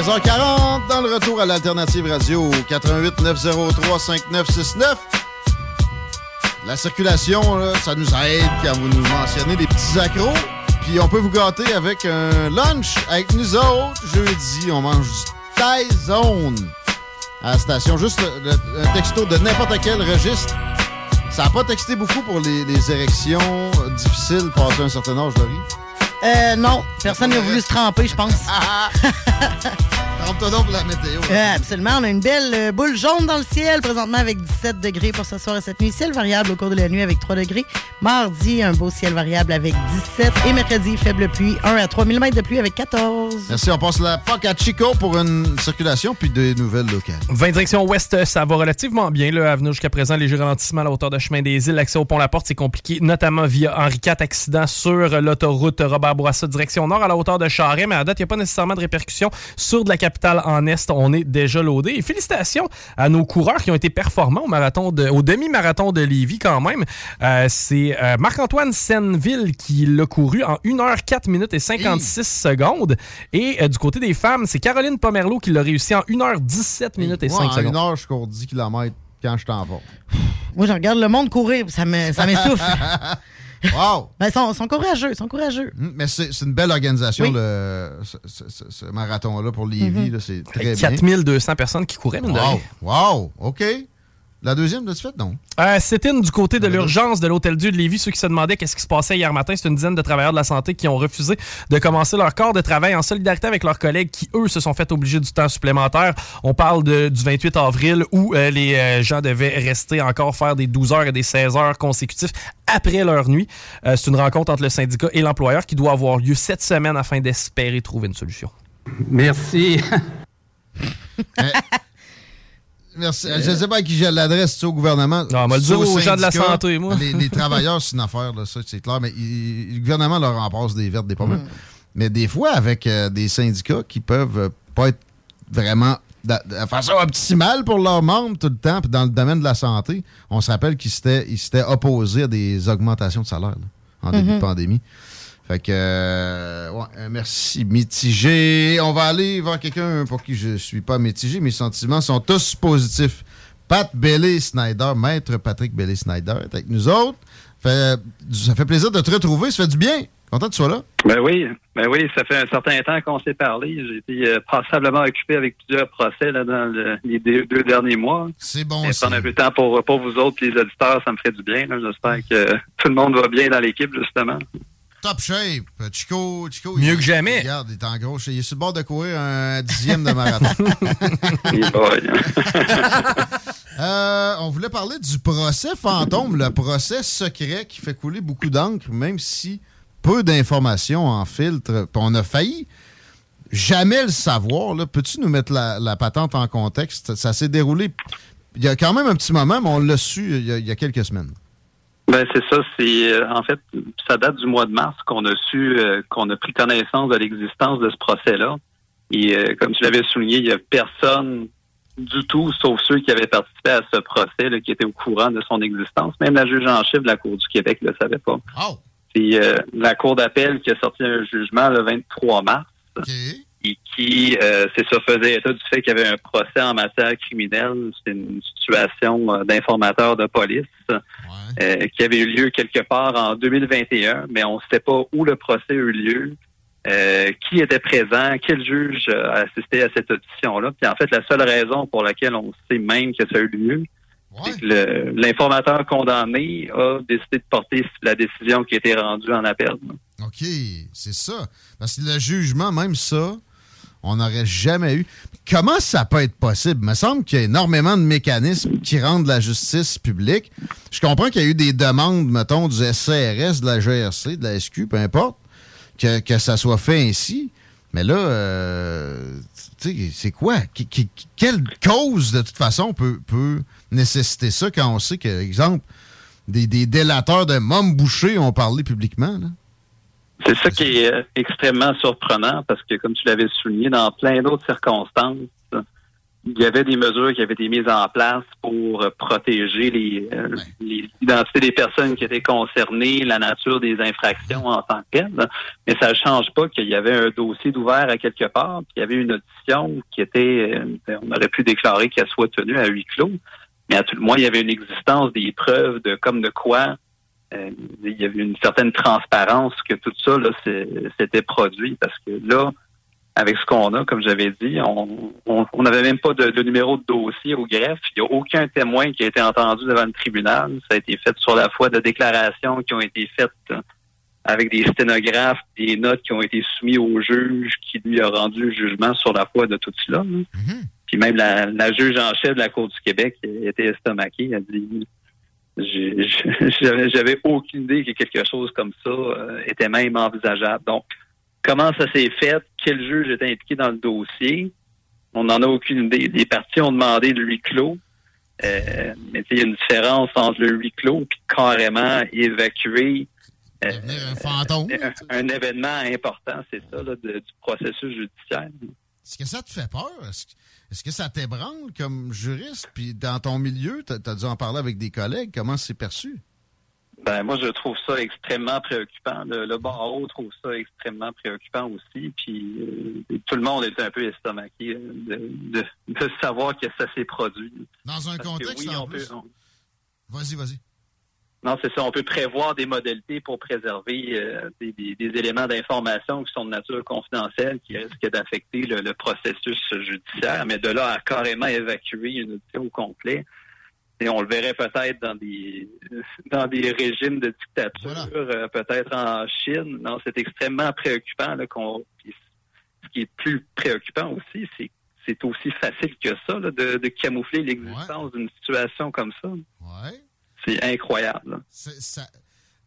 16h40 dans le retour à l'Alternative Radio 88 903 5969. La circulation, ça nous aide quand vous nous mentionnez des petits accros. Puis on peut vous gâter avec un lunch avec nous autres. Jeudi, on mange du Zone à la station. Juste le- un texto de n'importe quel registre. Ça n'a pas texté beaucoup pour les, érections difficiles passé un certain âge, Laurie. Euh, non, personne n'a voulu se tremper, je pense. <laughs> Trempe-toi donc pour la météo. Euh, absolument. On a une belle euh, boule jaune dans le ciel, présentement avec 17 degrés pour ce soir et cette nuit. Ciel variable au cours de la nuit avec 3 degrés. Mardi, un beau ciel variable avec 17. Et mercredi, faible pluie, 1 à 3 mm de pluie avec 14. Merci, on passe la POC à Chico pour une circulation puis des nouvelles locales. 20 direction ouest, ça va relativement bien. Là, à venir jusqu'à présent, léger ralentissement à la hauteur de chemin des îles. L'accès au pont La Porte, c'est compliqué, notamment via Henri IV, accident sur l'autoroute Robert Bourassa, direction nord, à la hauteur de Charest. Mais à date, il n'y a pas nécessairement de répercussions sur de la capitale en est. On est déjà loadé. Et félicitations à nos coureurs qui ont été performants au marathon de, au demi-marathon de Lévis quand même. Euh, c'est euh, Marc-Antoine Senneville qui l'a couru en 1 h 4 minutes et 56 secondes. Et euh, du côté des femmes, c'est Caroline Pomerleau qui l'a réussi en 1 h 17 minutes et Moi, 5 en secondes. une heure, je cours 10 km quand je t'en vais. Moi, je regarde le monde courir, ça me- ça m'essouffle. <laughs> wow! <laughs> Ben, ils sont, sont courageux, ils sont courageux. Mm, Mais c'est c'est une belle organisation, Oui. le, ce, ce- ce- ce marathon-là pour Lévis. Là, c'est très bien. 4200 personnes qui couraient, mine de rien. Wow! Wow! OK. La deuxième, de fait, non. Euh, C'était du côté de l'urgence de l'Hôtel Dieu de Lévis. Ceux qui se demandaient qu'est-ce qui se passait hier matin, c'est une dizaine de travailleurs de la santé qui ont refusé de commencer leur corps de travail en solidarité avec leurs collègues qui, eux, se sont fait obliger du temps supplémentaire. On parle de, du 28 avril où euh, les euh, gens devaient rester encore faire des 12 heures et des 16 heures consécutifs après leur nuit. Euh, c'est une rencontre entre le syndicat et l'employeur qui doit avoir lieu cette semaine afin d'espérer trouver une solution. Merci. <laughs> Merci. Je ne sais pas à qui j'ai l'adresse, au gouvernement. Non, on va le dire aux gens de la santé, moi. Les, travailleurs, c'est une affaire, là, ça, c'est clair. Mais le gouvernement leur en passe des vertes, des pommes. Mm. Mais des fois, avec euh, des syndicats qui peuvent euh, pas être vraiment de, façon optimale pour leurs membres tout le temps, puis dans le domaine de la santé, on se rappelle qu'ils s'étaient opposés à des augmentations de salaire en début de mm-hmm. pandémie. Fait que, euh, ouais, merci. Mitigé. On va aller voir quelqu'un pour qui je suis pas mitigé. Mes sentiments sont tous positifs. Pat Bailey-Snyder, maître Patrick Bailey-Snyder est avec nous autres. Fait, ça fait plaisir de te retrouver. Ça fait du bien. Content que tu sois là? Ben oui, ben oui, ça fait un certain temps qu'on s'est parlé. J'ai été euh, passablement occupé avec plusieurs procès là, dans les deux, derniers mois. C'est bon. Et prendre un peu de temps pour, pour vous autres, les auditeurs, ça me ferait du bien. J'espère que tout le monde va bien dans l'équipe, justement top shape. Chico, Chico Mieux que jamais. Regarde, il est en gros. Il est sur le bord de courir un dixième de marathon. <laughs> <laughs> euh, on voulait parler du procès fantôme, le procès secret qui fait couler beaucoup d'encre, même si peu d'informations en filtre. On a failli jamais le savoir. Peux-tu nous mettre la, patente en contexte? Ça s'est déroulé il y a quand même un petit moment, mais on l'a su il y a quelques semaines. Ben c'est ça, c'est euh, en fait ça date du mois de mars qu'on a su euh, qu'on a pris connaissance de l'existence de ce procès-là. Et euh, comme tu l'avais souligné, il y a personne du tout, sauf ceux qui avaient participé à ce procès, là, qui étaient au courant de son existence. Même la juge en chef de la Cour du Québec ne le savait pas. C'est la Cour d'appel qui a sorti un jugement le 23 mars et qui, c'est ça, faisait état du fait qu'il y avait un procès en matière criminelle. C'est une situation d'informateur de police. Euh, qui avait eu lieu quelque part en 2021, mais on ne sait pas où le procès a eu lieu, euh, qui était présent, quel juge a assisté à cette audition-là. Puis en fait, la seule raison pour laquelle on sait même que ça a eu lieu, c'est que l'informateur condamné a décidé de porter la décision qui a été rendue en appel. OK, c'est ça. Parce que le jugement, même ça, on n'aurait jamais eu. Comment ça peut être possible? Il me semble qu'il y a énormément de mécanismes qui rendent la justice publique. Je comprends qu'il y a eu des demandes, mettons, du SCRS, de la GRC, de la SQ, peu importe, que, ça soit fait ainsi. Mais là, euh, c'est quoi? quelle cause, de toute façon, peut, peut nécessiter ça quand on sait que, exemple, des, des délateurs de mômes bouchés ont parlé publiquement? Là? C'est ça qui est euh, extrêmement surprenant parce que, comme tu l'avais souligné, dans plein d'autres circonstances, il y avait des mesures qui avaient été mises en place pour euh, protéger les, euh, l'identité des personnes qui étaient concernées, la nature des infractions en tant que telles. Mais ça ne change pas qu'il y avait un dossier d'ouvert à quelque part, puis il y avait une audition qui était, on aurait pu déclarer qu'elle soit tenue à huis clos. Mais à tout le moins, il y avait une existence des preuves de comme de quoi euh, il y avait une certaine transparence que tout ça là s'était produit parce que là avec ce qu'on a, comme j'avais dit, on n'avait même pas de, numéro de dossier au greffe. Il n'y a aucun témoin qui a été entendu devant le tribunal. Ça a été fait sur la foi de déclarations qui ont été faites avec des sténographes, des notes qui ont été soumises au juge qui lui a rendu le jugement sur la foi de tout cela. Mm-hmm. Puis même la, la, juge en chef de la Cour du Québec était estomaquée. Elle a dit <laughs> j'avais aucune idée que quelque chose comme ça euh, était même envisageable. Donc, comment ça s'est fait? Quel juge était impliqué dans le dossier? On n'en a aucune idée. Les parties ont demandé le huis clos. Euh, mais il y a une différence entre le huis clos et carrément évacuer euh, un, un, événement important, c'est ça, du processus judiciaire. Est-ce que ça te fait peur? Est-ce que ça t'ébranle comme juriste? Puis dans ton milieu, tu as, dû en parler avec des collègues. Comment c'est perçu? Ben moi, je trouve ça extrêmement préoccupant. Le, barreau trouve ça extrêmement préoccupant aussi. Puis euh, tout le monde est un peu estomaqué de, savoir que ça s'est produit. Dans un contexte en plus. Vas-y, vas-y. Non, c'est ça. On peut prévoir des modalités pour préserver euh, des, éléments d'information qui sont de nature confidentielle, qui risquent d'affecter le, processus judiciaire. Mais de là à carrément évacuer une audition au complet, et on le verrait peut-être dans des dans des régimes de dictature, euh, peut-être en Chine. Non, c'est extrêmement préoccupant là, qu'on. Ce qui est plus préoccupant aussi, c'est c'est aussi facile que ça là, de, de, camoufler l'existence d'une situation comme ça. Ouais. C'est incroyable.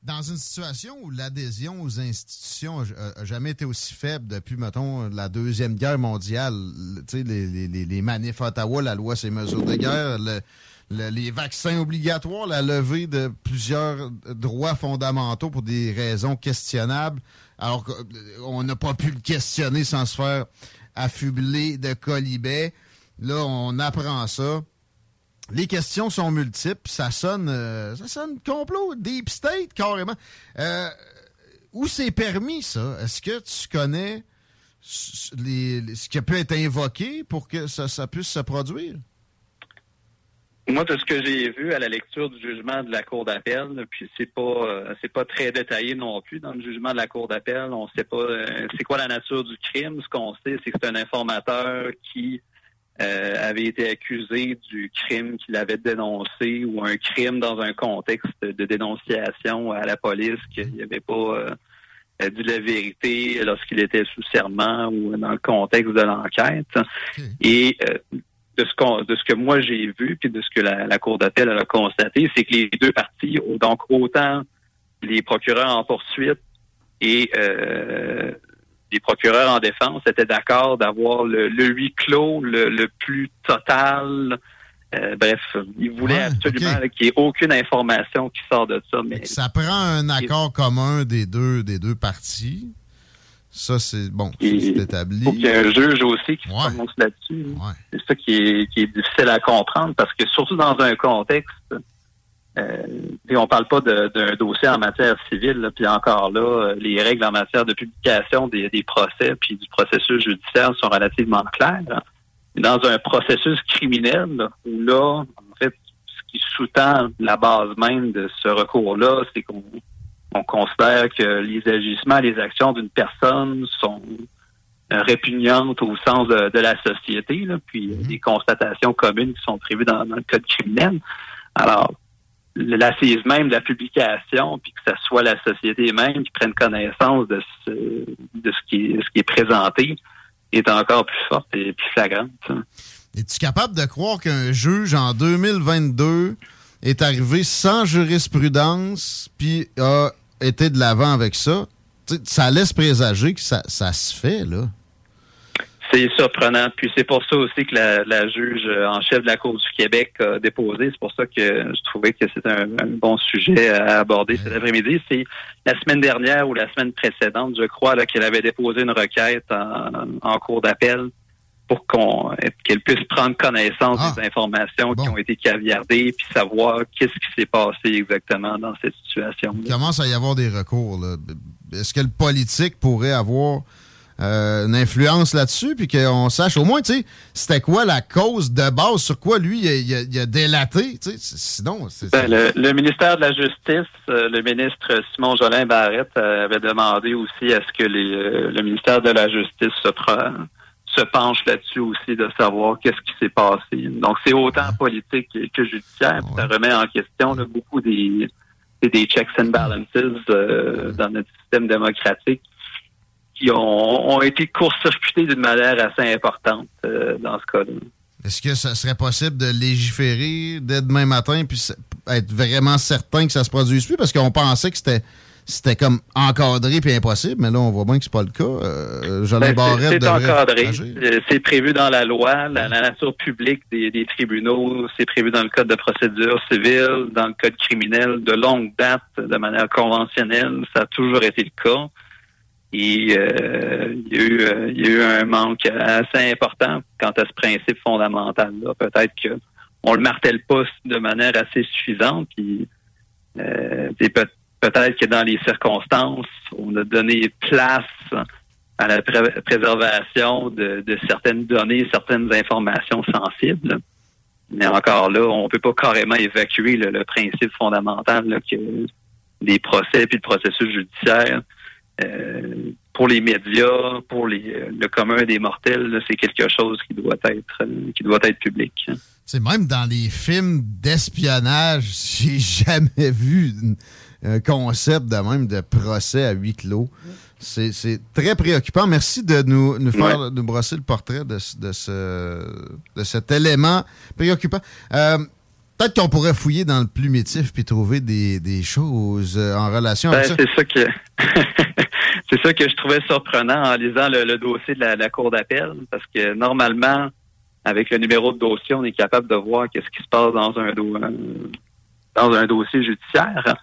Dans une situation où l'adhésion aux institutions n'a jamais été aussi faible depuis, mettons, la Deuxième Guerre mondiale, les, les, les manifs à Ottawa, la loi ces mesures de guerre, le, les vaccins obligatoires, la levée de plusieurs droits fondamentaux pour des raisons questionnables, alors qu'on n'a pas pu le questionner sans se faire affubler de colibets. Là, on apprend ça. Les questions sont multiples. Ça sonne, euh, ça sonne complot, deep state carrément. Euh, où c'est permis ça? Est-ce que tu connais ce qui peut être invoqué pour que ça puisse se produire? Moi, de ce que j'ai vu à la lecture du jugement de la Cour d'appel, puis c'est pas euh, c'est pas très détaillé non plus dans le jugement de la Cour d'appel. On sait pas euh, c'est quoi la nature du crime. Ce qu'on sait, c'est que c'est un informateur qui euh, avait été accusé du crime qu'il avait dénoncé ou un crime dans un contexte de dénonciation à la police qu'il n'avait pas dit la vérité lorsqu'il était sous serment ou dans le contexte de l'enquête. Et de ce, de ce que moi j'ai vu, puis de ce que la, Cour d'appel a constaté, c'est que les deux parties, donc autant les procureurs en poursuite et euh, les procureurs en défense étaient d'accord d'avoir le, huis clos le, plus total. Euh, bref, ils voulaient absolument qu'il n'y ait aucune information qui sort de ça. Mais ça prend un accord commun des deux des deux parties. Ça, c'est bon, c'est établi. Il faut qu'il y ait un juge aussi qui se prononce là-dessus. C'est ça qui est, qui est, difficile à comprendre parce que surtout dans un contexte, et on parle pas d'un dossier en matière civile, puis encore là, les règles en matière de publication des, des procès puis du processus judiciaire sont relativement claires. Dans un processus criminel, où là, en fait, ce qui sous-tend la base même de ce recours-là, c'est qu'on on considère que les agissements, les actions d'une personne sont euh, répugnantes au sens de, la société, là, puis mhm. des constatations communes qui sont prévues dans, le code criminel. Alors, l'assise même de la publication, puis que ce soit la société même qui prenne connaissance de ce, qui ce qui est présenté, est encore plus forte et plus flagrante. Es-tu capable de croire qu'un juge en 2022 est arrivé sans jurisprudence, puis a été de l'avant avec ça, ça laisse présager que ça, se fait, là. C'est surprenant. Puis c'est pour ça aussi que la, juge en chef de la Cour du Québec a déposé. C'est pour ça que je trouvais que c'était un, bon sujet à aborder cet après-midi. C'est la semaine dernière ou la semaine précédente, je crois, qu'elle avait déposé une requête en, en cours d'appel pour qu'on qu'elle puisse prendre connaissance des ah. informations qui ont été caviardées puis savoir qu'est-ce qui s'est passé exactement dans cette situation. Il commence à y avoir des recours. Est-ce que le politique pourrait avoir euh, une influence là-dessus, puis qu'on sache au moins, tu sais, c'était quoi la cause de base, sur quoi lui il a, délaté, tu sais, sinon... Ben, le, ministère de la Justice, euh, le ministre Simon Jolin Barrette euh, avait demandé aussi à ce que le ministère de la Justice se prenne se penche là-dessus aussi de savoir qu'est-ce qui s'est passé. Donc, c'est autant politique que judiciaire. Ça remet en question beaucoup des, des checks and balances dans notre système démocratique qui ont, été court-circuités d'une manière assez importante euh, dans ce cas-là. Est-ce que ça serait possible de légiférer dès demain matin puis être vraiment certain que ça se produise plus? Parce qu'on pensait que c'était c'était comme encadré puis impossible, mais là, on voit bien que c'est pas le cas. Euh, ben, C'est encadré. Euh, c'est prévu dans la loi. La, nature publique des, tribunaux, c'est prévu dans le code de procédure civile, dans le code criminel de longue date, de manière conventionnelle. Ça a toujours été le cas. Et euh, il, y a eu, euh, il y a eu un manque assez important quant à ce principe fondamental-là. Peut-être que on le martèle pas de manière assez suffisante. Euh, peut-être que dans les circonstances, on a donné place à la préservation de, certaines données, certaines informations sensibles. Mais encore là, on peut pas carrément évacuer le, principe fondamental que les procès puis le processus judiciaire euh, pour les médias, pour les, le commun des mortels, c'est quelque chose qui doit être qui doit être public. C'est même dans les films d'espionnage, <laughs> j'ai jamais vu un concept de même de procès à huis clos. C'est très préoccupant. Merci de nous, nous faire nous brosser le portrait de, de, ce, de cet élément préoccupant. Euh, peut-être qu'on pourrait fouiller dans le plumitif puis trouver des, des choses euh, en relation avec ben, ça. C'est ça que <laughs> c'est ça que je trouvais surprenant en lisant le, dossier de la, cour d'appel, parce que normalement, avec le numéro de dossier, on est capable de voir qu'est-ce qui se passe dans un dans un dossier judiciaire.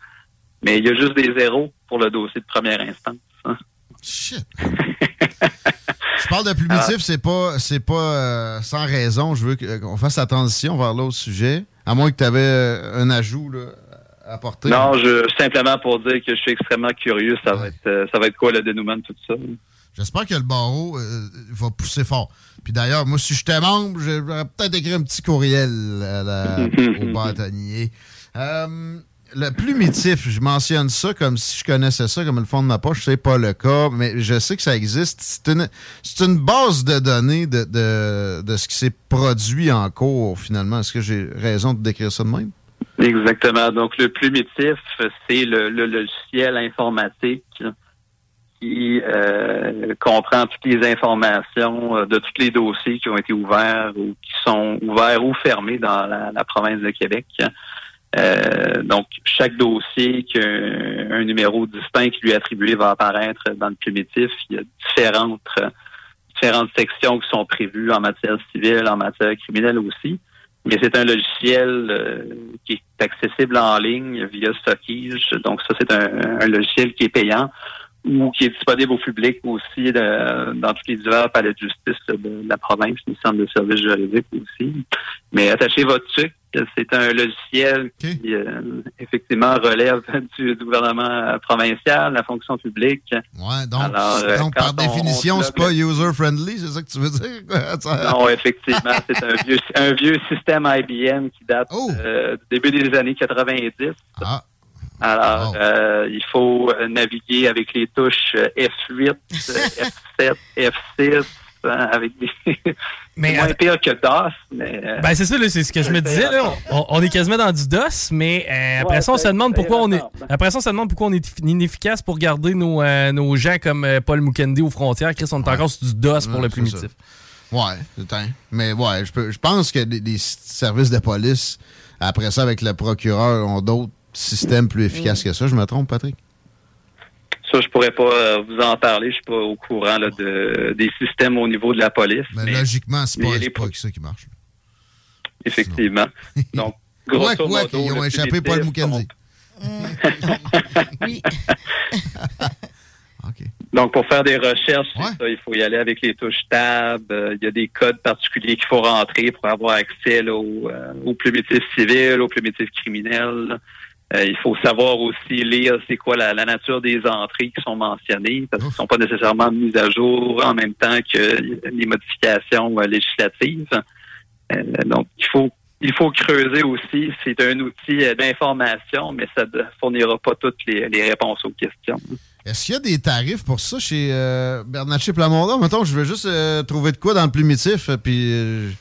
Mais il y a juste des zéros pour le dossier de première instance. Hein. Shit. je parle de plumitif, ah. c'est pas c'est pas euh, sans raison. Je veux qu'on fasse la transition vers l'autre sujet. À moins que tu avais euh, un ajout à apporter? Non, je, simplement pour dire que je suis extrêmement curieux. Ça, va, être, euh, ça va être quoi le dénouement de tout ça? J'espère que le barreau va pousser fort. Puis d'ailleurs, moi, si j'étais membre, j'aurais peut-être écrit un petit courriel <laughs> au bâtonnier. Euh, le plumitif, je mentionne ça comme si je connaissais ça comme le fond de ma poche. C'est pas le cas, mais je sais que ça existe. C'est une, une base de données de, de, ce qui s'est produit en cours, finalement. Est-ce que j'ai raison de décrire ça de même? Exactement. Donc, le plumitif, c'est le, logiciel informatique qui euh, comprend toutes les informations euh, de tous les dossiers qui ont été ouverts ou qui sont ouverts ou fermés dans la province de Québec. Euh, donc, chaque dossier qui a un, numéro distinct qui lui est attribué va apparaître dans le primitif. Il y a différentes, différentes sections qui sont prévues en matière civile, en matière criminelle aussi. Mais c'est un logiciel euh, qui est accessible en ligne via Stockage. Donc, ça, c'est un, logiciel qui est payant ou qui est disponible au public aussi dans tous les divers palais de justice de, la province, une centre de services juridiques aussi. Mais attachez votre truc, c'est un logiciel qui, euh, effectivement, relève <laughs> du, gouvernement provincial, la fonction publique. Ouais, donc, euh, par définition, c'est pas user-friendly, c'est ça que tu veux dire? <laughs> non, effectivement, c'est un vieux, un vieux système IBM qui date oh! euh, du début des années 90. Ah. Alors, il faut naviguer avec les touches F8, F7, F6, avec des. Mais, <laughs> moins pire que DOS, mais. Euh, ben, c'est ça, c'est ce que je me disais, là. On, est quasiment dans du DOS, mais euh, après ça, on se demande pourquoi on est. Après ça, on se demande pourquoi on est inefficace pour garder nos, euh, nos gens comme Paul Mukendi aux frontières. Chris, on est encore sur du DOS pour le primitif. Ouais, mais ouais, je, je pense que les, services de police, après ça, avec le procureur, ont d'autres systèmes plus efficaces mm. que ça. Je me trompe, Patrick? Ça, je pourrais pas euh, vous en parler. Je suis pas au courant de, des systèmes au niveau de la police. Mais, logiquement, c'est pas, pas ça qui marche. Effectivement. Donc, grosso quoi, modo, ils ont échappé Paul Mukendi. <laughs> oui. <laughs> Donc, pour faire des recherches, il faut y aller avec les touches tab. Euh, il y a des codes particuliers qu'il faut rentrer pour avoir accès au, euh, au primitif civil, au primitif criminel. Euh, il faut savoir aussi lire c'est quoi la, nature des entrées qui sont mentionnées, parce qu'elles ne sont pas nécessairement mises à jour en même temps que les modifications euh, législatives. Euh, donc, il faut il faut creuser aussi. C'est un outil d'information, mais ça ne fournira pas toutes les, réponses aux questions. Est-ce qu'il y a des tarifs pour ça chez euh, Bernatchez Plamondon? Mettons, je veux juste trouver de quoi dans le plumitif, puis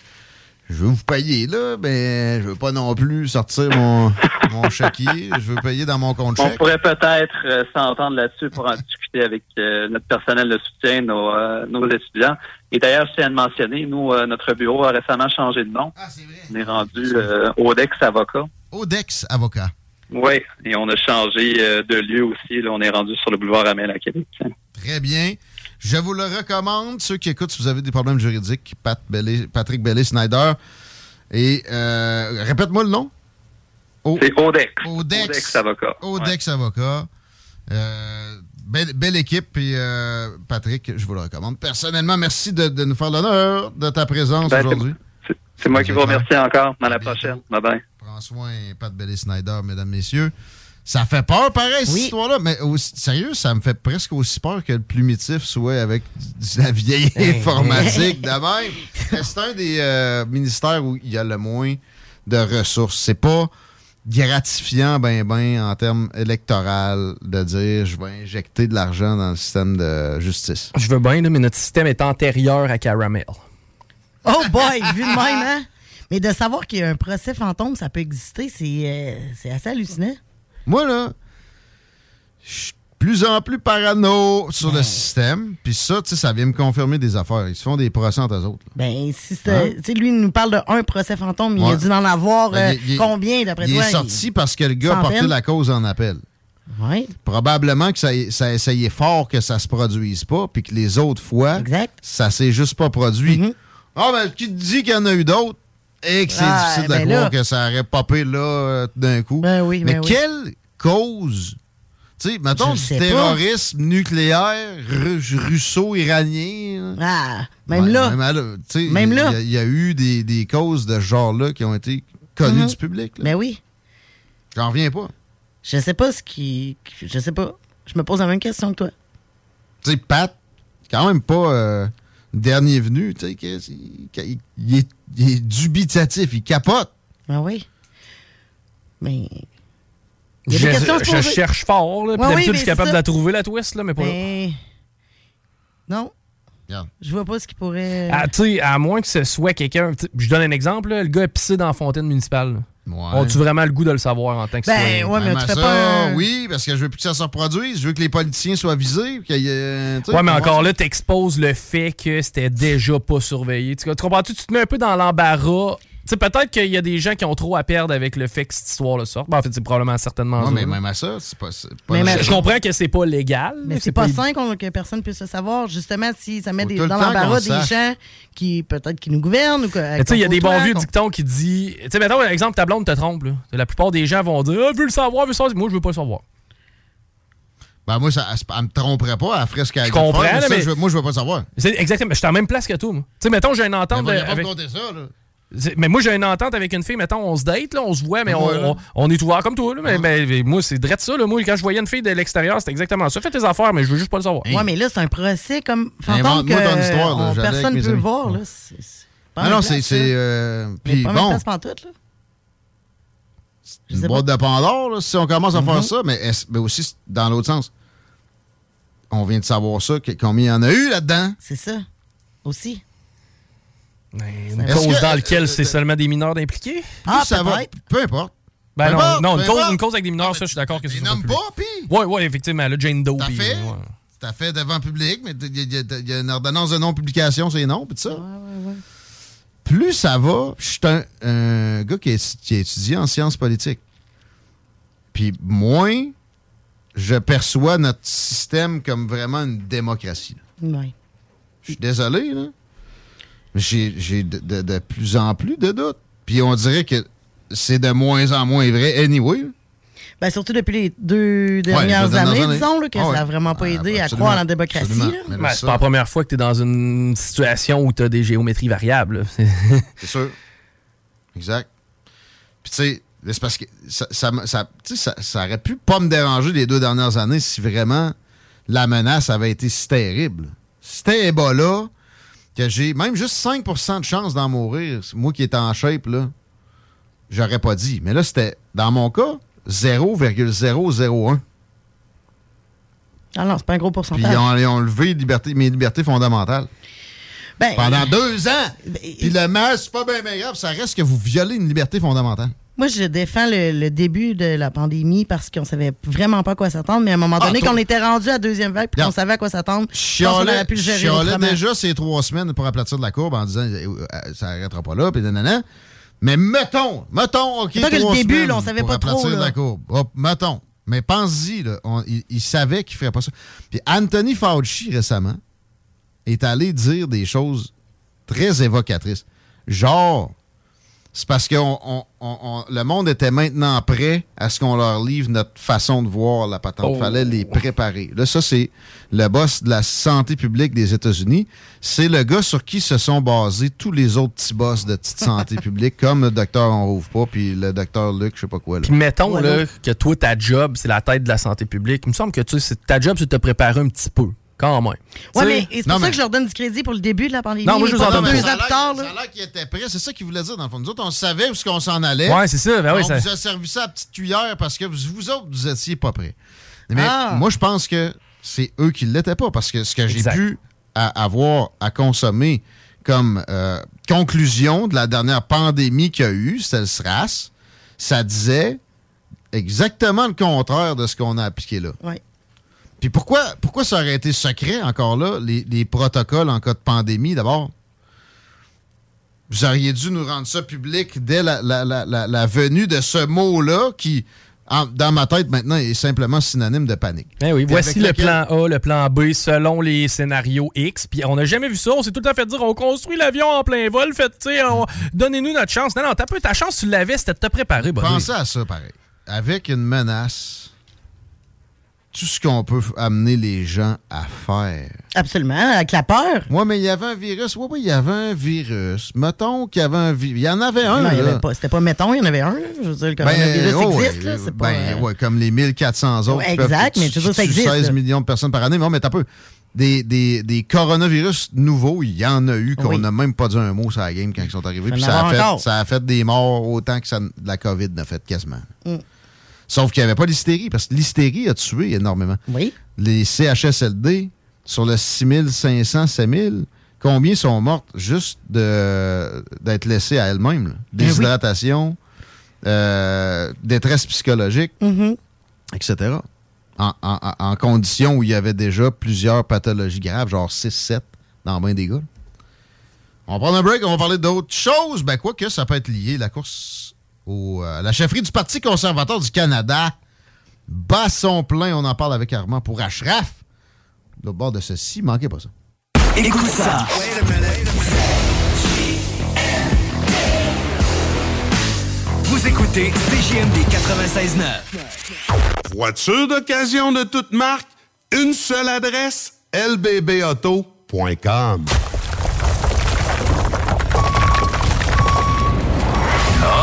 je veux vous payer, là, mais je veux pas non plus sortir mon, <laughs> mon chéquier. Je veux payer dans mon compte chèque. On pourrait peut-être euh, s'entendre là-dessus pour en discuter avec euh, notre personnel de soutien, nos, euh, nos étudiants. Et d'ailleurs, je tiens à le mentionner, nous, notre bureau a récemment changé de nom. Ah, c'est vrai. On est rendu Odex Avocat. Odex Avocat. Oui, et on a changé de lieu aussi. Là, on est rendu sur le boulevard Amel à Québec. Très bien. Je vous le recommande, ceux qui écoutent, si vous avez des problèmes juridiques, Patrick Bellé-Snyder. Et euh, répète-moi le nom. C'est Odex. Odex. Avocat. Odex Avocat. Euh, belle, équipe. Euh, Patrick, je vous le recommande. Personnellement, merci de, nous faire l'honneur de ta présence ben, aujourd'hui. C'est moi qui vous remercie encore. À la prochaine. Bye bye. Prends soin, Pat Bellé-Snyder, mesdames, messieurs. Ça fait peur, pareil, cette histoire-là. Mais sérieux, ça me fait presque aussi peur que le plumitif soit avec de <laughs> la vieille informatique de même. C'est un des euh, ministères où il y a le moins de ressources. C'est pas gratifiant, ben, ben, en termes électoraux, de dire je vais injecter de l'argent dans le système de justice. Je veux bien, mais notre système est antérieur à Caramel. Oh boy, vu de même, hein? Mais de savoir qu'il y a un procès fantôme, ça peut exister, c'est euh, c'est assez hallucinant. Moi, là, je suis de plus en plus parano sur le système. Puis ça, tu sais, ça vient me confirmer des affaires. Ils se font des procès entre eux autres. là. Ben, si c'est- Hein? tu sais, lui, il nous parle de un procès fantôme, mais il a Ouais. dû en avoir Ben, euh, il- il- combien, d'après Il toi? est sorti parce que le gars a porté la cause en appel. Probablement que ça, ça a essayé fort que ça se produise pas, puis que les autres fois, ça s'est juste pas produit. Mm-hmm. Ah, ben, qui te dit qu'il y en a eu d'autres? Et que c'est Ah, difficile ben de croire là. que ça aurait popé là euh, d'un coup. oui, Mais ben oui. quelle cause? Tu sais, mettons du pas. terrorisme nucléaire ru- russo-iranien. Ah, même là. Même, là, il y a- Il y, a eu des, des causes de ce genre-là qui ont été connues Mhm. du public. là. Ben oui. J'en reviens pas. Je sais pas ce qui. Je sais pas. Je me pose la même question que toi. Tu sais, Pat, quand même pas euh, dernier venu, tu sais, il, est, il est dubitatif, il capote. Ben oui. Mais. Il y a Je, des questions cherche fort, là. Puis Ouais, d'habitude, mais je suis capable de la trouver, la twist, là, mais pas là. Mais. Non. Je vois pas ce qui pourrait. Ah, tu sais, à moins que ce soit quelqu'un. Je donne un exemple, là, le gars a pissé dans la fontaine municipale. là. As-tu vraiment le goût de le savoir en tant que Ben, citoyen? ouais, mais Ben, tu fais ça, pas un- Oui, parce que je veux plus que ça se reproduise. Je veux que les politiciens soient visés. tu sais, Ouais, mais encore là, t'exposes le fait que c'était déjà pas surveillé. Tu tu comprends-tu? Tu te mets un peu dans l'embarras. Tu sais, peut-être qu'il y a des gens qui ont trop à perdre avec le fait que cette histoire-là sorte. Ben, en fait, c'est probablement certainement ça, mais même à ça, c'est pas. pas Mais Je comprends que c'est pas légal. Mais c'est pas sain qu'on- que personne puisse le savoir. Justement, si ça met des, dans l'embarras des sache. gens qui, peut-être, qui nous gouvernent ou Tu sais, il y a des bons vieux dictons qui disent. Tu sais, mettons, par exemple, ta blonde te trompe. là. La plupart des gens vont dire Ah, veux le savoir, veux le savoir. Moi, je veux pas le savoir. Ben, moi, ça, elle, elle me tromperait pas, elle ferait ce qu'elle comprends, faire, mais ça, mais- je moi, je veux pas savoir. C'est exactement. Je suis à la même place que toi, moi. Tu sais, mettons, j'ai une entente. Mais de- pas avec- me compter ça, là. C'est- Mais moi, j'ai une entente avec une fille, mettons, on se date, là, on se voit, mais on, Ouais, on- on est ouvert comme toi. Là, mais, mais- mais moi, c'est direct ça. Là, moi, quand je voyais une fille de l'extérieur, c'était exactement ça. Fais tes affaires, mais je veux juste pas le savoir. Ouais, mais là, c'est un procès comme fantôme que Invente-moi ton histoire, là, on- personne ne peut amis. voir. Là. Ouais. C'est- c'est pas Non, non, c'est. c'est, euh, Puis bon, là. une boîte de Pandore, là, si on commence à Mhm. faire ça, mais, mais aussi dans l'autre sens. On vient de savoir ça, combien il y en a eu là-dedans. C'est ça. Aussi. Une Est-ce cause que- dans laquelle c'est seulement des mineurs impliqués? Ah, ça va, peu importe. Ben Peu non, importe, non une, cause, importe. une cause avec des mineurs, ça, je suis d'accord que c'est nomme pas, puis? Ouais, ouais, effectivement, là, Jane Doe. T'as fait? ouais. T'as fait devant public, mais il y, a- y a une ordonnance de non-publication, c'est non, puis tout ça. Plus ça va, je suis un, un gars qui a, qui a étudié en sciences politiques. Puis moins je perçois notre système comme vraiment une démocratie. Ouais. Je suis désolé, là. Mais j'ai j'ai de, de- de plus en plus de doutes. Puis on dirait que c'est de moins en moins vrai anyway. Ben, surtout depuis les deux dernières années, années. disons, là, que Ah ça n'a vraiment pas aidé à croire en la démocratie. Ben, c'est pas la première fois que tu es dans une situation où tu as des géométries variables. <laughs> C'est sûr. Exact. Puis tu sais, c'est parce que ça, ça, ça- tu sais, ça- ça aurait pu pas me déranger les deux dernières années si vraiment la menace avait été si terrible. Si C'était Ebola, que j'ai même juste 5% de chance d'en mourir, moi qui étais en shape, là, j'aurais pas dit. Mais là, c'était, dans mon cas, 0,001. Ah non, c'est pas un gros Puis pourcentage. ils ont, ils ont levé liberté- mes libertés fondamentales. Ben, Pendant deux ans! Puis le mal, c'est pas bien grave, ça reste que vous violez une liberté fondamentale. Moi, je défends le, le début de la pandémie parce qu'on savait vraiment pas à quoi s'attendre, mais à un moment Ah, donné, toi- qu'on était rendu à la deuxième vague puis qu'on savait à quoi s'attendre, chialait, aurait pu le gérer chialait déjà ces trois semaines pour aplatir de la courbe en disant euh, euh, ça arrêtera pas là, puis nanana. Mais mettons, mettons, OK, Mettons que le trois début, là, on savait pas trop, de la courbe. Mettons. Mais pense-y, il, il savait qu'il ferait pas ça. Puis Anthony Fauci, récemment, est allé dire des choses très évocatrices. Genre, c'est parce que on- on- on- on- le monde était maintenant prêt à ce qu'on leur livre notre façon de voir la patente. Il Oh. fallait les préparer. Là, ça, c'est le boss de la santé publique des États-Unis. C'est le gars sur qui se sont basés tous les autres petits boss de petite santé <laughs> publique, comme le docteur On Rouvre pas, puis le docteur Luc, je sais pas quoi. Là. Puis mettons Ouais, là, que toi, ta job, c'est la tête de la santé publique. Il me semble que tu sais, ta job, c'est de te préparer un petit peu, quand même. Sais, mais c'est pour ça que je leur donne du crédit pour le début de la pandémie. Non, moi, je vous en donne deux ans plus tard. là. Ça a l'air qu'il était prêt. C'est ça qu'il voulait dire, dans le fond. Nous autres, on savait où est-ce qu'on s'en allait. Ouais, c'est ça. Ben oui, on ça- vous a servi ça à petite cuillère parce que vous, vous autres, vous étiez pas prêts. Mais Ah. moi, je pense que c'est eux qui ne l'étaient pas parce que ce que j'ai pu à- avoir à consommer comme euh, conclusion de la dernière pandémie qu'il y a eu, c'était le SRAS, ça disait exactement le contraire de ce qu'on a appliqué là. Oui. Puis pourquoi, pourquoi ça aurait été secret encore là, les, les protocoles en cas de pandémie d'abord? Vous auriez dû nous rendre ça public dès la, la- la- venue de ce mot-là qui, en- dans ma tête maintenant, est simplement synonyme de panique. Eh oui, Puis voici le lequel- plan A, le plan B selon les scénarios X. Puis on n'a jamais vu ça. On s'est tout le temps fait dire on construit l'avion en plein vol. Faites, on- donnez-nous notre chance. Non, non, t'as peu ta chance, tu l'avais, c'était de te préparer. Pensez à ça, pareil. Avec une menace, tout ce qu'on peut amener les gens à faire. Absolument, avec la peur. Oui, mais il y avait un virus. Oui, oui, il y avait un virus. Mettons qu'il y avait un virus. Il y en avait un. non, il y là. avait pas. C'était pas mettons, il y en avait un. là. Je veux dire, le coronavirus oh, existe, ouais, là. Ben, euh, ouais, comme les 1400 autres. Ouais, qui peuvent exact, mais tu ça existe, 16 là. millions de personnes par année. Mais non, mais t'as peu. Des, des, des coronavirus nouveaux, il y en a eu qu'on Oui. n'a même pas dit un mot sur la game quand ils sont arrivés. Puis ça a, fait, ça a fait des morts autant que ça, la COVID n'a fait quasiment. Mm. Sauf qu'il n'y avait pas l'hystérie, parce que l'hystérie a tué énormément. Oui. Les CHSLD, sur le 6500, 7000, combien sont mortes juste d'être laissées à elles-mêmes? Ben oui. Déshydratation, euh, détresse psychologique, Mhm. etc. En, en- en- en conditions où il y avait déjà plusieurs pathologies graves, genre 6-7 dans bien des gars. On va prendre un break, on va parler d'autres choses. Ben quoi que ça peut être lié, la course au, euh, à la chefferie du Parti conservateur du Canada. Bat son plein, on en parle avec Armand pour Ashraf. Le bord de ceci, manquez pas ça. Écoute ça. Vous écoutez CJMD 96.9. Voiture d'occasion de toute marque, une seule adresse, lbbauto.com.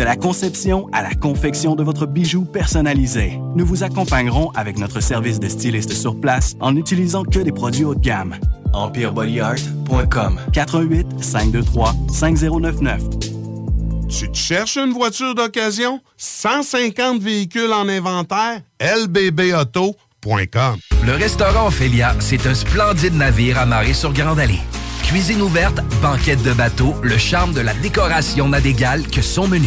De la conception à la confection de votre bijou personnalisé. Nous vous accompagnerons avec notre service de styliste sur place en n'utilisant que des produits haut de gamme. EmpireBodyArt.com 88 523 5099 Tu te cherches une voiture d'occasion? 150 véhicules en inventaire? lbbauto.com Le restaurant Ophélia, c'est un splendide navire amarré sur Grande Allée. Cuisine ouverte, banquette de bateau, le charme de la décoration n'a d'égal que son menu.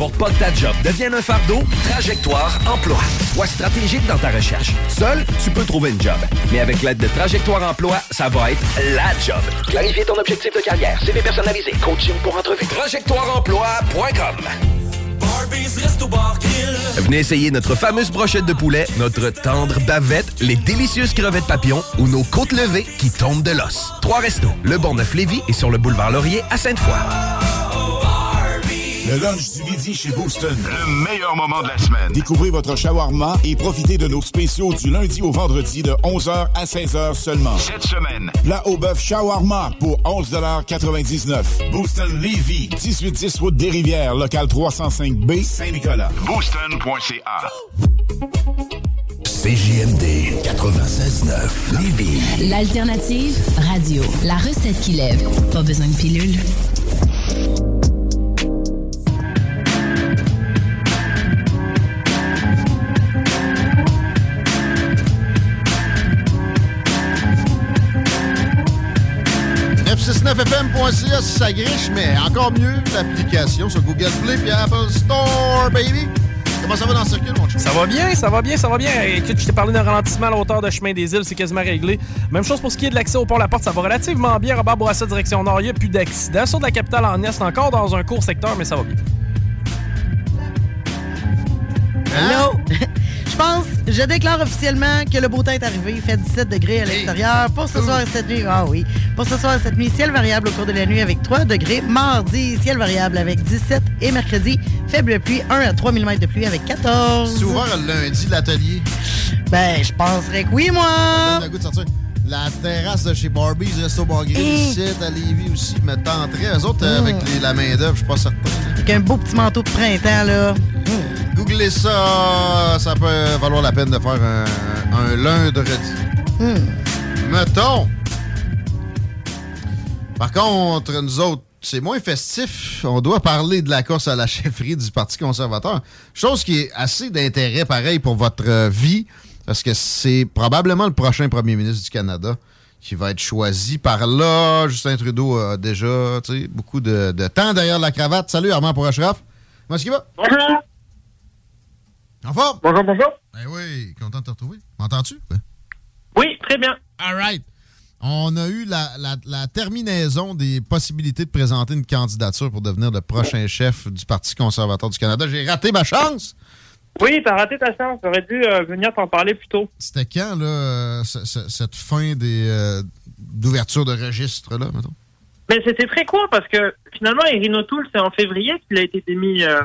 Pour pas que ta job devienne un fardeau, Trajectoire Emploi. Sois stratégique dans ta recherche. Seul, tu peux trouver une job. Mais avec l'aide de Trajectoire Emploi, ça va être la job. Clarifier ton objectif de carrière, CV personnalisé, coaching pour entrevue. TrajectoireEmploi.com Venez essayer notre fameuse brochette de poulet, notre tendre bavette, les délicieuses crevettes papillons ou nos côtes levées qui tombent de l'os. Trois restos, le Bonneuf Lévis et sur le boulevard Laurier à Sainte-Foy. Le lunch du midi chez Booston. Le meilleur moment de la semaine. Découvrez votre shawarma et profitez de nos spéciaux du lundi au vendredi de 11h à 16h seulement. Cette semaine, plat au bœuf shawarma pour 11,99 Booston Levy, 1810 route des Rivières, local 305B, Saint-Nicolas. Booston.ca. CJMD 96.9 Lévis. L'alternative radio. La recette qui lève. Pas besoin de pilule. fm.ca si ça griche, mais encore mieux, l'application sur Google Play et Apple Store, baby. Comment ça va dans le circuit, mon chum? Ça va bien, ça va bien, ça va bien. Écoute, je t'ai parlé d'un ralentissement à la hauteur de chemin des îles, c'est quasiment réglé. Même chose pour ce qui est de l'accès au pont La Porte, ça va relativement bien. Robert Bourassa, direction nord, il n'y a plus d'accidents. Sur de la capitale en est, encore dans un court secteur, mais ça va bien. Hello! Je pense, je déclare officiellement que le beau temps est arrivé. Il fait 17 degrés à l'extérieur. Pour ce soir et cette nuit, ah oui. Pour ce soir et cette nuit, ciel variable au cours de la nuit avec 3 degrés. Mardi, ciel variable avec 17. Et mercredi, faible pluie, 1 à 3 mm de pluie avec 14. C'est ouvert le lundi, l'atelier? Ben, je penserais que oui, moi. Ça donne le goût de sortir. La terrasse de chez Barbie's, Resto Bar Grill, Et- ici, à Lévis aussi, me tenterait. Eux autres, euh, avec les- la main-d'œuvre, je suis pas certain. Avec un beau petit manteau de printemps, là. Googlez ça, ça peut valoir la peine de faire un, un lundi. Mettons. Par contre, nous autres, c'est moins festif. On doit parler de la course à la chefferie du Parti conservateur. Chose qui est assez d'intérêt, pareil, pour votre euh, vie, parce que c'est probablement le prochain premier ministre du Canada qui va être choisi par là. Justin Trudeau a déjà tu sais, beaucoup de, de temps derrière la cravate. Salut, Armand pour Ashraf. Comment est-ce qu'il va? Bonjour. En forme? Bonjour, bonjour. Ben oui, content de te retrouver. M'entends-tu? Oui, très bien. All right. On a eu la, la- la terminaison des possibilités de présenter une candidature pour devenir le prochain chef du Parti conservateur du Canada. J'ai raté ma chance. Oui, t'as raté ta chance. J'aurais dû euh, venir t'en parler plus tôt. C'était quand, là, euh, ce- ce- cette fin des euh, d'ouverture de registre, là, mettons? Mais c'était très court parce que finalement, Erin O'Toole, c'est en février qu'il a été démis. euh,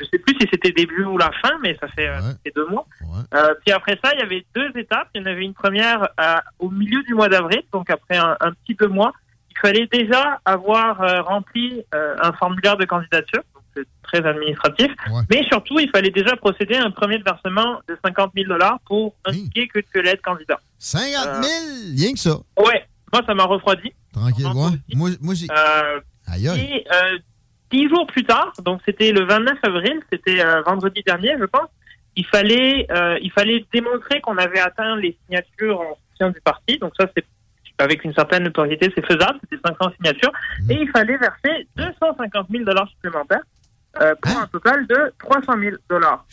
Je sais plus si c'était début ou la fin, mais ça fait, euh, ça fait deux mois. Euh, puis après ça, il y avait deux étapes. Il y en avait une première à- au milieu du mois d'avril, donc après un, un petit deux mois. Il fallait déjà avoir euh, rempli euh, un formulaire de candidature. donc C'est très administratif. Mais surtout, il fallait déjà procéder à un premier versement de 50 000 dollars pour indiquer que tu allais être candidat. 50 000? Rien que ça. Ouais, moi, ça m'a refroidi. Tranquille. Moi, moi j'ai. Euh, Aïe, aïe. et euh, dix jours plus tard, donc c'était le 29 avril, c'était euh, vendredi dernier, je pense, il fallait, euh, il fallait démontrer qu'on avait atteint les signatures en soutien du parti. Donc ça, c'est avec une certaine notoriété, c'est faisable, c'était 500 signatures. Et il fallait verser 250 000 dollars supplémentaires euh, pour un total de 300 000 dollars.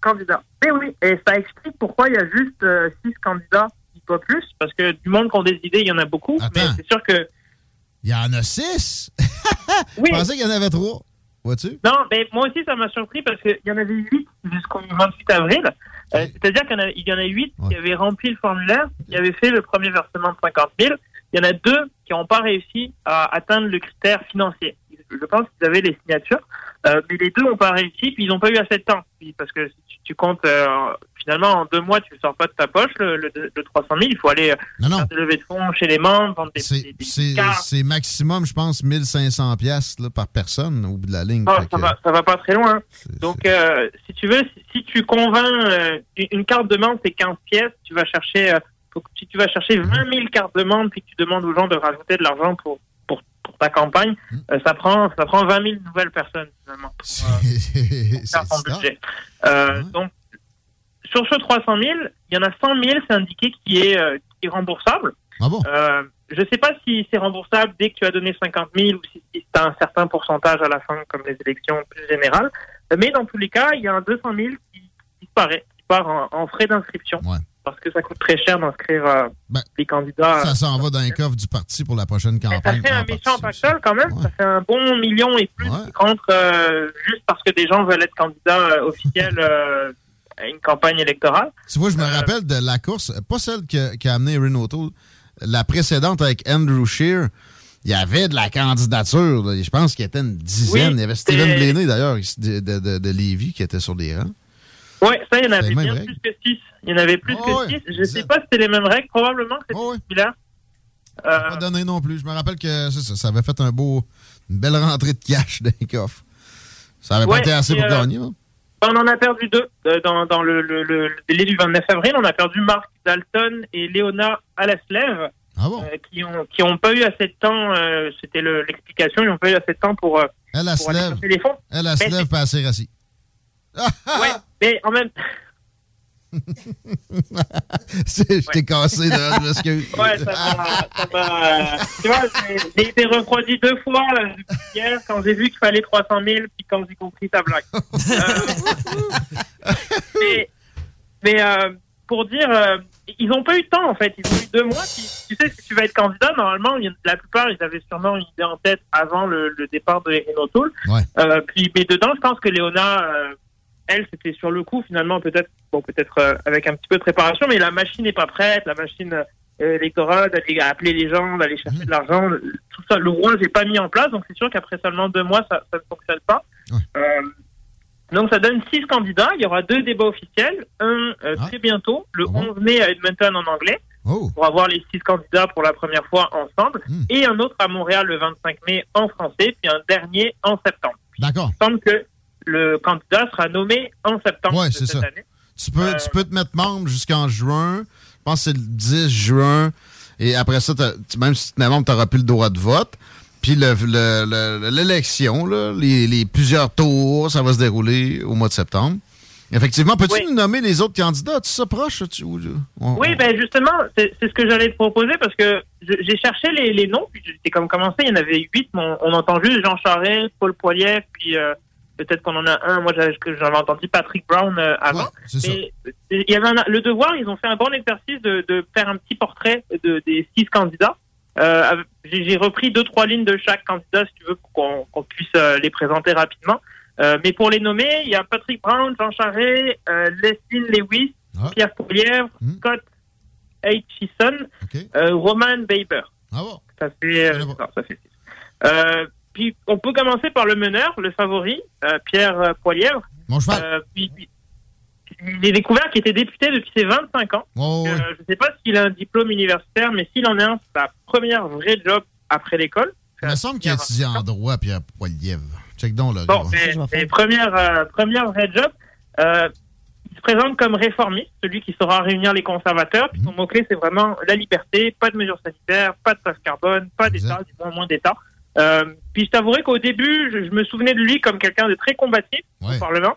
Candidats. Et oui, et ça explique pourquoi il y a juste euh, six candidats, pas plus, parce que du monde qui ont des idées, il y en a beaucoup. Mais c'est sûr que Il y en a six? Oui. Je pensais qu'il y en avait trois. Vois-tu? Non, mais moi aussi, ça m'a surpris parce qu'il y en avait huit jusqu'au 28 avril. Euh, C'est-à-dire qu'il y en a- il y en a huit qui avaient rempli le formulaire, qui avaient fait le premier versement de 50 000. Il y en a deux qui n'ont pas réussi à atteindre le critère financier. Je pense qu'ils avaient les signatures, euh, mais les deux n'ont pas réussi, puis ils n'ont pas eu assez de temps. Parce que si tu, comptes, euh, finalement, en deux mois, tu ne sors pas de ta poche le, le, le 300 000. Il faut aller euh, faire des levées de fonds chez les membres, vendre des, des, des C'est maximum, je pense, 1500 pièces par personne au bout de la ligne. Non, Ah, ça, que- va, pas très loin. Donc, euh, si tu veux, si, si tu convaincs une une carte de membre, c'est 15 pièces, tu vas chercher, que- si tu vas chercher 20 000 cartes de membre, puis que tu demandes aux gens de rajouter de l'argent pour, pour, pour ta campagne, euh, ça prend ça prend 20 000 nouvelles personnes, finalement, pour, euh, pour faire ton budget. Euh, Donc, sur ce 300 000, il y en a 100 000, c'est indiqué qui est, euh, qui est remboursable. Ah bon? Euh, je sais pas si c'est remboursable dès que tu as donné 50 000 ou si, si c'est un certain pourcentage à la fin, comme les élections plus générales. Mais dans tous les cas, il y a un 200 000 qui disparaît, qui part en, en frais d'inscription. Parce que ça coûte très cher d'inscrire euh, les candidats. Ben, Ça s'en va dans les coffres du parti pour la prochaine Ça campagne. fait un méchant pactole quand même. Ça fait un bon million et plus rentre euh, juste parce que des gens veulent être candidats euh, officiels <laughs> euh, à une campagne électorale. Tu vois, je me rappelle de la course, pas celle qui a, qui a amené O'Toole, la précédente avec Andrew Shear. Il y avait de la candidature. là. Je pense qu'il y était une dizaine. Oui, il y avait Stephen c'est- Blaney, d'ailleurs, de, de, de, de Lévis, qui était sur les rangs. Oui, ça, il y en avait bien règles. plus que 6. Il y en avait plus Oh, que ouais, 6. Je sais pas si c'était les mêmes règles. Probablement que c'était similaire. Euh, Pas donné non plus. Je me rappelle que ça, ça avait fait un beau, une belle rentrée de cash dans les coffres. Ça avait Ouais, pas été assez pour euh, gagner. hein? On en a perdu deux. Euh, Dans, dans le, le, le- le délai du 29 avril, on a perdu Marc Dalton et Léona Alaslev, Ah euh, qui ont qui ont pas eu assez de temps. euh, C'était le- l'explication. Ils n'ont pas eu assez de temps pour, pour aller chercher les fonds. Lève pas assez rassis. Ouais, mais en même <laughs> Je t'ai cassé, là, je m'excuse. Ouais, ça m'a. ça m'a- Tu vois, j'ai- été refroidi deux fois là, depuis hier quand j'ai vu qu'il fallait 300 000 puis quand j'ai compris ta blague. Euh, <laughs> mais mais euh, pour dire, euh, ils n'ont pas eu de temps en fait. Ils ont eu deux mois. Puis, tu sais, si tu vas être candidat, normalement, la plupart, ils avaient sûrement une idée en tête avant le, le départ de Erin O'Toole. Euh, puis, mais dedans, je pense que Léona, euh, elle, c'était sur le coup finalement, peut-être, bon, peut-être euh, avec un petit peu de préparation, mais la machine n'est pas prête, la machine euh, électorale d'aller appeler les gens, d'aller chercher de l'argent, tout ça, le rouage n'est pas mis en place, donc c'est sûr qu'après seulement deux mois, ça, ça ne fonctionne pas. Euh, donc ça donne six candidats, il y aura deux débats officiels, un euh, très bientôt, le 11 mai à Edmonton en anglais, pour avoir les six candidats pour la première fois ensemble, et un autre à Montréal le 25 mai en français, puis un dernier en septembre. D'accord. Il semble que le candidat sera nommé en septembre Ouais, de cette ça. année. Tu peux, tu peux te mettre membre jusqu'en juin. Je pense que c'est le 10 juin. Et après ça, même si tu mets membre, tu n'auras plus le droit de vote. Puis le- le- le- l'élection, là, les, les plusieurs tours, ça va se dérouler au mois de septembre. Effectivement, peux-tu Oui. nous nommer les autres candidats? Tu on- Oui, ben justement, c'est ce que j'allais te proposer parce que j'ai cherché les, les noms, puis j'étais comme commencé, il y en avait huit, mais on, on entend juste Jean Charest, Paul Poilievre, puis euh, peut-être qu'on en a un, moi j'avais entendu Patrick Brown euh, avant. mais euh, il y avait un- le devoir, ils ont fait un bon exercice de, de faire un petit portrait de, des six candidats. Euh, J'ai repris deux, trois lignes de chaque candidat, si tu veux, pour qu'on puisse les présenter rapidement. Mais pour les nommer, il y a Patrick Brown, Jean Charest, euh, Leslie Lewis, Pierre Poilievre, Scott Aitchison, euh, Roman Baber. Ça fait, euh, non, ça fait six. Euh, puis on peut commencer par le meneur, le favori, euh, Pierre euh, Poilievre. Mon cheval. Euh, puis- puis- il est découvert qu'il était député depuis ses 25 ans. Oh, Euh, je ne sais pas s'il a un diplôme universitaire, mais s'il en a un, c'est sa première vraie job après l'école. Il me semble qu'il a étudié en droit, Pierre Poilievre. Check donc le Bon, mais, première, euh, première vraie job. Euh, il se présente comme réformiste, celui qui saura réunir les conservateurs. Puis son mot-clé, c'est vraiment la liberté, pas de mesures sanitaires, pas de taxe carbone, pas d'État, du moins moins d'État. Euh, puis je t'avouerai qu'au début, je, je me souvenais de lui comme quelqu'un de très combatif au Parlement.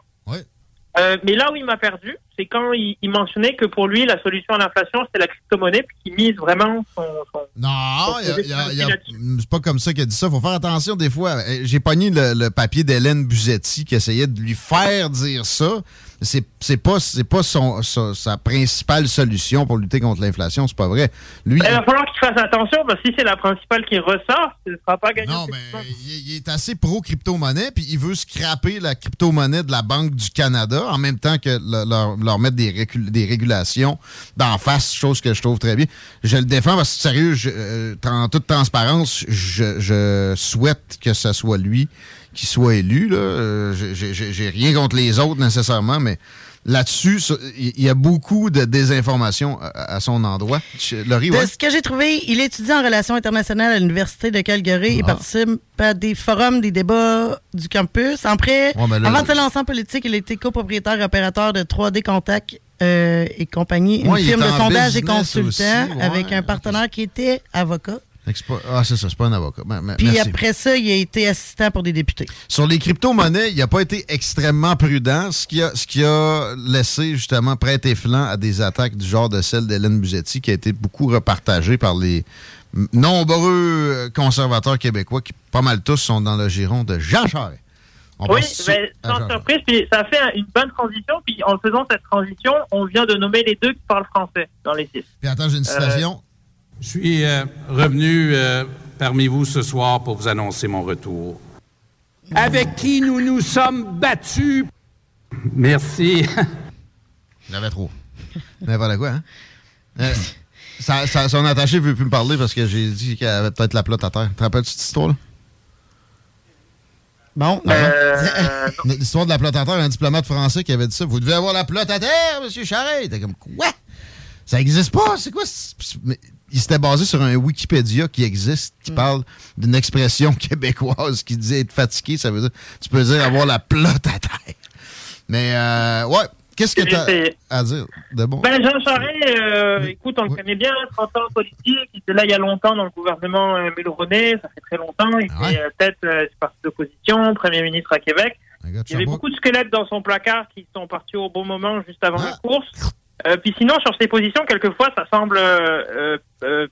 Euh, mais là où il m'a perdu, c'est quand il, il mentionnait que pour lui, la solution à l'inflation, c'est la crypto-monnaie, puis qu'il mise vraiment son... son Non, il il il là-dessus. c'est pas comme ça qu'il a dit ça. faut faire attention des fois. Euh, J'ai pogné le, le papier d'Hélène Buzetti qui essayait de lui faire dire ça. C'est c'est pas, c'est pas son, sa, sa principale solution pour lutter contre l'inflation. C'est pas vrai. Lui, Il va falloir qu'il fasse attention, parce que si c'est la principale qui ressort, ce ne sera pas gagnant. Non, mais il, il est assez pro-crypto-monnaie, puis il veut scraper la crypto-monnaie de la Banque du Canada en même temps que le- leur, leur mettre des, des régulations d'en face, chose que je trouve très bien. Je le défends parce que, sérieux, euh, en toute transparence, je, souhaite que ce soit lui qui soit élu. Là. J'ai rien contre les autres nécessairement, mais là-dessus, il y a beaucoup de désinformation à son endroit. Laurie, de ce que j'ai trouvé, il étudie en relations internationales à l'Université de Calgary et ah. participe à des forums, des débats du campus. Après, ben avant de se lancer en politique, il était copropriétaire et opérateur de 3D Contact euh, et compagnie, une firme de sondage et consultant avec un partenaire qui était avocat. Ah, c'est ça, c'est pas un avocat. Puis après ça, il a été assistant pour des députés. Sur les crypto-monnaies, il n'a pas été extrêmement prudent, ce qui, a, ce qui a laissé justement prêter flanc à des attaques du genre de celle d'Hélène Buzetti, qui a été beaucoup repartagée par les nombreux conservateurs québécois, qui pas mal tous sont dans le giron de Jean Charest. oui, mais sans surprise, puis ça fait une bonne transition. Puis en faisant cette transition, on vient de nommer les deux qui parlent français dans les six. Puis attends, j'ai une citation. Je suis euh, revenu euh, parmi vous ce soir pour vous annoncer mon retour. Avec qui nous nous sommes battus. Merci. J'avais trop. N'importe quoi, hein? Euh, son attaché ne veut plus me parler parce que j'ai dit qu'elle avait peut-être la plotte à terre. Tu te rappelles cette histoire-là? Bon. <laughs> L'histoire de la plotte à terre, un diplomate français qui avait dit ça. Vous devez avoir la plotte à terre, monsieur Charest. T'es comme, quoi? Ça n'existe pas? C'est quoi? Il s'était basé sur un Wikipédia qui existe, qui mm. parle d'une expression <laughs> québécoise qui disait être fatigué. Ça veut dire, tu peux dire avoir la plotte à terre. Mais, euh, ouais. Qu'est-ce que tu as à dire de bon? Ben, Jean Charest, euh, écoute, on le connaît bien, 30 ans politique. Il était là il y a longtemps dans le gouvernement euh, ça fait très longtemps. Il ah était euh, tête du parti d'opposition, premier ministre à Québec. Il y avait beaucoup de squelettes dans son placard qui sont partis au bon moment juste avant la ah. course. Euh, puis sinon, sur ses positions, quelquefois, ça semble euh, euh,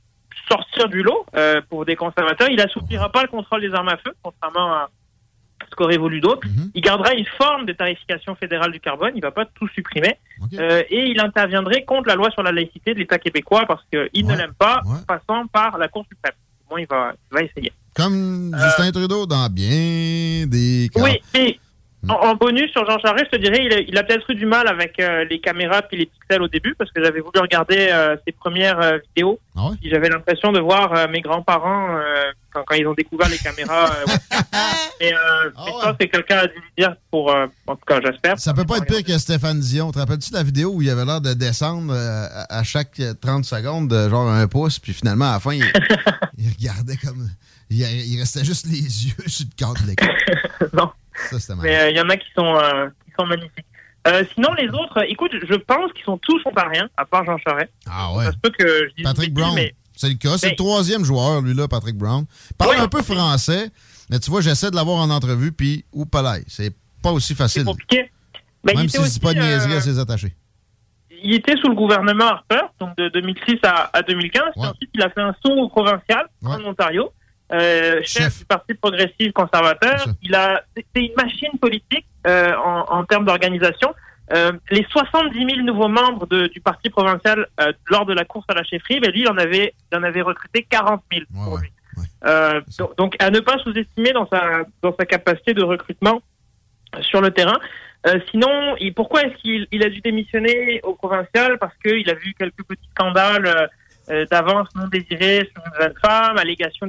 sortir du lot pour des conservateurs. Il assouplira pas le contrôle des armes à feu, contrairement à ce qu'auraient voulu d'autres. Mhm. Il gardera une forme de tarification fédérale du carbone. Il va pas tout supprimer. et il interviendrait contre la loi sur la laïcité de l'État québécois parce qu'il ne l'aime pas, passant par la Cour suprême. Bon, il va, il va essayer. Comme Justin Trudeau dans bien des cas. Oui, et en, bonus sur Jean Charest, je te dirais, il a, peut-être eu du mal avec euh, les caméras puis les pixels au début parce que j'avais voulu regarder euh, ses premières euh, vidéos. Ah j'avais l'impression de voir mes grands-parents quand, quand, ils ont découvert les caméras. Et <laughs> ah ça, c'est quelqu'un à dire pour, en tout cas, j'espère. Ça peut pas être pire que Stéphane Dion. Te rappelles-tu la vidéo où il avait l'air de descendre à, chaque 30 secondes de genre un pouce, puis finalement, à la fin, il, <laughs> regardait comme... Il, restait juste les <laughs> yeux sur le cadre de l'écran. <laughs> non. Mais il euh, y en a qui sont, euh, qui sont magnifiques. Euh, sinon, les autres, écoute, je pense qu'ils sont tous rien à part Jean Charest. Ah ouais. Patrick Brown. C'est le cas. C'est le troisième joueur, lui, là, Patrick Brown. Parle un peu français, mais tu vois, j'essaie de l'avoir en entrevue, puis ou pas C'est pas aussi facile. C'est compliqué. Même si c'est pas de niaiserie à ses attachés. Il était sous le gouvernement Harper, donc de 2006 à, 2015. ensuite, il a fait un saut au provincial en Ontario. Euh, chef, du Parti progressif conservateur. Il a, c'est une machine politique euh, en, en, termes d'organisation. Euh, les 70 000 nouveaux membres de, du Parti provincial euh, lors de la course à la chefferie, ben lui, il en avait, il en avait recruté 40 000 pour lui. Euh, donc, à ne pas sous-estimer dans sa, dans sa capacité de recrutement sur le terrain. Euh, sinon, et pourquoi est-ce qu'il il a dû démissionner au provincial? Parce qu'il a vu quelques petits scandales euh, d'avance non désirée sur une jeune femme, allégation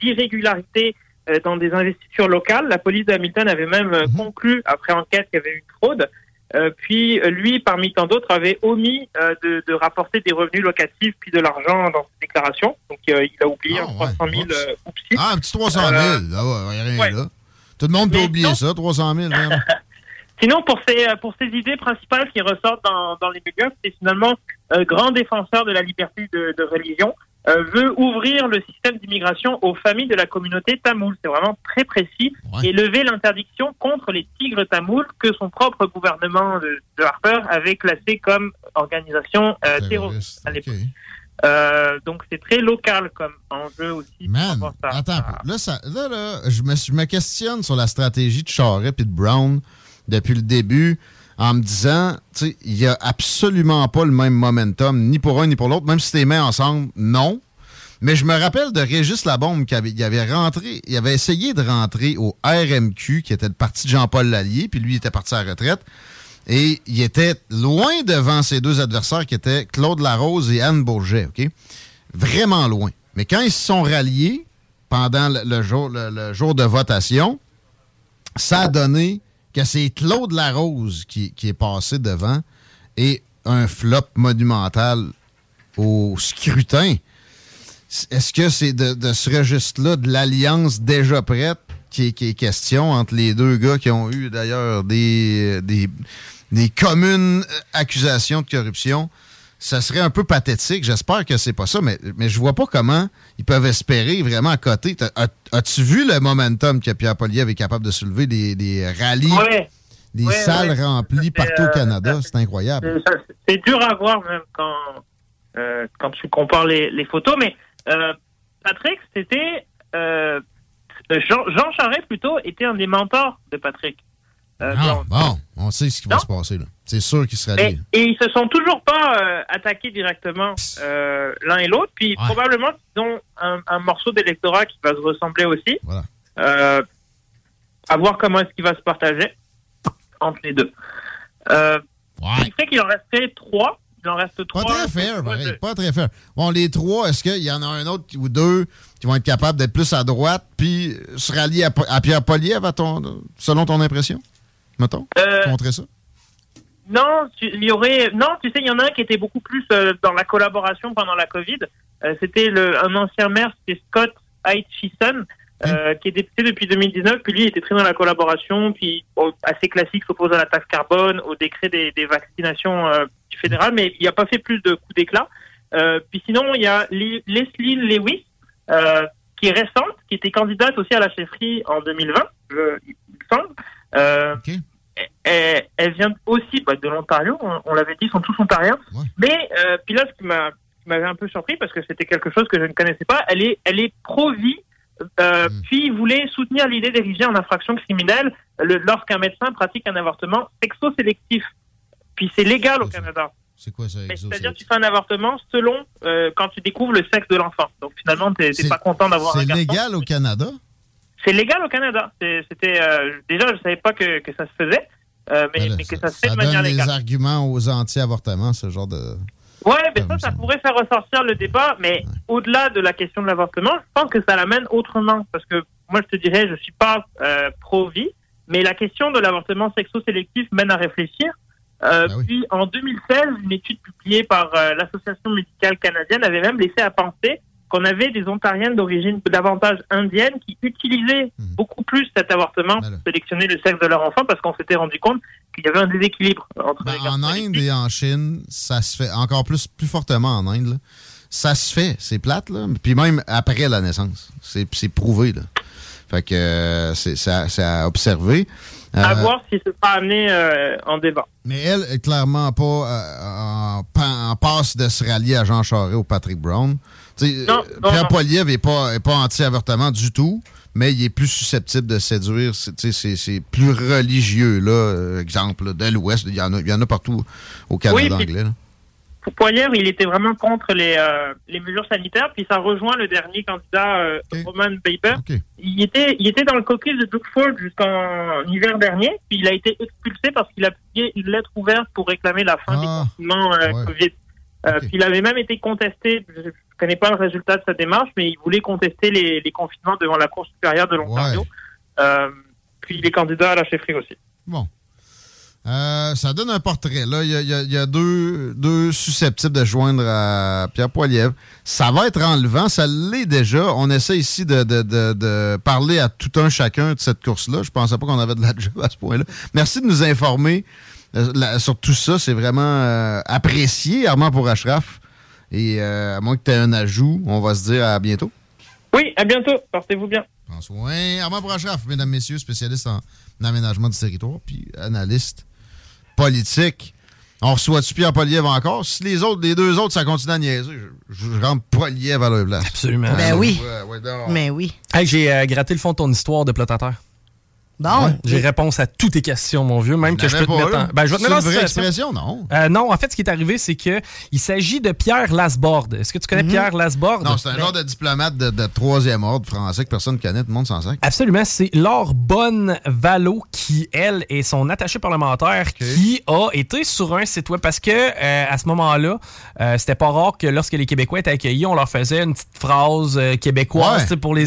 d'irrégularité euh, dans des investitures locales. La police de Hamilton avait même euh, mhm. conclu, après enquête, qu'il y avait eu une fraude. puis lui, parmi tant d'autres, avait omis de, de, rapporter des revenus locatifs puis de l'argent dans ses déclarations. Donc il a oublié ah, 300 000 Ah, un petit 300 000, ah ouais, rien là. Tout le monde peut oublier ça, 300 000 même. <laughs> Sinon, pour ces, pour ces idées principales qui ressortent dans, dans les médias, c'est finalement euh, grand défenseur de la liberté de, de religion, euh, veut ouvrir le système d'immigration aux familles de la communauté tamoule. C'est vraiment très précis. Et lever l'interdiction contre les tigres tamouls que son propre gouvernement de, de Harper avait classé comme organisation euh, terroriste à l'époque. Euh, donc c'est très local comme enjeu aussi. Man, attends, là, ça, là, là, je me, je me questionne sur la stratégie de Charest et de Brown depuis le début en me disant, tu il n'y a absolument pas le même momentum, ni pour un ni pour l'autre, même si tu les mets ensemble, non. Mais je me rappelle de Régis Labombe qui avait, il avait rentré, il avait essayé de rentrer au RMQ, qui était le parti de Jean-Paul Lallier, puis lui il était parti à retraite. Et il était loin devant ses deux adversaires qui étaient Claude Larose et Anne Bourget, OK? Vraiment loin. Mais quand ils se sont ralliés pendant le, jour, le, jour de votation, ça a donné que c'est Claude Larose qui, qui est passé devant et un flop monumental au scrutin. Est-ce que c'est de, ce registre-là, de l'alliance déjà prête, qui est, question entre les deux gars qui ont eu d'ailleurs des, des, communes accusations de corruption? Ça serait un peu pathétique. J'espère que c'est pas ça, mais, mais je vois pas comment ils peuvent espérer vraiment à côté. As-tu vu le momentum que Pierre Poliev est capable de soulever des, des rallyes? des salles remplies partout au euh, Canada? C'est incroyable. C'est dur à voir même quand, euh, quand tu compares les, les photos, mais euh, Patrick, c'était. Euh, Jean, Jean Charest, plutôt, était un des mentors de Patrick. Ah, bon, on sait ce qui va se passer. là. C'est sûr qu'il sera et, et ils se sont toujours pas attaqués directement l'un et l'autre. Puis probablement qu'ils ont un, morceau d'électorat qui va se ressembler aussi. Voilà. à voir comment est-ce qu'il va se partager entre les deux. Euh, ouais. fait qu'il en restait trois il en reste trois. Pas très fair, Pas très fair. Bon, les trois, est-ce qu'il y en a un autre ou deux qui vont être capables d'être plus à droite puis se rallier à, Pierre Poliev, selon ton impression? Mettons, euh, montrer ça? Non, il y aurait. Non, tu sais, il y en a un qui était beaucoup plus euh, dans la collaboration pendant la COVID. Euh, c'était un ancien maire, c'était Scott Aitchison, euh, qui est député depuis 2019, puis lui était très dans la collaboration, puis assez classique, s'oppose à la taxe carbone, au décret des, des vaccinations euh, du fédéral, mais il n'a pas fait plus de coups d'éclat. Euh, puis sinon, il y a Leslie Lewis, euh, qui est récente, qui était candidate aussi à la chefferie en 2020, je, il me semble. Euh, elle, elle, vient aussi bah, de l'Ontario, on, l'avait dit, ils sont tous ontariens. Mais puis là, ce qui m'avait un peu surpris, parce que c'était quelque chose que je ne connaissais pas, elle est, elle est pro-vie euh, hmm. Puis il voulait soutenir l'idée d'ériger en infraction criminelle lorsqu'un médecin pratique un avortement sexo-sélectif. Puis c'est légal au Canada. C'est quoi ça C'est-à-dire tu fais un avortement selon euh, quand tu découvres le sexe de l'enfant. Donc finalement, tu n'es pas content d'avoir un C'est légal au Canada C'est légal au Canada. C'était euh, Déjà, je ne savais pas que, que, ça se faisait, euh, mais, mais, que ça se fait de manière légale. Ça donne des arguments aux anti-avortements, ce genre de... Ouais, mais ça, ça pourrait faire ressortir le débat, mais au-delà de la question de l'avortement, je pense que ça l'amène autrement. Parce que moi, je te dirais, je suis pas euh, pro-vie, mais la question de l'avortement sexo-sélectif mène à réfléchir. Euh, ah Puis en 2016, une étude publiée par euh, l'Association médicale canadienne avait même laissé à penser qu'on avait des Ontariennes d'origine davantage indienne qui utilisaient mhm. beaucoup plus cet avortement pour sélectionner le sexe de leur enfant parce qu'on s'était rendu compte qu'il y avait un déséquilibre entre ben, En Inde et en Chine, ça se fait encore plus, plus fortement en Inde. Ça se fait, c'est plate, là. Puis même après la naissance. C'est prouvé, là. Fait que euh, c'est à observer. À euh, voir si c'est pas amené euh, en débat. Mais elle est clairement pas en, passe de se rallier à Jean Charest ou Patrick Brown. Pierre Poilievre n'est pas, pas anti-avortement du tout, mais il est plus susceptible de séduire. C'est plus religieux, là. Euh, exemple, de l'Ouest. Il y, en a, y en a partout au Canada anglais. Pour Poilievre, il était vraiment contre les, euh, les mesures sanitaires, puis ça rejoint le dernier candidat, euh, Roman Paper. Il, était, il était dans le caucus de Doug Ford jusqu'en hiver dernier, puis il a été expulsé parce qu'il a publié une lettre ouverte pour réclamer la fin des ah. confinements COVID. Puis il avait même été contesté, je connais pas le résultat de sa démarche, mais il voulait contester les, confinements devant la Cour supérieure de l'Ontario. Euh, puis il est candidat à la chefferie aussi. Bon. Euh, ça donne un portrait. Là, il y a, deux, deux, susceptibles de joindre à Pierre Poilievre. Ça va être enlevant, ça l'est déjà. On essaie ici de, parler à tout un chacun de cette course-là. Je pensais pas qu'on avait de la job à ce point-là. Merci de nous informer euh, sur tout ça. C'est vraiment apprécié, Armand pour Ashraf. Et euh, à moins que tu aies un ajout, on va se dire à bientôt. Oui, à bientôt. Portez-vous bien. Prends soin. Armand Brachraf, mesdames, messieurs, spécialiste en aménagement du territoire, puis analyste politique. On reçoit-tu Pierre Poliev encore? Si les autres, les deux autres, ça continue à niaiser, je, rentre Poliev à leur place. Absolument. Ben oui. Mais oui. Hey, j'ai euh, gratté le fond de ton histoire de plotateur. Bon. J'ai réponse à toutes tes questions, mon vieux, même que je peux te mettre pas, en. Ben, je vais te mettre une vraie expression, non? Euh, non, en fait, ce qui est arrivé, c'est que il s'agit de Pierre Lasborde. Est-ce que tu connais Mhm. Pierre Lasborde? Non, c'est un genre de diplomate de, de troisième ordre français que personne ne connaît, tout le monde s'en sac. Absolument, c'est Laure Bonne-Valo qui, elle, est son attachée parlementaire qui a été sur un site web parce que euh, à ce moment-là, euh, c'était pas rare que lorsque les Québécois étaient accueillis, on leur faisait une petite phrase euh, québécoise Ouais. tu sais, pour les,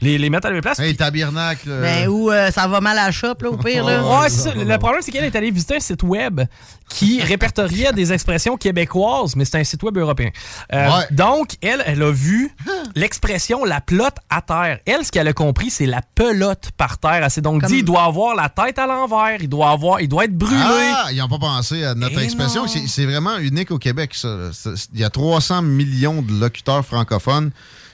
les, les mettre à la place. Hey, tabernacle. euh, Ben, où euh, ça va mal à la shop, là, au pire. Là. Ça. Le problème, c'est qu'elle est allée visiter un site web qui répertoriait des expressions québécoises, mais c'est un site web européen. Euh, Ouais. Donc, elle, elle a vu l'expression la pelote à terre. Elle, ce qu'elle a compris, c'est la pelote par terre. Elle s'est donc Comme- dit, il doit avoir la tête à l'envers, il doit avoir, il doit être brûlé. Ah, ils n'ont pas pensé à notre Eh expression. C'est vraiment unique au Québec, ça. Il y a 300 millions de locuteurs francophones.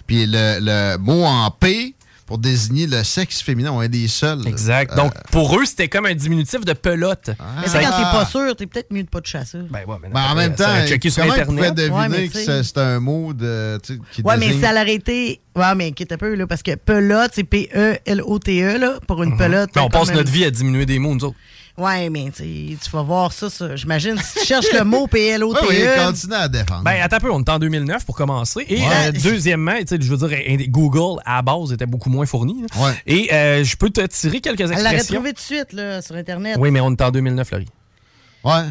Puis le, le mot en P pour désigner le sexe féminin, on est des seuls. Exact. Euh, Donc, pour eux, c'était comme un diminutif de pelote. Mais tu sais, quand t'es pas sûr, t'es peut-être mieux de pas à ça. Ben ouais, mais ben, en même temps, ça checké sur Internet. deviner Ouais, mais que c'est un mot de, qui Ouais, mais désigne- si elle aurait été. Ouais, mais inquiète un peu, là, parce que pelote, c'est P-E-L-O-T-E, là, pour une pelote. Mais on passe notre vie à diminuer des mots, nous autres. Ouais, mais tu vas voir ça, ça. J'imagine, si tu cherches le mot P-L-O-T-E. <laughs> Ouais, oui, continue à défendre. Ben, attends un peu, on est en 2009 pour commencer. Et Ouais. euh, deuxièmement, tu sais, je veux dire, Google, à la base, était beaucoup moins fourni. Ouais. Et euh, je peux te tirer quelques Elle l'aurait expressions. trouvé tout de suite, là, sur Internet. Oui, mais on est en 2009, Laurie. Ouais.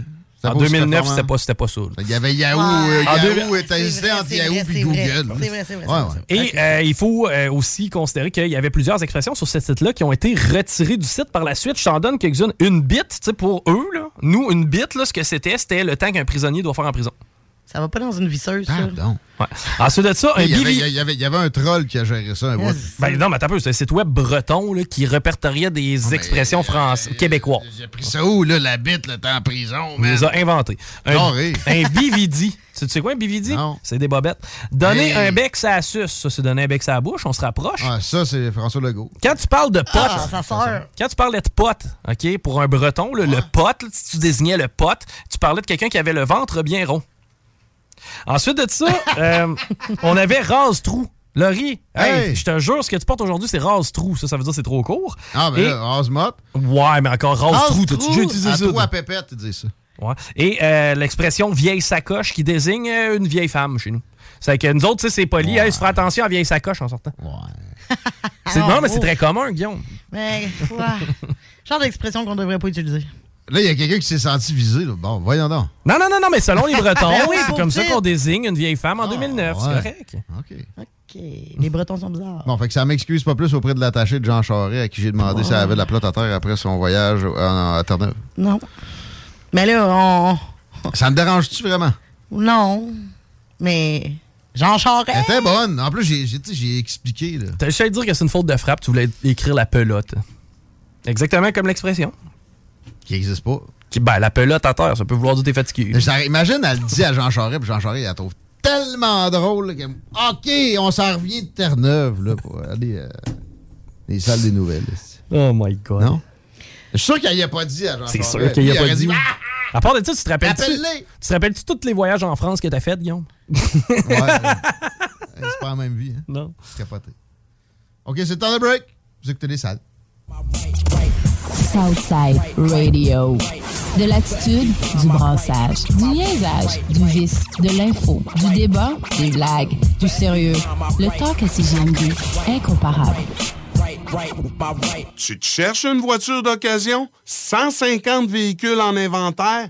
En pas aussi 2009, performant. c'était pas, c'était pas ça. Il y avait Yahoo. Ouais. euh, Yahoo était hésité entre Yahoo et. Google. C'est vrai, c'est vrai, c'est Ouais, vrai, ouais. c'est vrai. Et euh, il faut euh, aussi considérer qu'il y avait plusieurs expressions sur ce site-là qui ont été retirées du site par la suite. Je t'en donne quelques-unes. Une bite, tu sais, pour eux, là, nous, une bite, là, ce que c'était, c'était le temps qu'un prisonnier doit faire en prison. Ça va pas dans une visseuse, ça. Pardon. Ouais. Ensuite de ça, un Il y, avait, bivi- il, y avait, il y avait un troll qui a géré ça un bout. Ben non, mais t'as peu, c'est un site web breton là, qui répertoriait des expressions françaises, québécoises. J'ai pris ça où, là, la bite, le temps en prison, Il man? les a inventés. Un, Carré. un bividi. <laughs> Tu sais quoi un bividi? C'est des bobettes. Donner Hey. un bec, ça suce. Ça, c'est donner un bec, ça bouche. On se rapproche. Ah, ça, c'est François Legault. Quand tu parles de pote, Ah, ça quand tu parlais de pote, OK, pour un breton, là, le pote, là, si tu désignais le pote, tu parlais de quelqu'un qui avait le ventre bien rond. Ensuite de ça, <laughs> euh, on avait rase-trou. Laurie, hey, Hey. je te jure, ce que tu portes aujourd'hui, c'est rase-trou. Ça, ça veut dire que c'est trop court. Ah, ben Et- là, Rase-Mott. Ouais, mais encore rase-trou. T'as-tu déjà utilisé À ça? trou à pépette, tu dis ça. Ouais. Et euh, l'expression vieille sacoche qui désigne euh, une vieille femme chez nous. C'est que nous autres, tu sais, c'est poli. Hey, se faire attention à vieille sacoche en sortant. C'est- non, mais c'est très commun, Guillaume. Mais, ouais. <laughs> Genre d'expression qu'on devrait pas utiliser. Là, il y a quelqu'un qui s'est senti visé. là. Bon, voyons donc. Non, non, non, non, mais selon les Bretons, <laughs> Ben oui, c'est comme ça qu'on désigne une vieille femme en 2009. C'est ouais. correct. OK. OK. Les Bretons sont bizarres. Bon, fait que ça m'excuse pas plus auprès de l'attaché de Jean Charest à qui j'ai demandé si elle avait la flotte à terre après son voyage en- à Terre-Neuve. Non. Mais là, on. Ça me dérange-tu vraiment? Non. Mais. Jean Charest? Elle était bonne. En plus, j'ai expliqué. Là. T'as essayé de dire que c'est une faute de frappe, tu voulais écrire la pelote. Exactement comme l'expression. Qui n'existe pas. Qui, ben, la pelote à terre, ça peut vouloir dire que t'es fatigué. Imagine, elle le dit à Jean Charest, puis Jean Charest, il la trouve tellement drôle. là, qu'elle- OK, on s'en revient de Terre-Neuve là, pour aller euh, les salles des nouvelles. Oh my God. Non? Je suis sûr qu'elle y a pas dit à Jean C'est sûr qu'il y a pas dit. Ah! À part de ça, tu te rappelles-tu Appelle-les! tu te rappelles-tu tous les voyages en France que t'as fait, Guillaume? Ouais. <laughs> euh, c'est pas la même vie. Hein? Non. C'est capoté. OK, c'est le temps de break. Vous écoutez les salles. Southside Radio. De l'attitude, du brassage, du niaisage, du vice, de l'info, du débat, des blagues, du sérieux. Le talk à CGMD, incomparable. Tu te cherches une voiture d'occasion? 150 véhicules en inventaire?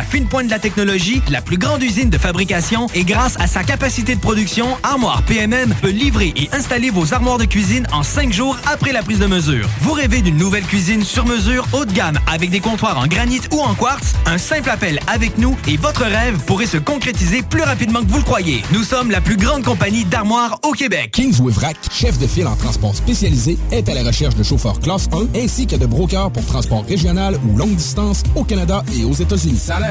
la fine pointe de la technologie, la plus grande usine de fabrication et grâce à sa capacité de production, Armoire PMM peut livrer et installer vos armoires de cuisine en cinq jours après la prise de mesure. Vous rêvez d'une nouvelle cuisine sur mesure haut de gamme avec des comptoirs en granit ou en quartz? Un simple appel avec nous et votre rêve pourrait se concrétiser plus rapidement que vous le croyez. Nous sommes la plus grande compagnie d'armoires au Québec. Kingsway chef de file en transport spécialisé, est à la recherche de chauffeurs classe 1 ainsi que de brokers pour transport régional ou longue distance au Canada et aux États-Unis. Salaire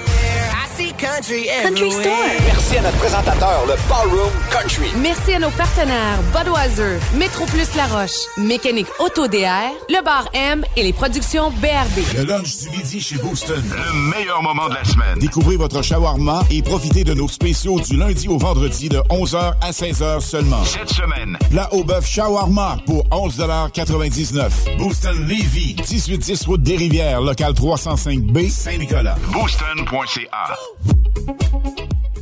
Country, Country Store. Merci à notre présentateur, le Ballroom Country. Merci à nos partenaires Budweiser, Métro Plus La Roche, Mécanique Auto DR, le Bar M et les productions BRB. Le lunch du midi chez Booston. Le meilleur moment de la semaine. Découvrez votre shawarma et profitez de nos spéciaux du lundi au vendredi de 11h à 16h seulement. Cette semaine, plat au bœuf shawarma pour 11,99 Booston Levy, 1810 route des Rivières, local 305B, Saint-Nicolas. Booston.ca. Thank you.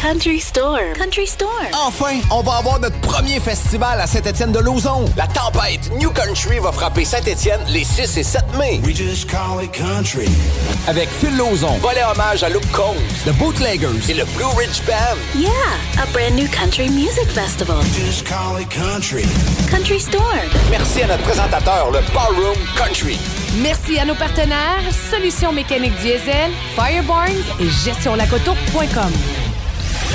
Country Store. Country Store. Enfin, on va avoir notre premier festival à Saint-Étienne-de-Lauzon. La tempête New Country va frapper Saint-Étienne les 6 et 7 mai. We just call it country. Avec Phil Lauzon, volet hommage à Luke Combs, The Bootleggers et le Blue Ridge Band. Yeah, a brand new country music festival. Just call it country. Country Store. Merci à notre présentateur, le Ballroom Country. Merci à nos partenaires Solutions mécaniques diesel, Firebarns et gestionlacoto.com.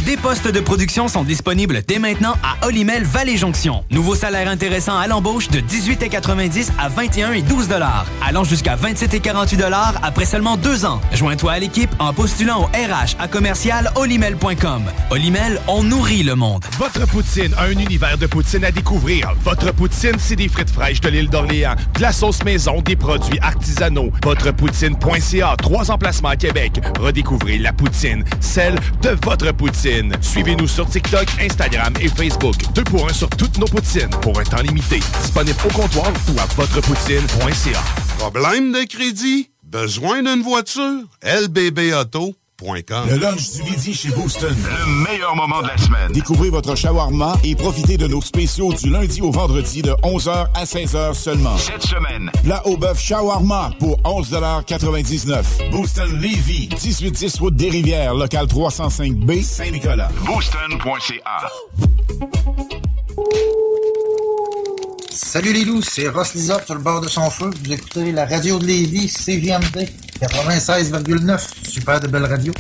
Des postes de production sont disponibles dès maintenant à Olimel Valley Jonction. Nouveau salaire intéressant à l'embauche de 18,90 à 21 et 12 dollars, allant jusqu'à 27 et 48 dollars après seulement deux ans. Joins-toi à l'équipe en postulant au RH à commercial olimel.com. Olimel, on nourrit le monde. Votre poutine, un univers de poutine à découvrir. Votre poutine, c'est des frites fraîches de l'île d'Orléans, de la sauce maison, des produits artisanaux. Votrepoutine.ca, trois emplacements à Québec. Redécouvrez la poutine, celle de votre poutine. Suivez-nous sur TikTok, Instagram et Facebook. Deux pour un sur toutes nos poutines, pour un temps limité. Disponible au comptoir ou à votrepoutine.ca. Problème de crédit? Besoin d'une voiture? LBB Auto Le lunch du midi chez Booston. Le meilleur moment de la semaine. Découvrez votre shawarma et profitez de nos spéciaux du lundi au vendredi de 11h à 16h seulement. Cette semaine, plat au bœuf shawarma pour 11,99 Booston Levy, 1810 route des Rivières, local 305B, Saint-Nicolas. Booston.ca. Salut les loups, c'est Ross Lizard sur le bord de son feu. Vous écoutez la radio de Lévis, CGMD 96,9. Super de belle radio.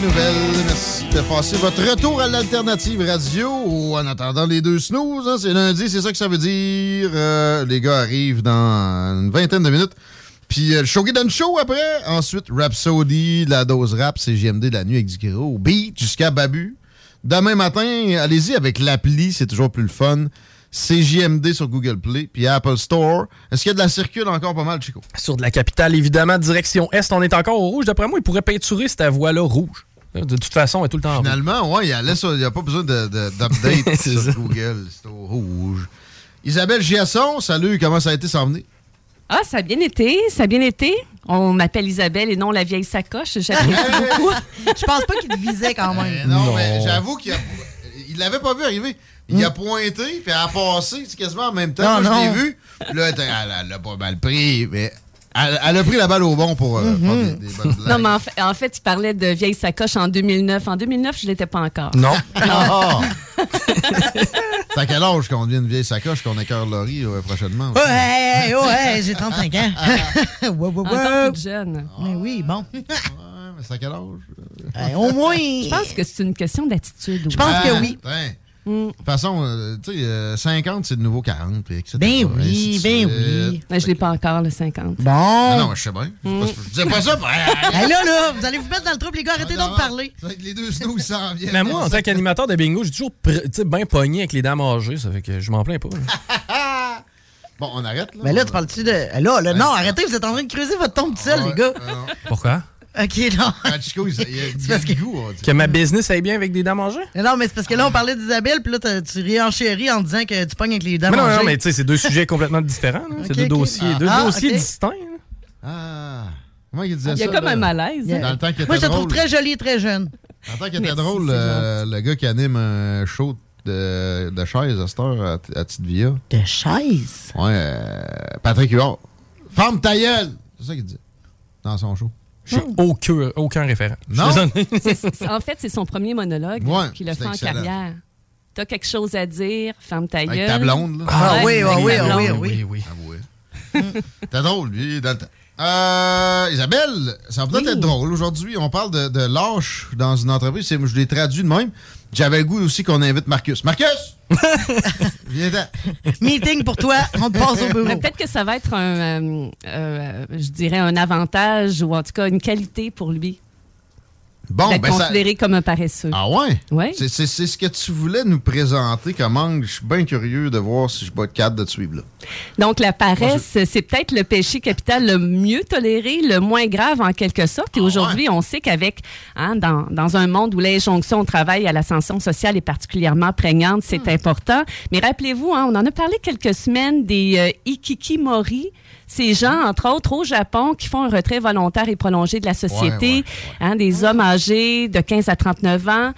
Nouvelles. Merci de passer votre retour à l'alternative radio ou en attendant les deux snooze. hein. C'est lundi, c'est ça que ça veut dire. Euh, les gars arrivent dans une vingtaine de minutes. Puis euh, le Shogun Show après. Ensuite, Rhapsody, la dose rap, JMD de la nuit avec gros beat jusqu'à Babu. Demain matin, allez-y avec l'appli, c'est toujours plus le fun. C'est JMD sur Google Play, puis Apple Store. Est-ce qu'il y a de la circule encore pas mal, Chico? Sur de la capitale, évidemment, direction Est, on est encore au rouge. D'après moi, il pourrait peinturer cette voie-là rouge. De toute façon, elle est tout le temps rouge. Finalement, ouais, il n'y a, pas besoin de- de- d'update <laughs> C'est sur ça. Google. C'est au rouge. Isabelle Giasson, salut, comment ça a été s'en venir? Ah, ça a bien été, ça a bien été. On m'appelle Isabelle et non la vieille sacoche. J'apprécie <laughs> beaucoup. Je pense pas qu'il te visait quand même. Non, mais j'avoue qu'il a- l'avait pas vu arriver. Il a pointé, puis elle a passé c'est quasiment en même temps. Non, Moi, je l'ai vu. Puis Là, elle, elle- elle a pas mal pris, mais elle, elle a pris la balle au bon pour euh, faire des, des bonnes blagues. Non, mais en fait, en fait, il parlait de vieille sacoche en 2009. En 2009, je l'étais pas encore. Non. <laughs> Ah. C'est à quel âge qu'on devient une vieille sacoche qu'on écœure Laurie euh, prochainement? Ouais, ouais, j'ai 35 ans. <laughs> ouais, ouais, ouais. Encore toute jeune. Mais oui, bon. mais c'est à quel âge? au moins. Je pense que c'est une question d'attitude. Je pense Ah, que oui. Ben, De toute façon, euh, tu sais, euh, 50, c'est de nouveau 40, puis etc. Ben oui, ben oui. Mais je l'ai pas encore, le 50. Bon. Ah non, je sais bien. Je Mm. je disais pas ça. <laughs> là, là, vous allez vous mettre dans le trouble, les gars. Arrêtez donc de parler. Les deux snows s'en viennent. Mais moi, en tant qu'animateur de bingo, j'ai toujours bien pogné avec les dames âgées. Ça fait que je m'en plains pas. <laughs> Bon, on arrête, là. Mais là, tu parles-tu de. Là, là, non, arrêtez, vous êtes en train de creuser votre tombe tout seul, les gars. Pourquoi? OK, non. Ah, Chico, il y a, il y a C'est parce que- du goût, on dit. Que ma business aille bien avec des dames âgées? Mais Non, mais c'est parce que là, on parlait d'Isabelle, puis là, tu réenchéris en disant que tu pognes avec les dames Mais non, non, mais tu sais, c'est deux sujets complètement différents. là. C'est deux dossiers, deux Ah, dossiers ok. distincts. Ah. Comment il disait Il y a ça? comme là? un malaise. Dans le temps qu'il Moi, je te trouve très jolie et très jeune. Le temps qu'il était drôle, euh, le gars qui anime un show de, de chaise à cette heure à, à Tite-Via. De chaise? Ouais, euh, Patrick Huard. Ferme ta gueule! C'est ça qu'il dit. Dans son show. J'ai aucun, aucun référent. Non? <laughs> en fait, c'est son premier monologue Ouais, qu'il a fait en excellent. carrière. T'as quelque chose à dire, ferme ta gueule. Avec ta blonde, là. Ah oui, ah oui, ta ah oui, blonde. oui. oui. T'es drôle, lui, dans le temps. Euh, Isabelle, ça va peut-être Oui. être drôle. Aujourd'hui, on parle de, de lâche dans une entreprise. C'est- Je l'ai traduit de même. J'avais le goût aussi qu'on invite Marcus. Marcus! <laughs> Meeting pour toi, on passe au bureau. Peut-être que ça va être un, euh, euh, je dirais, un avantage ou en tout cas une qualité pour lui. Bon, ben ça... considéré comme un paresseux. Ah ouais? Ouais. C'est- ce que tu voulais nous présenter comme angle. Je suis bien curieux de voir si je bats de cadre de te suivre là. Donc, la paresse, c'est peut-être le péché capital le mieux toléré, le moins grave en quelque Ah sorte. Et aujourd'hui, on sait qu'avec, hein, dans, dans un monde où l'injonction au travail à l'ascension sociale est particulièrement prégnante, c'est Hmm. important. Mais rappelez-vous, hein, on en a parlé quelques semaines des euh, ikikimori. Ces gens, entre autres, au Japon, qui font un retrait volontaire et prolongé de la société, hein, des hommes âgés de 15 à 39 ans.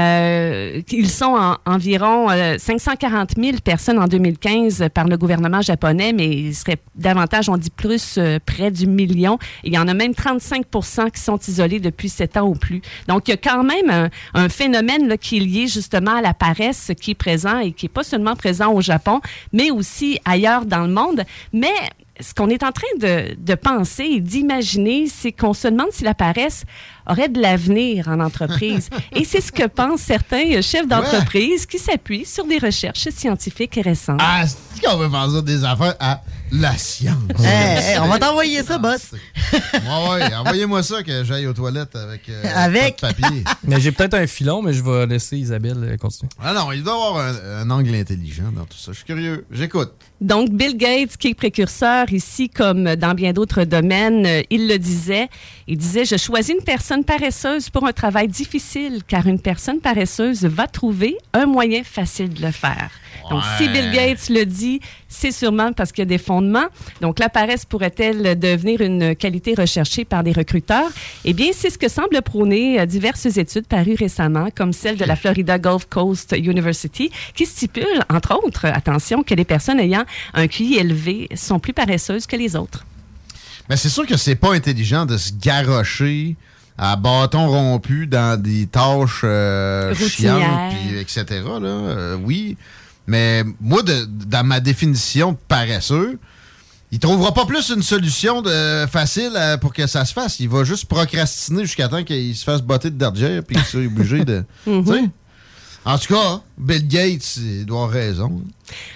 Euh, ils sont en- environ euh, 540 000 personnes en 2015 par le gouvernement japonais, mais il serait davantage, on dit plus, euh, près du million. Et il y en a même 35 qui sont isolés depuis 7 ans ou plus. Donc, il y a quand même un, un phénomène là, qui est lié justement à la paresse qui est présent et qui est pas seulement présent au Japon, mais aussi ailleurs dans le monde. Mais ce qu'on est en train de, penser et d'imaginer, c'est qu'on se demande si la auraient de l'avenir en entreprise. <laughs> Et c'est ce que pensent certains chefs d'entreprise qui s'appuient sur des recherches scientifiques récentes. Ah, c'est qu'on veut faire ça des affaires à la science. Hey, hey, on va t'envoyer ça, boss. <laughs> Ouais, ouais, envoyez-moi ça que j'aille aux toilettes avec, euh, Avec. pas de papier. <laughs> Mais j'ai peut-être un filon, mais je vais laisser Isabelle euh, continuer. Ah non, il doit avoir un, un angle intelligent dans tout ça. Je suis curieux. J'écoute. Donc, Bill Gates, qui est précurseur ici, comme dans bien d'autres domaines, euh, il le disait. Il disait, je choisis une personne paresseuse pour un travail difficile, car une personne paresseuse va trouver un moyen facile de le faire. Donc, si. Bill Gates le dit, c'est sûrement parce qu'il y a des fondements. Donc, la paresse pourrait-elle devenir une qualité recherchée par des recruteurs? Eh bien, c'est ce que semblent prôner euh, diverses études parues récemment, comme celle de la Florida Gulf Coast University, qui stipule, entre autres, attention, que les personnes ayant un QI élevé sont plus paresseuses que les autres. Mais c'est sûr que c'est pas intelligent de se garrocher à bâton rompu dans des tâches euh, chiantes, etc. Là, euh, oui. Mais moi, de- dans ma définition de paresseux, il trouvera pas plus une solution de, facile euh, pour que ça se fasse. Il va juste procrastiner jusqu'à temps qu'il se fasse botter de derrière puis qu'il soit obligé de. <laughs> Mhm. En tout cas, Bill Gates, il doit avoir raison.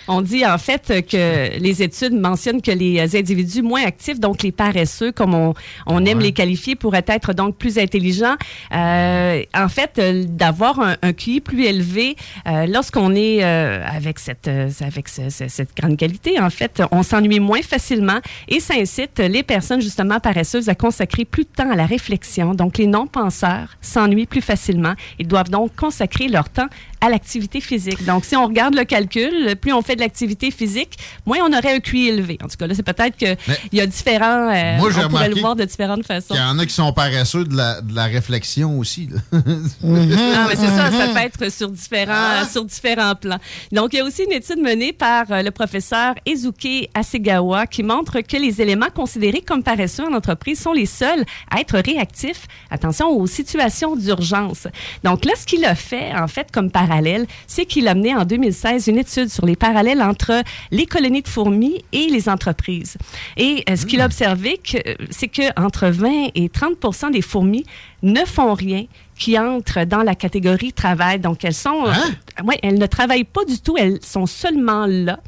On dit en fait que les études mentionnent que les individus moins actifs, donc les paresseux, comme on, on aime les qualifier, pourraient être donc plus intelligents. Euh, en fait, euh, d'avoir un, un QI plus élevé, euh, lorsqu'on est euh, avec cette avec ce- ce- cette grande qualité, en fait, on s'ennuie moins facilement et ça incite les personnes justement paresseuses à consacrer plus de temps à la réflexion. Donc, les non-penseurs s'ennuient plus facilement. Ils doivent donc consacrer leur temps à l'activité physique. Donc, si on regarde le calcul, plus on fait de l'activité physique, moins on aurait un QI élevé. En tout cas, là, c'est peut-être qu'il y a différents... euh, Moi, on pourrait le voir de différentes façons. Il y en a qui sont paresseux de la, de la réflexion aussi. là. Ah, mais c'est ça, ça Mhm. peut être sur différents, sur différents plans. Donc, il y a aussi une étude menée par euh, le professeur Ezuke Asegawa qui montre que les éléments considérés comme paresseux en entreprise sont les seuls à être réactifs, attention, aux situations d'urgence. Donc, là, ce qu'il a fait, en fait, comme c'est qu'il a mené en 2016 une étude sur les parallèles entre les colonies de fourmis et les entreprises. Et euh, ce qu'il a observé, que, c'est que entre 20 et 30 des fourmis ne font rien qui entrent dans la catégorie travail. Donc, elles sont, euh, ouais, elles ne travaillent pas du tout, elles sont seulement là.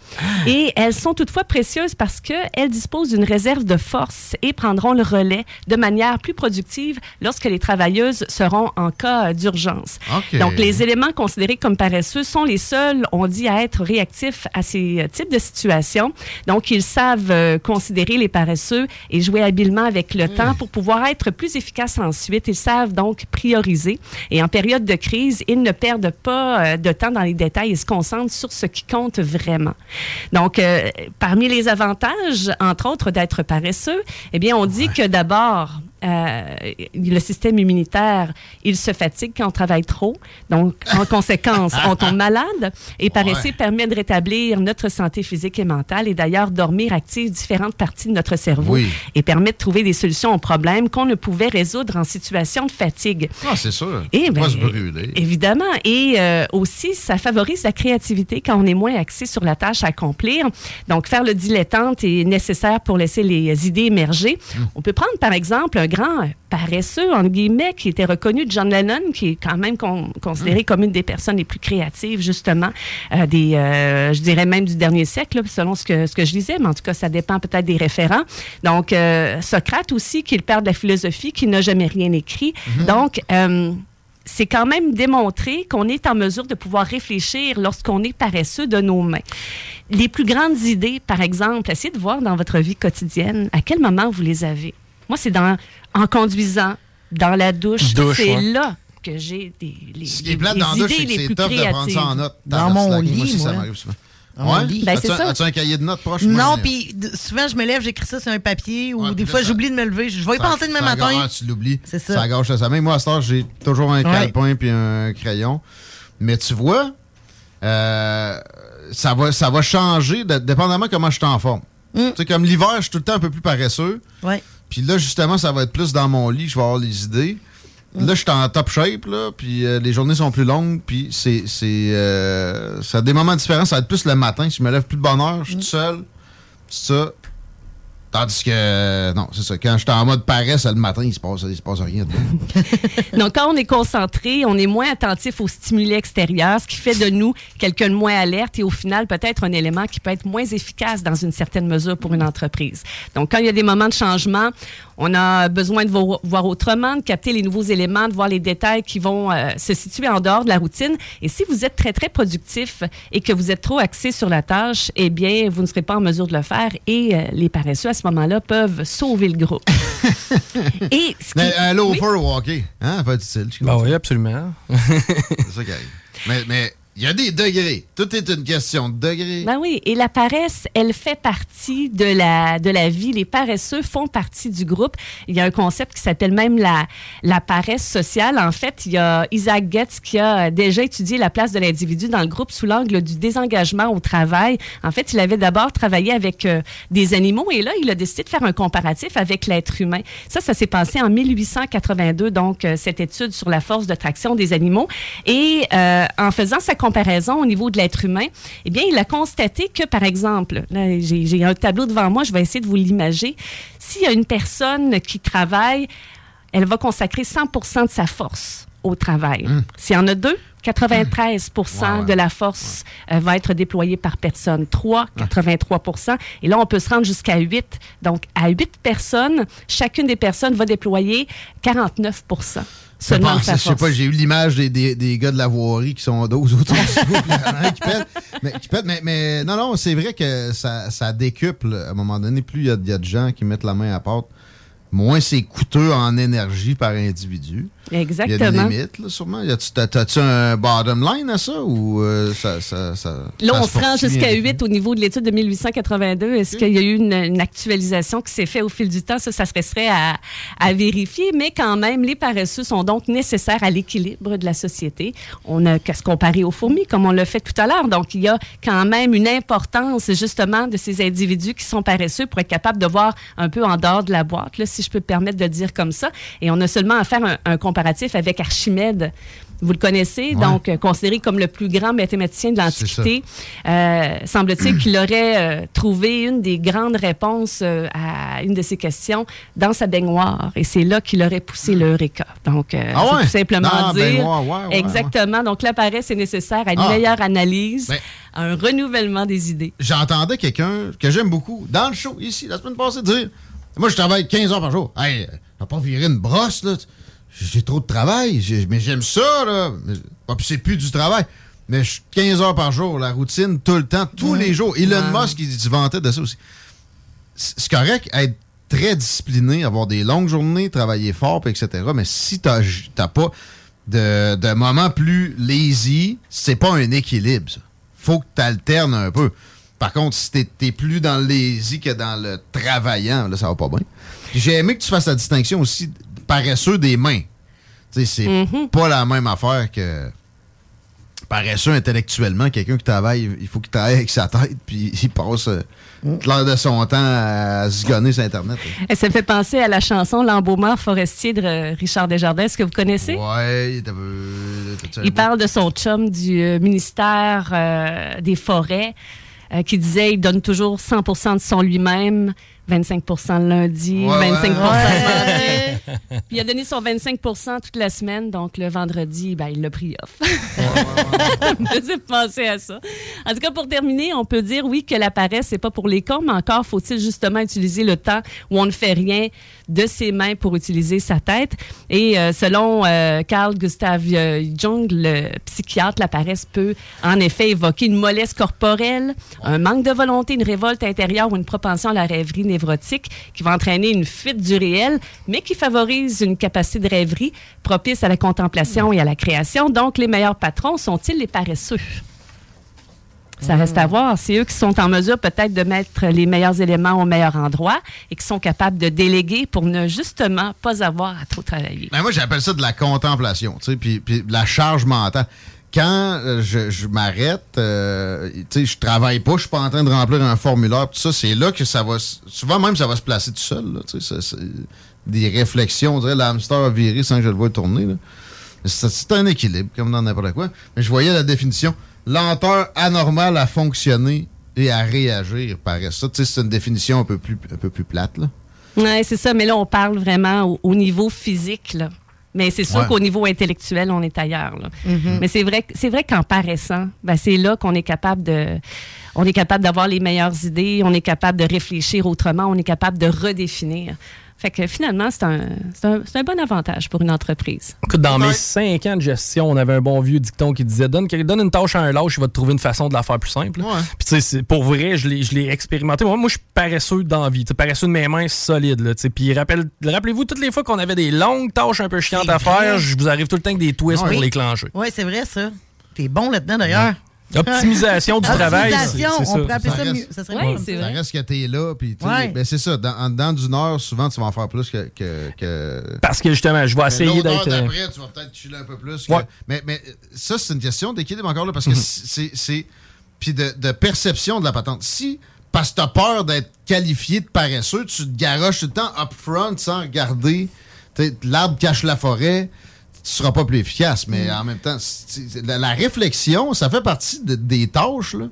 Et elles sont toutefois précieuses parce qu'elles disposent d'une réserve de force et prendront le relais de manière plus productive lorsque les travailleuses seront en cas d'urgence. Donc, les éléments considérés comme paresseux sont les seuls, on dit, à être réactifs à ces euh, types de situations. Donc, ils savent euh, considérer les paresseux et jouer habilement avec le temps pour pouvoir être plus efficaces ensuite. Ils savent donc prioriser. Et en période de crise, ils ne perdent pas euh, de temps dans les détails. Ils se concentrent sur ce qui compte vraiment. Donc, euh, parmi les avantages, entre autres, d'être paresseux, eh bien, on dit que d'abord, euh, le système immunitaire, il se fatigue quand on travaille trop. Donc, en <laughs> conséquence, on tombe malade. Et paresseux permet de rétablir notre santé physique et mentale. Et d'ailleurs, dormir active différentes parties de notre cerveau Oui. et permet de trouver des solutions aux problèmes qu'on ne pouvait résoudre en situation de fatigue. Ah, c'est sûr. Eh Pas ben, se brûler. Évidemment. Et euh, aussi, ça favorise la créativité quand on est moins axé sur la tâche à accomplir. Donc, faire le dilettante est nécessaire pour laisser les idées émerger. On peut prendre, par exemple, un grand paresseux, en guillemets, qui était reconnu, John Lennon, qui est quand même con- considéré comme une des personnes les plus créatives, justement, euh, des, euh, je dirais même du dernier siècle, là, selon ce que, ce que je lisais, mais en tout cas, ça dépend peut-être des référents. Donc, euh, Socrate aussi, qui est le père de la philosophie, qui n'a jamais rien écrit. Donc, euh, c'est quand même démontré qu'on est en mesure de pouvoir réfléchir lorsqu'on est paresseux de nos mains. Les plus grandes idées, par exemple, essayez de voir dans votre vie quotidienne à quel moment vous les avez? Moi, c'est dans en conduisant, dans la douche. Douche, c'est ouais. là que j'ai des, les, Ce qui est plate dans la douche, c'est que tough de prendre créatives. ça en note. Dans mon lit, Moi aussi, ça moi. m'arrive souvent. Dans mon lit. Ben, As-tu c'est un- ça. As-tu un cahier de notes proche? Moi, Non, puis souvent, je me lève, j'écris ça sur un papier ou des fois, ça- j'oublie de me lever. Je vais y Ça- penser demain ça matin. tu l'oublies. C'est ça. Ça gâche sa main. Moi, à cette heure, j'ai toujours un Ouais. calepin puis un crayon. Mais tu vois, euh, ça, va, ça va changer de- dépendamment comment je suis en forme. Tu sais, comme l'hiver, je suis tout le temps un peu plus paresseux. Mm. Ouais. Puis là, justement, ça va être plus dans mon lit, je vais avoir les idées. Mm. Là, je suis en top shape, là, puis euh, les journées sont plus longues, puis c'est, c'est, euh, ça a des moments différents. Ça va être plus le matin. Si je me lève plus de bonne heure, je suis tout seul. C'est ça. Tandis que, euh, non, c'est ça. Quand j'étais en mode paresse le matin, il se passe, se passe rien. Donc, <laughs> quand on est concentré, on est moins attentif aux stimuli extérieurs, ce qui fait de nous quelqu'un de moins alerte et au final, peut-être un élément qui peut être moins efficace dans une certaine mesure pour une entreprise. Donc, quand il y a des moments de changement, on a besoin de vo- voir autrement, de capter les nouveaux éléments, de voir les détails qui vont euh, se situer en dehors de la routine. Et si vous êtes très, très productif et que vous êtes trop axé sur la tâche, eh bien, vous ne serez pas en mesure de le faire et euh, les paresseux, à ce moment-là, peuvent sauver le groupe. <laughs> et ce qui- Mais un Oui? hein, pas utile. Ben oui, absolument. c'est ça qui arrive. Mais, mais il y a des degrés. Tout est une question de degrés. Ben oui, et la paresse, elle fait partie de la, de la vie. Les paresseux font partie du groupe. Il y a un concept qui s'appelle même la, la paresse sociale. En fait, il y a Isaac Getz qui a déjà étudié la place de l'individu dans le groupe sous l'angle du désengagement au travail. En fait, il avait d'abord travaillé avec euh, des animaux et là, il a décidé de faire un comparatif avec l'être humain. Ça, ça s'est passé en 1882, donc euh, cette étude sur la force de traction des animaux. Et euh, en faisant sa au niveau de l'être humain, eh bien, il a constaté que, par exemple, là, j'ai un tableau devant moi, je vais essayer de vous l'imager. S'il y a une personne qui travaille, elle va consacrer 100 de sa force au travail. S'il y en a deux, 93% de la force euh, va être déployée par personne. 3, 83 Et là, on peut se rendre jusqu'à 8. Donc, à 8 personnes, chacune des personnes va déployer 49 De passe, sa je sais pas, j'ai eu l'image des, des, des gars de la voirie qui sont 12 autour du groupe, il y en a un qui pète. Mais, qui pète, mais, mais non, non, c'est vrai que ça, ça décuple. À un moment donné, plus il y, y a de gens qui mettent la main à la porte, moins c'est coûteux en énergie par individu. Il y a Exactement. des limites, là, sûrement. T'as-tu un bottom line à ça ou euh, ça, ça, ça. Là, ça on se rend jusqu'à ainsi? 8 au niveau de l'étude de 1882. Est-ce qu'il y a eu une, une actualisation qui s'est faite au fil du temps? Ça, ça se resterait à, à vérifier. Mais quand même, les paresseux sont donc nécessaires à l'équilibre de la société. On a qu'à se comparer aux fourmis, comme on l'a fait tout à l'heure. Donc, il y a quand même une importance, justement, de ces individus qui sont paresseux pour être capables de voir un peu en dehors de la boîte, là, si je peux me permettre de le dire comme ça. Et on a seulement à faire un, un comparatif avec Archimède. Vous le connaissez, donc euh, considéré comme le plus grand mathématicien de l'Antiquité. Euh, Semble-t-il qu'il aurait euh, trouvé une des grandes réponses à une de ces questions dans sa baignoire. Et c'est là qu'il aurait poussé l'Eureka. Donc, Ah c'est ouais? tout simplement la dire. baignoire, ouais, ouais, exactement. Donc, la paresse est nécessaire à une Ah. meilleure analyse, Ben- à un renouvellement des idées. J'entendais quelqu'un que j'aime beaucoup dans le show ici la semaine passée dire Moi, je travaille 15 heures par jour. Hey, t'as pas viré une brosse, là? J'ai trop de travail, mais j'aime ça, là. Ah, puis c'est plus du travail. Mais je suis 15 heures par jour, la routine, tout le temps, tous les jours. Elon Ouais. Musk, il se vantait de ça aussi. C'est correct être très discipliné, avoir des longues journées, travailler fort, puis etc. Mais si t'as t'as pas de, de moments plus lazy, c'est pas un équilibre, ça. Faut que tu alternes un peu. Par contre, si t'es t'es plus dans le lazy que dans le travaillant, là, ça va pas bien. J'ai aimé que tu fasses la distinction aussi paresseux des mains. C'est Mm-hmm. pas la même affaire que paresseux intellectuellement. Quelqu'un qui travaille, il faut qu'il travaille avec sa tête, puis il passe euh, l'heure de son temps à zigonner sur Internet. là. Et ça me fait penser à la chanson L'embaumeur forestier de Richard Desjardins. Est-ce que vous connaissez? Un Il parle de son chum du euh, ministère euh, des Forêts euh, qui disait il donne toujours 100% de son lui-même, 25 le lundi, Ouais, 25 ouais, le ouais. Puis il a donné son 25% toute la semaine, donc le vendredi, ben, il l'a pris off. Me faisait penser à ça. En tout cas, pour terminer, on peut dire oui que la paresse, c'est pas pour les cons, mais encore faut-il justement utiliser le temps où on ne fait rien de ses mains pour utiliser sa tête. Et euh, selon euh, Carl Gustav euh, Jung, le psychiatre, la paresse peut en effet évoquer une mollesse corporelle, un manque de volonté, une révolte intérieure ou une propension à la rêverie névrotique qui va entraîner une fuite du réel, mais qui favorise une capacité de rêverie propice à la contemplation et à la création. Donc, les meilleurs patrons sont-ils les paresseux? Ça reste à voir. C'est eux qui sont en mesure peut-être de mettre les meilleurs éléments au meilleur endroit et qui sont capables de déléguer pour ne justement pas avoir à trop travailler. Ben moi, j'appelle ça de la contemplation, tu sais, puis, puis de la charge mentale. Quand euh, je, je m'arrête, euh, tu sais, je travaille pas, je suis pas en train de remplir un formulaire, tout ça, c'est là que ça va, se- souvent même, ça va se placer tout seul, là, tu sais, des réflexions, on dirait l'hamster a viré sans que je le voie tourner, c'est un équilibre, comme dans n'importe quoi. Mais je voyais la définition. Lenteur anormale à fonctionner et à réagir paresse. Ça, tu sais, c'est une définition un peu plus, un peu plus plate, là. Oui, c'est ça. Mais là, on parle vraiment au, au niveau physique. Là. Mais c'est sûr Ouais. qu'au niveau intellectuel, on est ailleurs. là. Mhm. Mais c'est vrai, que- c'est vrai qu'en paraissant, ben, c'est là qu'on est capable de, on est capable d'avoir les meilleures idées, on est capable de réfléchir autrement, on est capable de redéfinir. Fait que finalement, c'est un, c'est un, c'est un bon avantage pour une entreprise. Écoute, dans mes cinq ans de gestion, on avait un bon vieux dicton qui disait donne, donne une tâche à un lâche, il va te trouver une façon de la faire plus simple. Puis tu sais, c'est- pour vrai, je l'ai je l'ai expérimenté. Moi, moi, je suis paresseux d'envie, paresseux de mes mains solides. Là, tu sais. Puis rappelle- rappelez-vous, toutes les fois qu'on avait des longues tâches un peu chiantes à vrai. faire, je vous arrive tout le temps avec des twists pour les clencher. Oui, c'est vrai, ça. T'es bon là-dedans, d'ailleurs. Optimisation du travail, Optimisation, on ça. pourrait appeler ça, Ça mieux. reste- Ça serait Ouais, Ça vrai. reste que t'es là, puis Ouais. ben c'est ça. Dans, en dedans d'une heure, souvent, tu vas en faire plus que. que, que- Parce que justement, je vais Mais essayer d'être. euh, d'après, tu vas peut-être chiller un peu plus. que- Ouais. mais, mais ça, c'est une question d'équilibre encore là, parce que Mhm. c'est. c'est Puis de, de perception de la patente. Si, parce que t'as peur d'être qualifié de paresseux, tu te garoches tout le temps up front sans regarder. t'sais, L'arbre cache la forêt. Tu seras pas plus efficace, mais en même temps, la, la réflexion, ça fait partie de- des tâches. Là.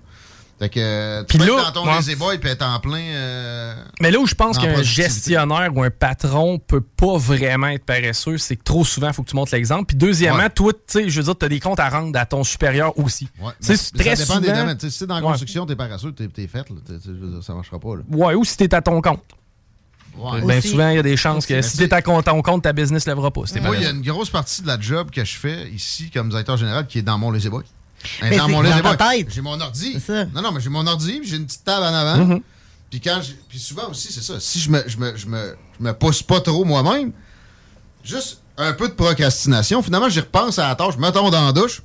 Fait que tu peux là, être dans ton ouais. boy puis être en plein. euh, Mais là où je pense en qu'un gestionnaire ou un patron peut pas vraiment être paresseux, c'est que trop souvent, il faut que tu montres l'exemple. Puis deuxièmement, Ouais. toi, tu sais, je veux dire, tu as des comptes à rendre à ton supérieur aussi. Ouais, mais- très ça dépend des souvent- domaines. Sais, Si t'es dans la construction, t'es paresseux, t'es t'es fait. Là. Ça marchera pas. Là. Ouais, ou si t'es à ton compte. Ouais. Ben Aussi. souvent, il y a des chances que si tu t'es à ton ton compte, ta business lèvera pas. si Moi, il y a une grosse partie de la job que je fais ici comme directeur général qui est dans mon lazy boy. Mais dans mon lazy boy. J'ai mon ordi. Non, non, mais j'ai mon ordi, puis j'ai une petite table en avant. Mhm. Puis quand puis souvent aussi, c'est ça. Si je me, je me, je me, je me pousse pas trop moi-même, juste un peu de procrastination, finalement, j'y repense à la tâche, je me tombe dans la douche.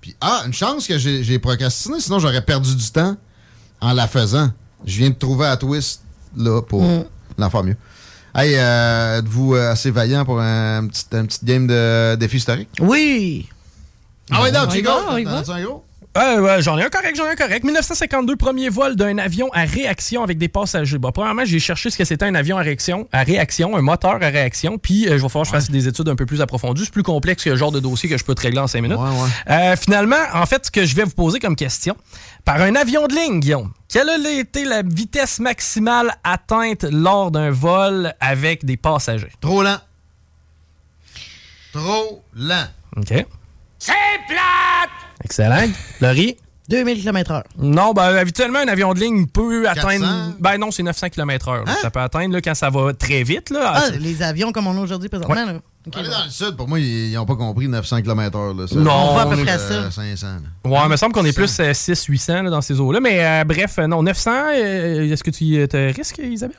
Puis, ah, une chance que j'ai j'ai procrastiné, sinon j'aurais perdu du temps en la faisant. Je viens de trouver à twist, là, pour Mm. Faire mieux. Hey, euh, êtes-vous euh, assez vaillant pour un petit, un petit game de défi historique? Oui! Ah oui, non, On y Chico, Euh, ouais, j'en ai un correct, j'en ai un correct. 1952, premier vol d'un avion à réaction avec des passagers. Bon, premièrement, j'ai cherché ce que c'était un avion à réaction, à réaction, un moteur à réaction, puis euh, je vais falloir que je fasse des études un peu plus approfondies. C'est plus complexe que le genre de dossier que je peux te régler en 5 minutes. Ouais, ouais. Euh, finalement, en fait, ce que je vais vous poser comme question, par un avion de ligne, Guillaume, quelle a été la vitesse maximale atteinte lors d'un vol avec des passagers? Trop lent. Trop lent. OK. C'est plate! Excellent. Laurie? 2000 km/h. Non, ben, habituellement, un avion de ligne peut 400? atteindre. Ben non, c'est 900 km/h. Hein? Ça peut atteindre là, quand ça va très vite. Là, Ah, les avions comme on a aujourd'hui présentement. Ouais. Là. Ok, Aller bon. dans le sud, pour moi, ils n'ont pas compris 900 km/h. Là, ça. Non, On va à peu Euh, près ça. 500. là. Ouais, il me semble qu'on est plus 600-800 dans ces eaux-là. Mais euh, bref, euh, non, 900, euh, est-ce que tu euh, te risques, Isabelle?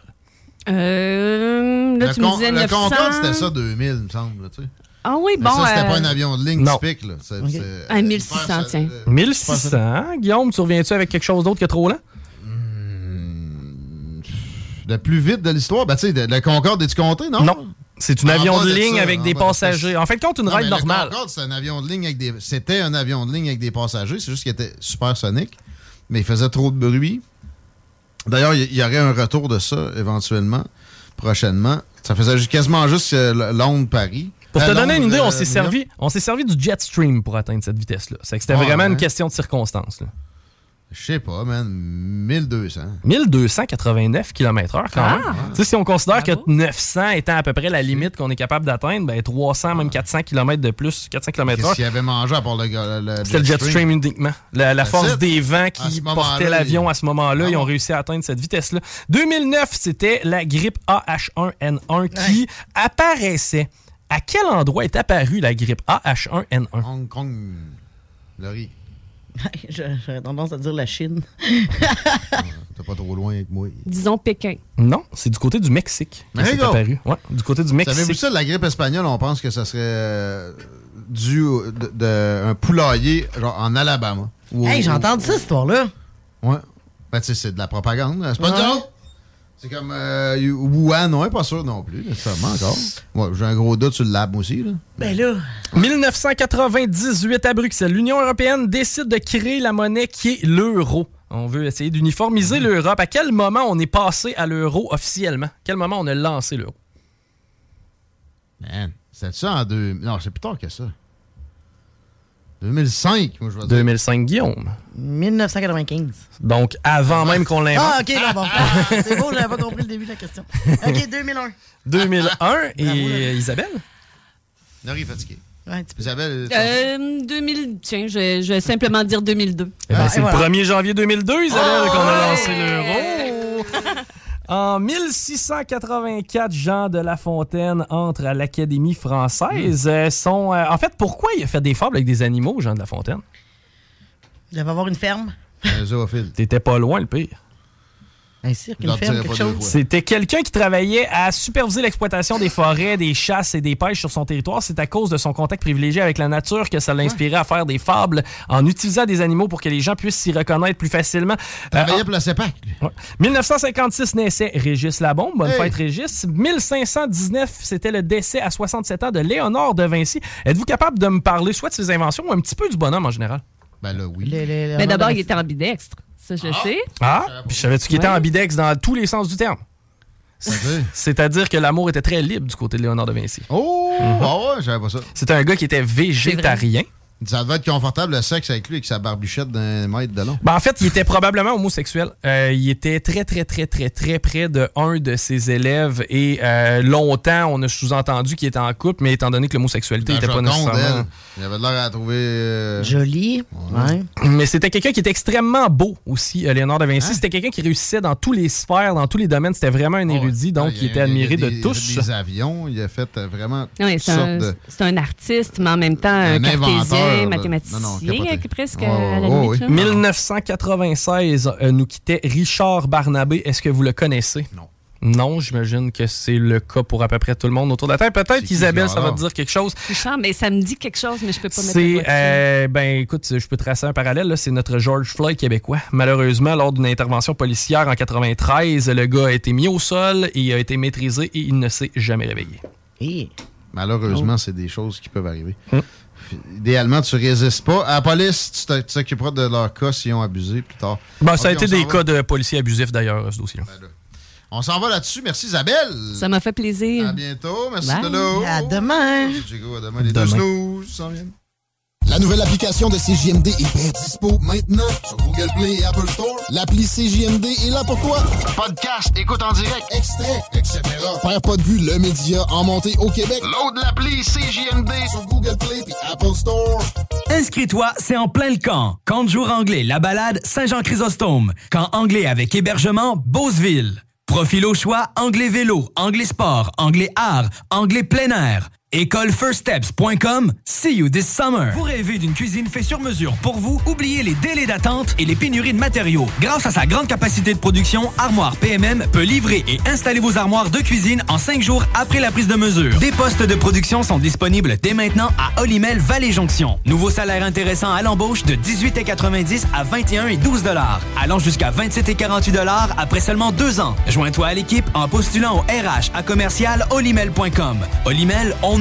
Euh, là, Le, tu me Con- disais le 900. Concorde, c'était ça 2000, il me semble. tu sais. Ah oui, Mais bon. ça, c'était euh, pas un avion de ligne non. typique. Là. C'est- Ok. c'est- Ah, euh, 1600, hyper- tiens. euh, 1600. Guillaume, tu reviens-tu avec quelque chose d'autre que trop lent? Le plus vite de l'histoire, ben, tu sais, de- le Concorde, es-tu compté, non? Non. C'est En avion de ligne ça, avec des passagers. En de compte, une Non, ride normale. Le Concorde, c'était un avion de ligne avec des. C'était un avion de ligne avec des passagers. C'est juste qu'il était supersonique, mais il faisait trop de bruit. D'ailleurs, il y, y aurait un retour de ça éventuellement, prochainement. Ça faisait quasiment juste euh, Londres-Paris. Pour te Euh, donner une idée, on s'est servi, on s'est servi du jet stream pour atteindre cette vitesse-là. C'est que C'était Ah, vraiment ouais. une question de circonstance. Je sais pas, man. 1200. 1289 km/h quand Ah! même. Tu sais, si on considère que 900 étant à peu près la limite qu'on est capable d'atteindre, ben 300, même 400 km de plus, 400 Qu'est-ce km/h, qu'il avait mangé à part le, le, le c'était le jet stream uniquement. La, force des vents qui portaient l'avion à ce moment-là, Ah ils ont bon. réussi à atteindre cette vitesse-là. 2009, c'était la grippe AH1N1 qui apparaissait. À quel endroit est apparue la grippe AH1N1? Hong Kong. Laurie, <laughs> J'aurais tendance à dire la Chine. <laughs> t'es pas trop loin avec moi. Disons Pékin. Non, c'est du côté du Mexique que c'est apparu. Ouais, du côté du Mexique. Savez-vous ça, la grippe espagnole, on pense que ça serait euh, dû au- de, de- un poulailler genre, en Alabama. Ou- Hey, j'ai entendu ça, cette histoire-là. Ouais. Ben, tu sais, c'est de la propagande. C'est pas Ouais. de joke. C'est comme euh, Wuhan, non, pas sûr non plus, nécessairement encore. Ouais, j'ai un gros doute sur le lab aussi. Là. Ben là. 1998 à Bruxelles, l'Union européenne décide de créer la monnaie qui est l'euro. On veut essayer d'uniformiser l'Europe. À quel moment on est passé à l'euro officiellement? À quel moment on a lancé l'euro? Man, c'est ça en deux. Non, c'est plus tard que ça. 2005, moi, je dire. 2005, Guillaume. 1995. Donc, avant même qu'on l'invente. Ah, OK, là, bon. C'est bon, j'avais pas compris le début de la question. OK, 2001. 2001. Et euh, Isabelle? Nori fatigué. Ouais, Isabelle, Euh, 2000, tiens, je vais, je vais simplement dire 2002. Eh ben, Ah, c'est le 1er janvier 2002, Isabelle, qu'on a lancé l'euro. <laughs> En 1684, Jean de La Fontaine entre à l'Académie française. Euh, son, euh, en fait, pourquoi il a fait des fables avec des animaux, Jean de La Fontaine? Il devait avoir une ferme. Un zoophile. T'étais pas loin, le pire. Un cirque, une ferme, quelque chose. C'était quelqu'un qui travaillait à superviser l'exploitation des forêts, des chasses et des pêches sur son territoire. C'est à cause de son contact privilégié avec la nature que ça l'a inspiré à faire des fables en utilisant des animaux pour que les gens puissent s'y reconnaître plus facilement. Travaillait Euh, pour la CEPAC. lui. Ouais. 1956 naissait Régis Labombe. Bonne Hey. fête, Régis. 1519, c'était le décès à 67 ans de Léonard de Vinci. Êtes-vous capable de me parler soit de ses inventions ou un petit peu du bonhomme en général? Ben là, oui. Le- le- le- Mais d'abord, il était ambidextre. Ça, je sais. Ah, puis savais-tu qu'il était ambidex dans tous les sens du terme? C'est-à-dire? C'est-à-dire que l'amour était très libre du côté de Léonard de Vinci. Oh! Ah ouais, j'avais pas ça. C'était un gars qui était végétarien. Ça devait être confortable le sexe avec lui avec sa barbichette d'un mètre de long. Ben, en fait, il était probablement homosexuel. Euh, il était très, très, très, très, très près de un de ses élèves et euh, longtemps, on a sous-entendu qu'il était en couple, mais étant donné que l'homosexualité n'était pas nécessairement... il avait l'air à trouver. euh, Joli. Ouais. Mais c'était quelqu'un qui était extrêmement beau aussi, euh, Léonard de Vinci. C'était quelqu'un qui réussissait dans tous les sphères, dans tous les domaines. C'était vraiment un érudit, donc il était admiré il a de des- tous. des avions, il a fait vraiment c'est sortes un, de. c'est un artiste, mais en même temps un, Un inventeur, mathématicien, Non, non, presque à la limite. ouais. là. 1996 euh, nous quittait Richard Barnabé. Est-ce que vous le connaissez? Non. Non, j'imagine que c'est le cas pour à peu près tout le monde autour de la table. Peut-être, Isabelle, ça va te dire quelque chose. Richard, mais ça me dit quelque chose, mais je peux pas mettre le C'est, euh, ben écoute, je peux tracer un parallèle. là. C'est notre George Floyd québécois. Malheureusement, lors d'une intervention policière en 93, le gars a été mis au sol et il a été maîtrisé et il ne s'est jamais réveillé. Et? Malheureusement, c'est des choses qui peuvent arriver. Idéalement, tu résistes pas. À la police, tu t'oc- tu t'occuperas de leur cas s'ils ont abusé plus tard. Ben, ça a été des va. cas de policiers abusifs d'ailleurs, ce dossier-là. On s'en va là-dessus. Merci Isabelle. Ça m'a fait plaisir. À bientôt. Merci Bye. de l'eau. à demain. Merci. À demain. Les Demain. deux snooze s'en viennent. La nouvelle application de CJMD est bien dispo maintenant sur Google Play et Apple Store. L'appli CJMD est là pour toi. Podcast, écoute en direct, extrait, etc. Père pas de vue, le média en montée au Québec. Load l'appli CJMD sur Google Play et Apple Store. Inscris-toi, c'est en plein le camp. Camp de jour anglais, la balade Saint-Jean-Chrysostome. Camp anglais avec hébergement Beauceville. Profil au choix, anglais vélo, anglais sport, anglais art, anglais plein air. Écolefirststeps.com. See you this summer. Vous rêvez d'une cuisine faite sur mesure pour vous? Oubliez les délais d'attente et les pénuries de matériaux. Grâce à sa grande capacité de production, Armoire PMM peut livrer et installer vos armoires de cuisine en cinq jours après la prise de mesure. Des postes de production sont disponibles dès maintenant à Olimel Valley Jonction. Nouveau salaire intéressant à l'embauche de 18,90 à 21 et 12 dollars, allant jusqu'à 27 et 48 dollars après seulement deux ans. Joins-toi à l'équipe en postulant au RH à commercial olimel.com. Olimel, on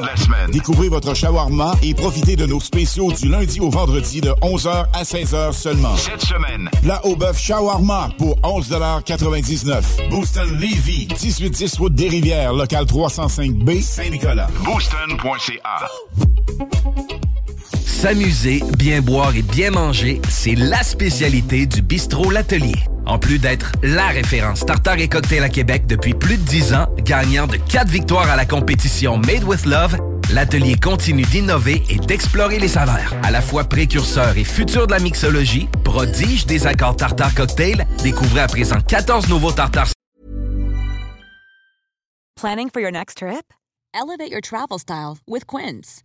de la semaine. Découvrez votre shawarma et profitez de nos spéciaux du lundi au vendredi de 11h à 16h seulement. Cette semaine, plat au bœuf shawarma pour 11,99 Booston Levy, 1810 Route des Rivières, local 305B, Saint-Nicolas. Booston.ca S'amuser, bien boire et bien manger, c'est la spécialité du bistrot L'Atelier. En plus d'être la référence tartare et cocktail à Québec depuis plus de 10 ans, gagnant de 4 victoires à la compétition Made with Love, l'atelier continue d'innover et d'explorer les saveurs. À la fois précurseur et futur de la mixologie, prodige des accords tartare cocktail, découvrez à présent 14 nouveaux tartares. Planning for your next trip? Elevate your travel style with Quince.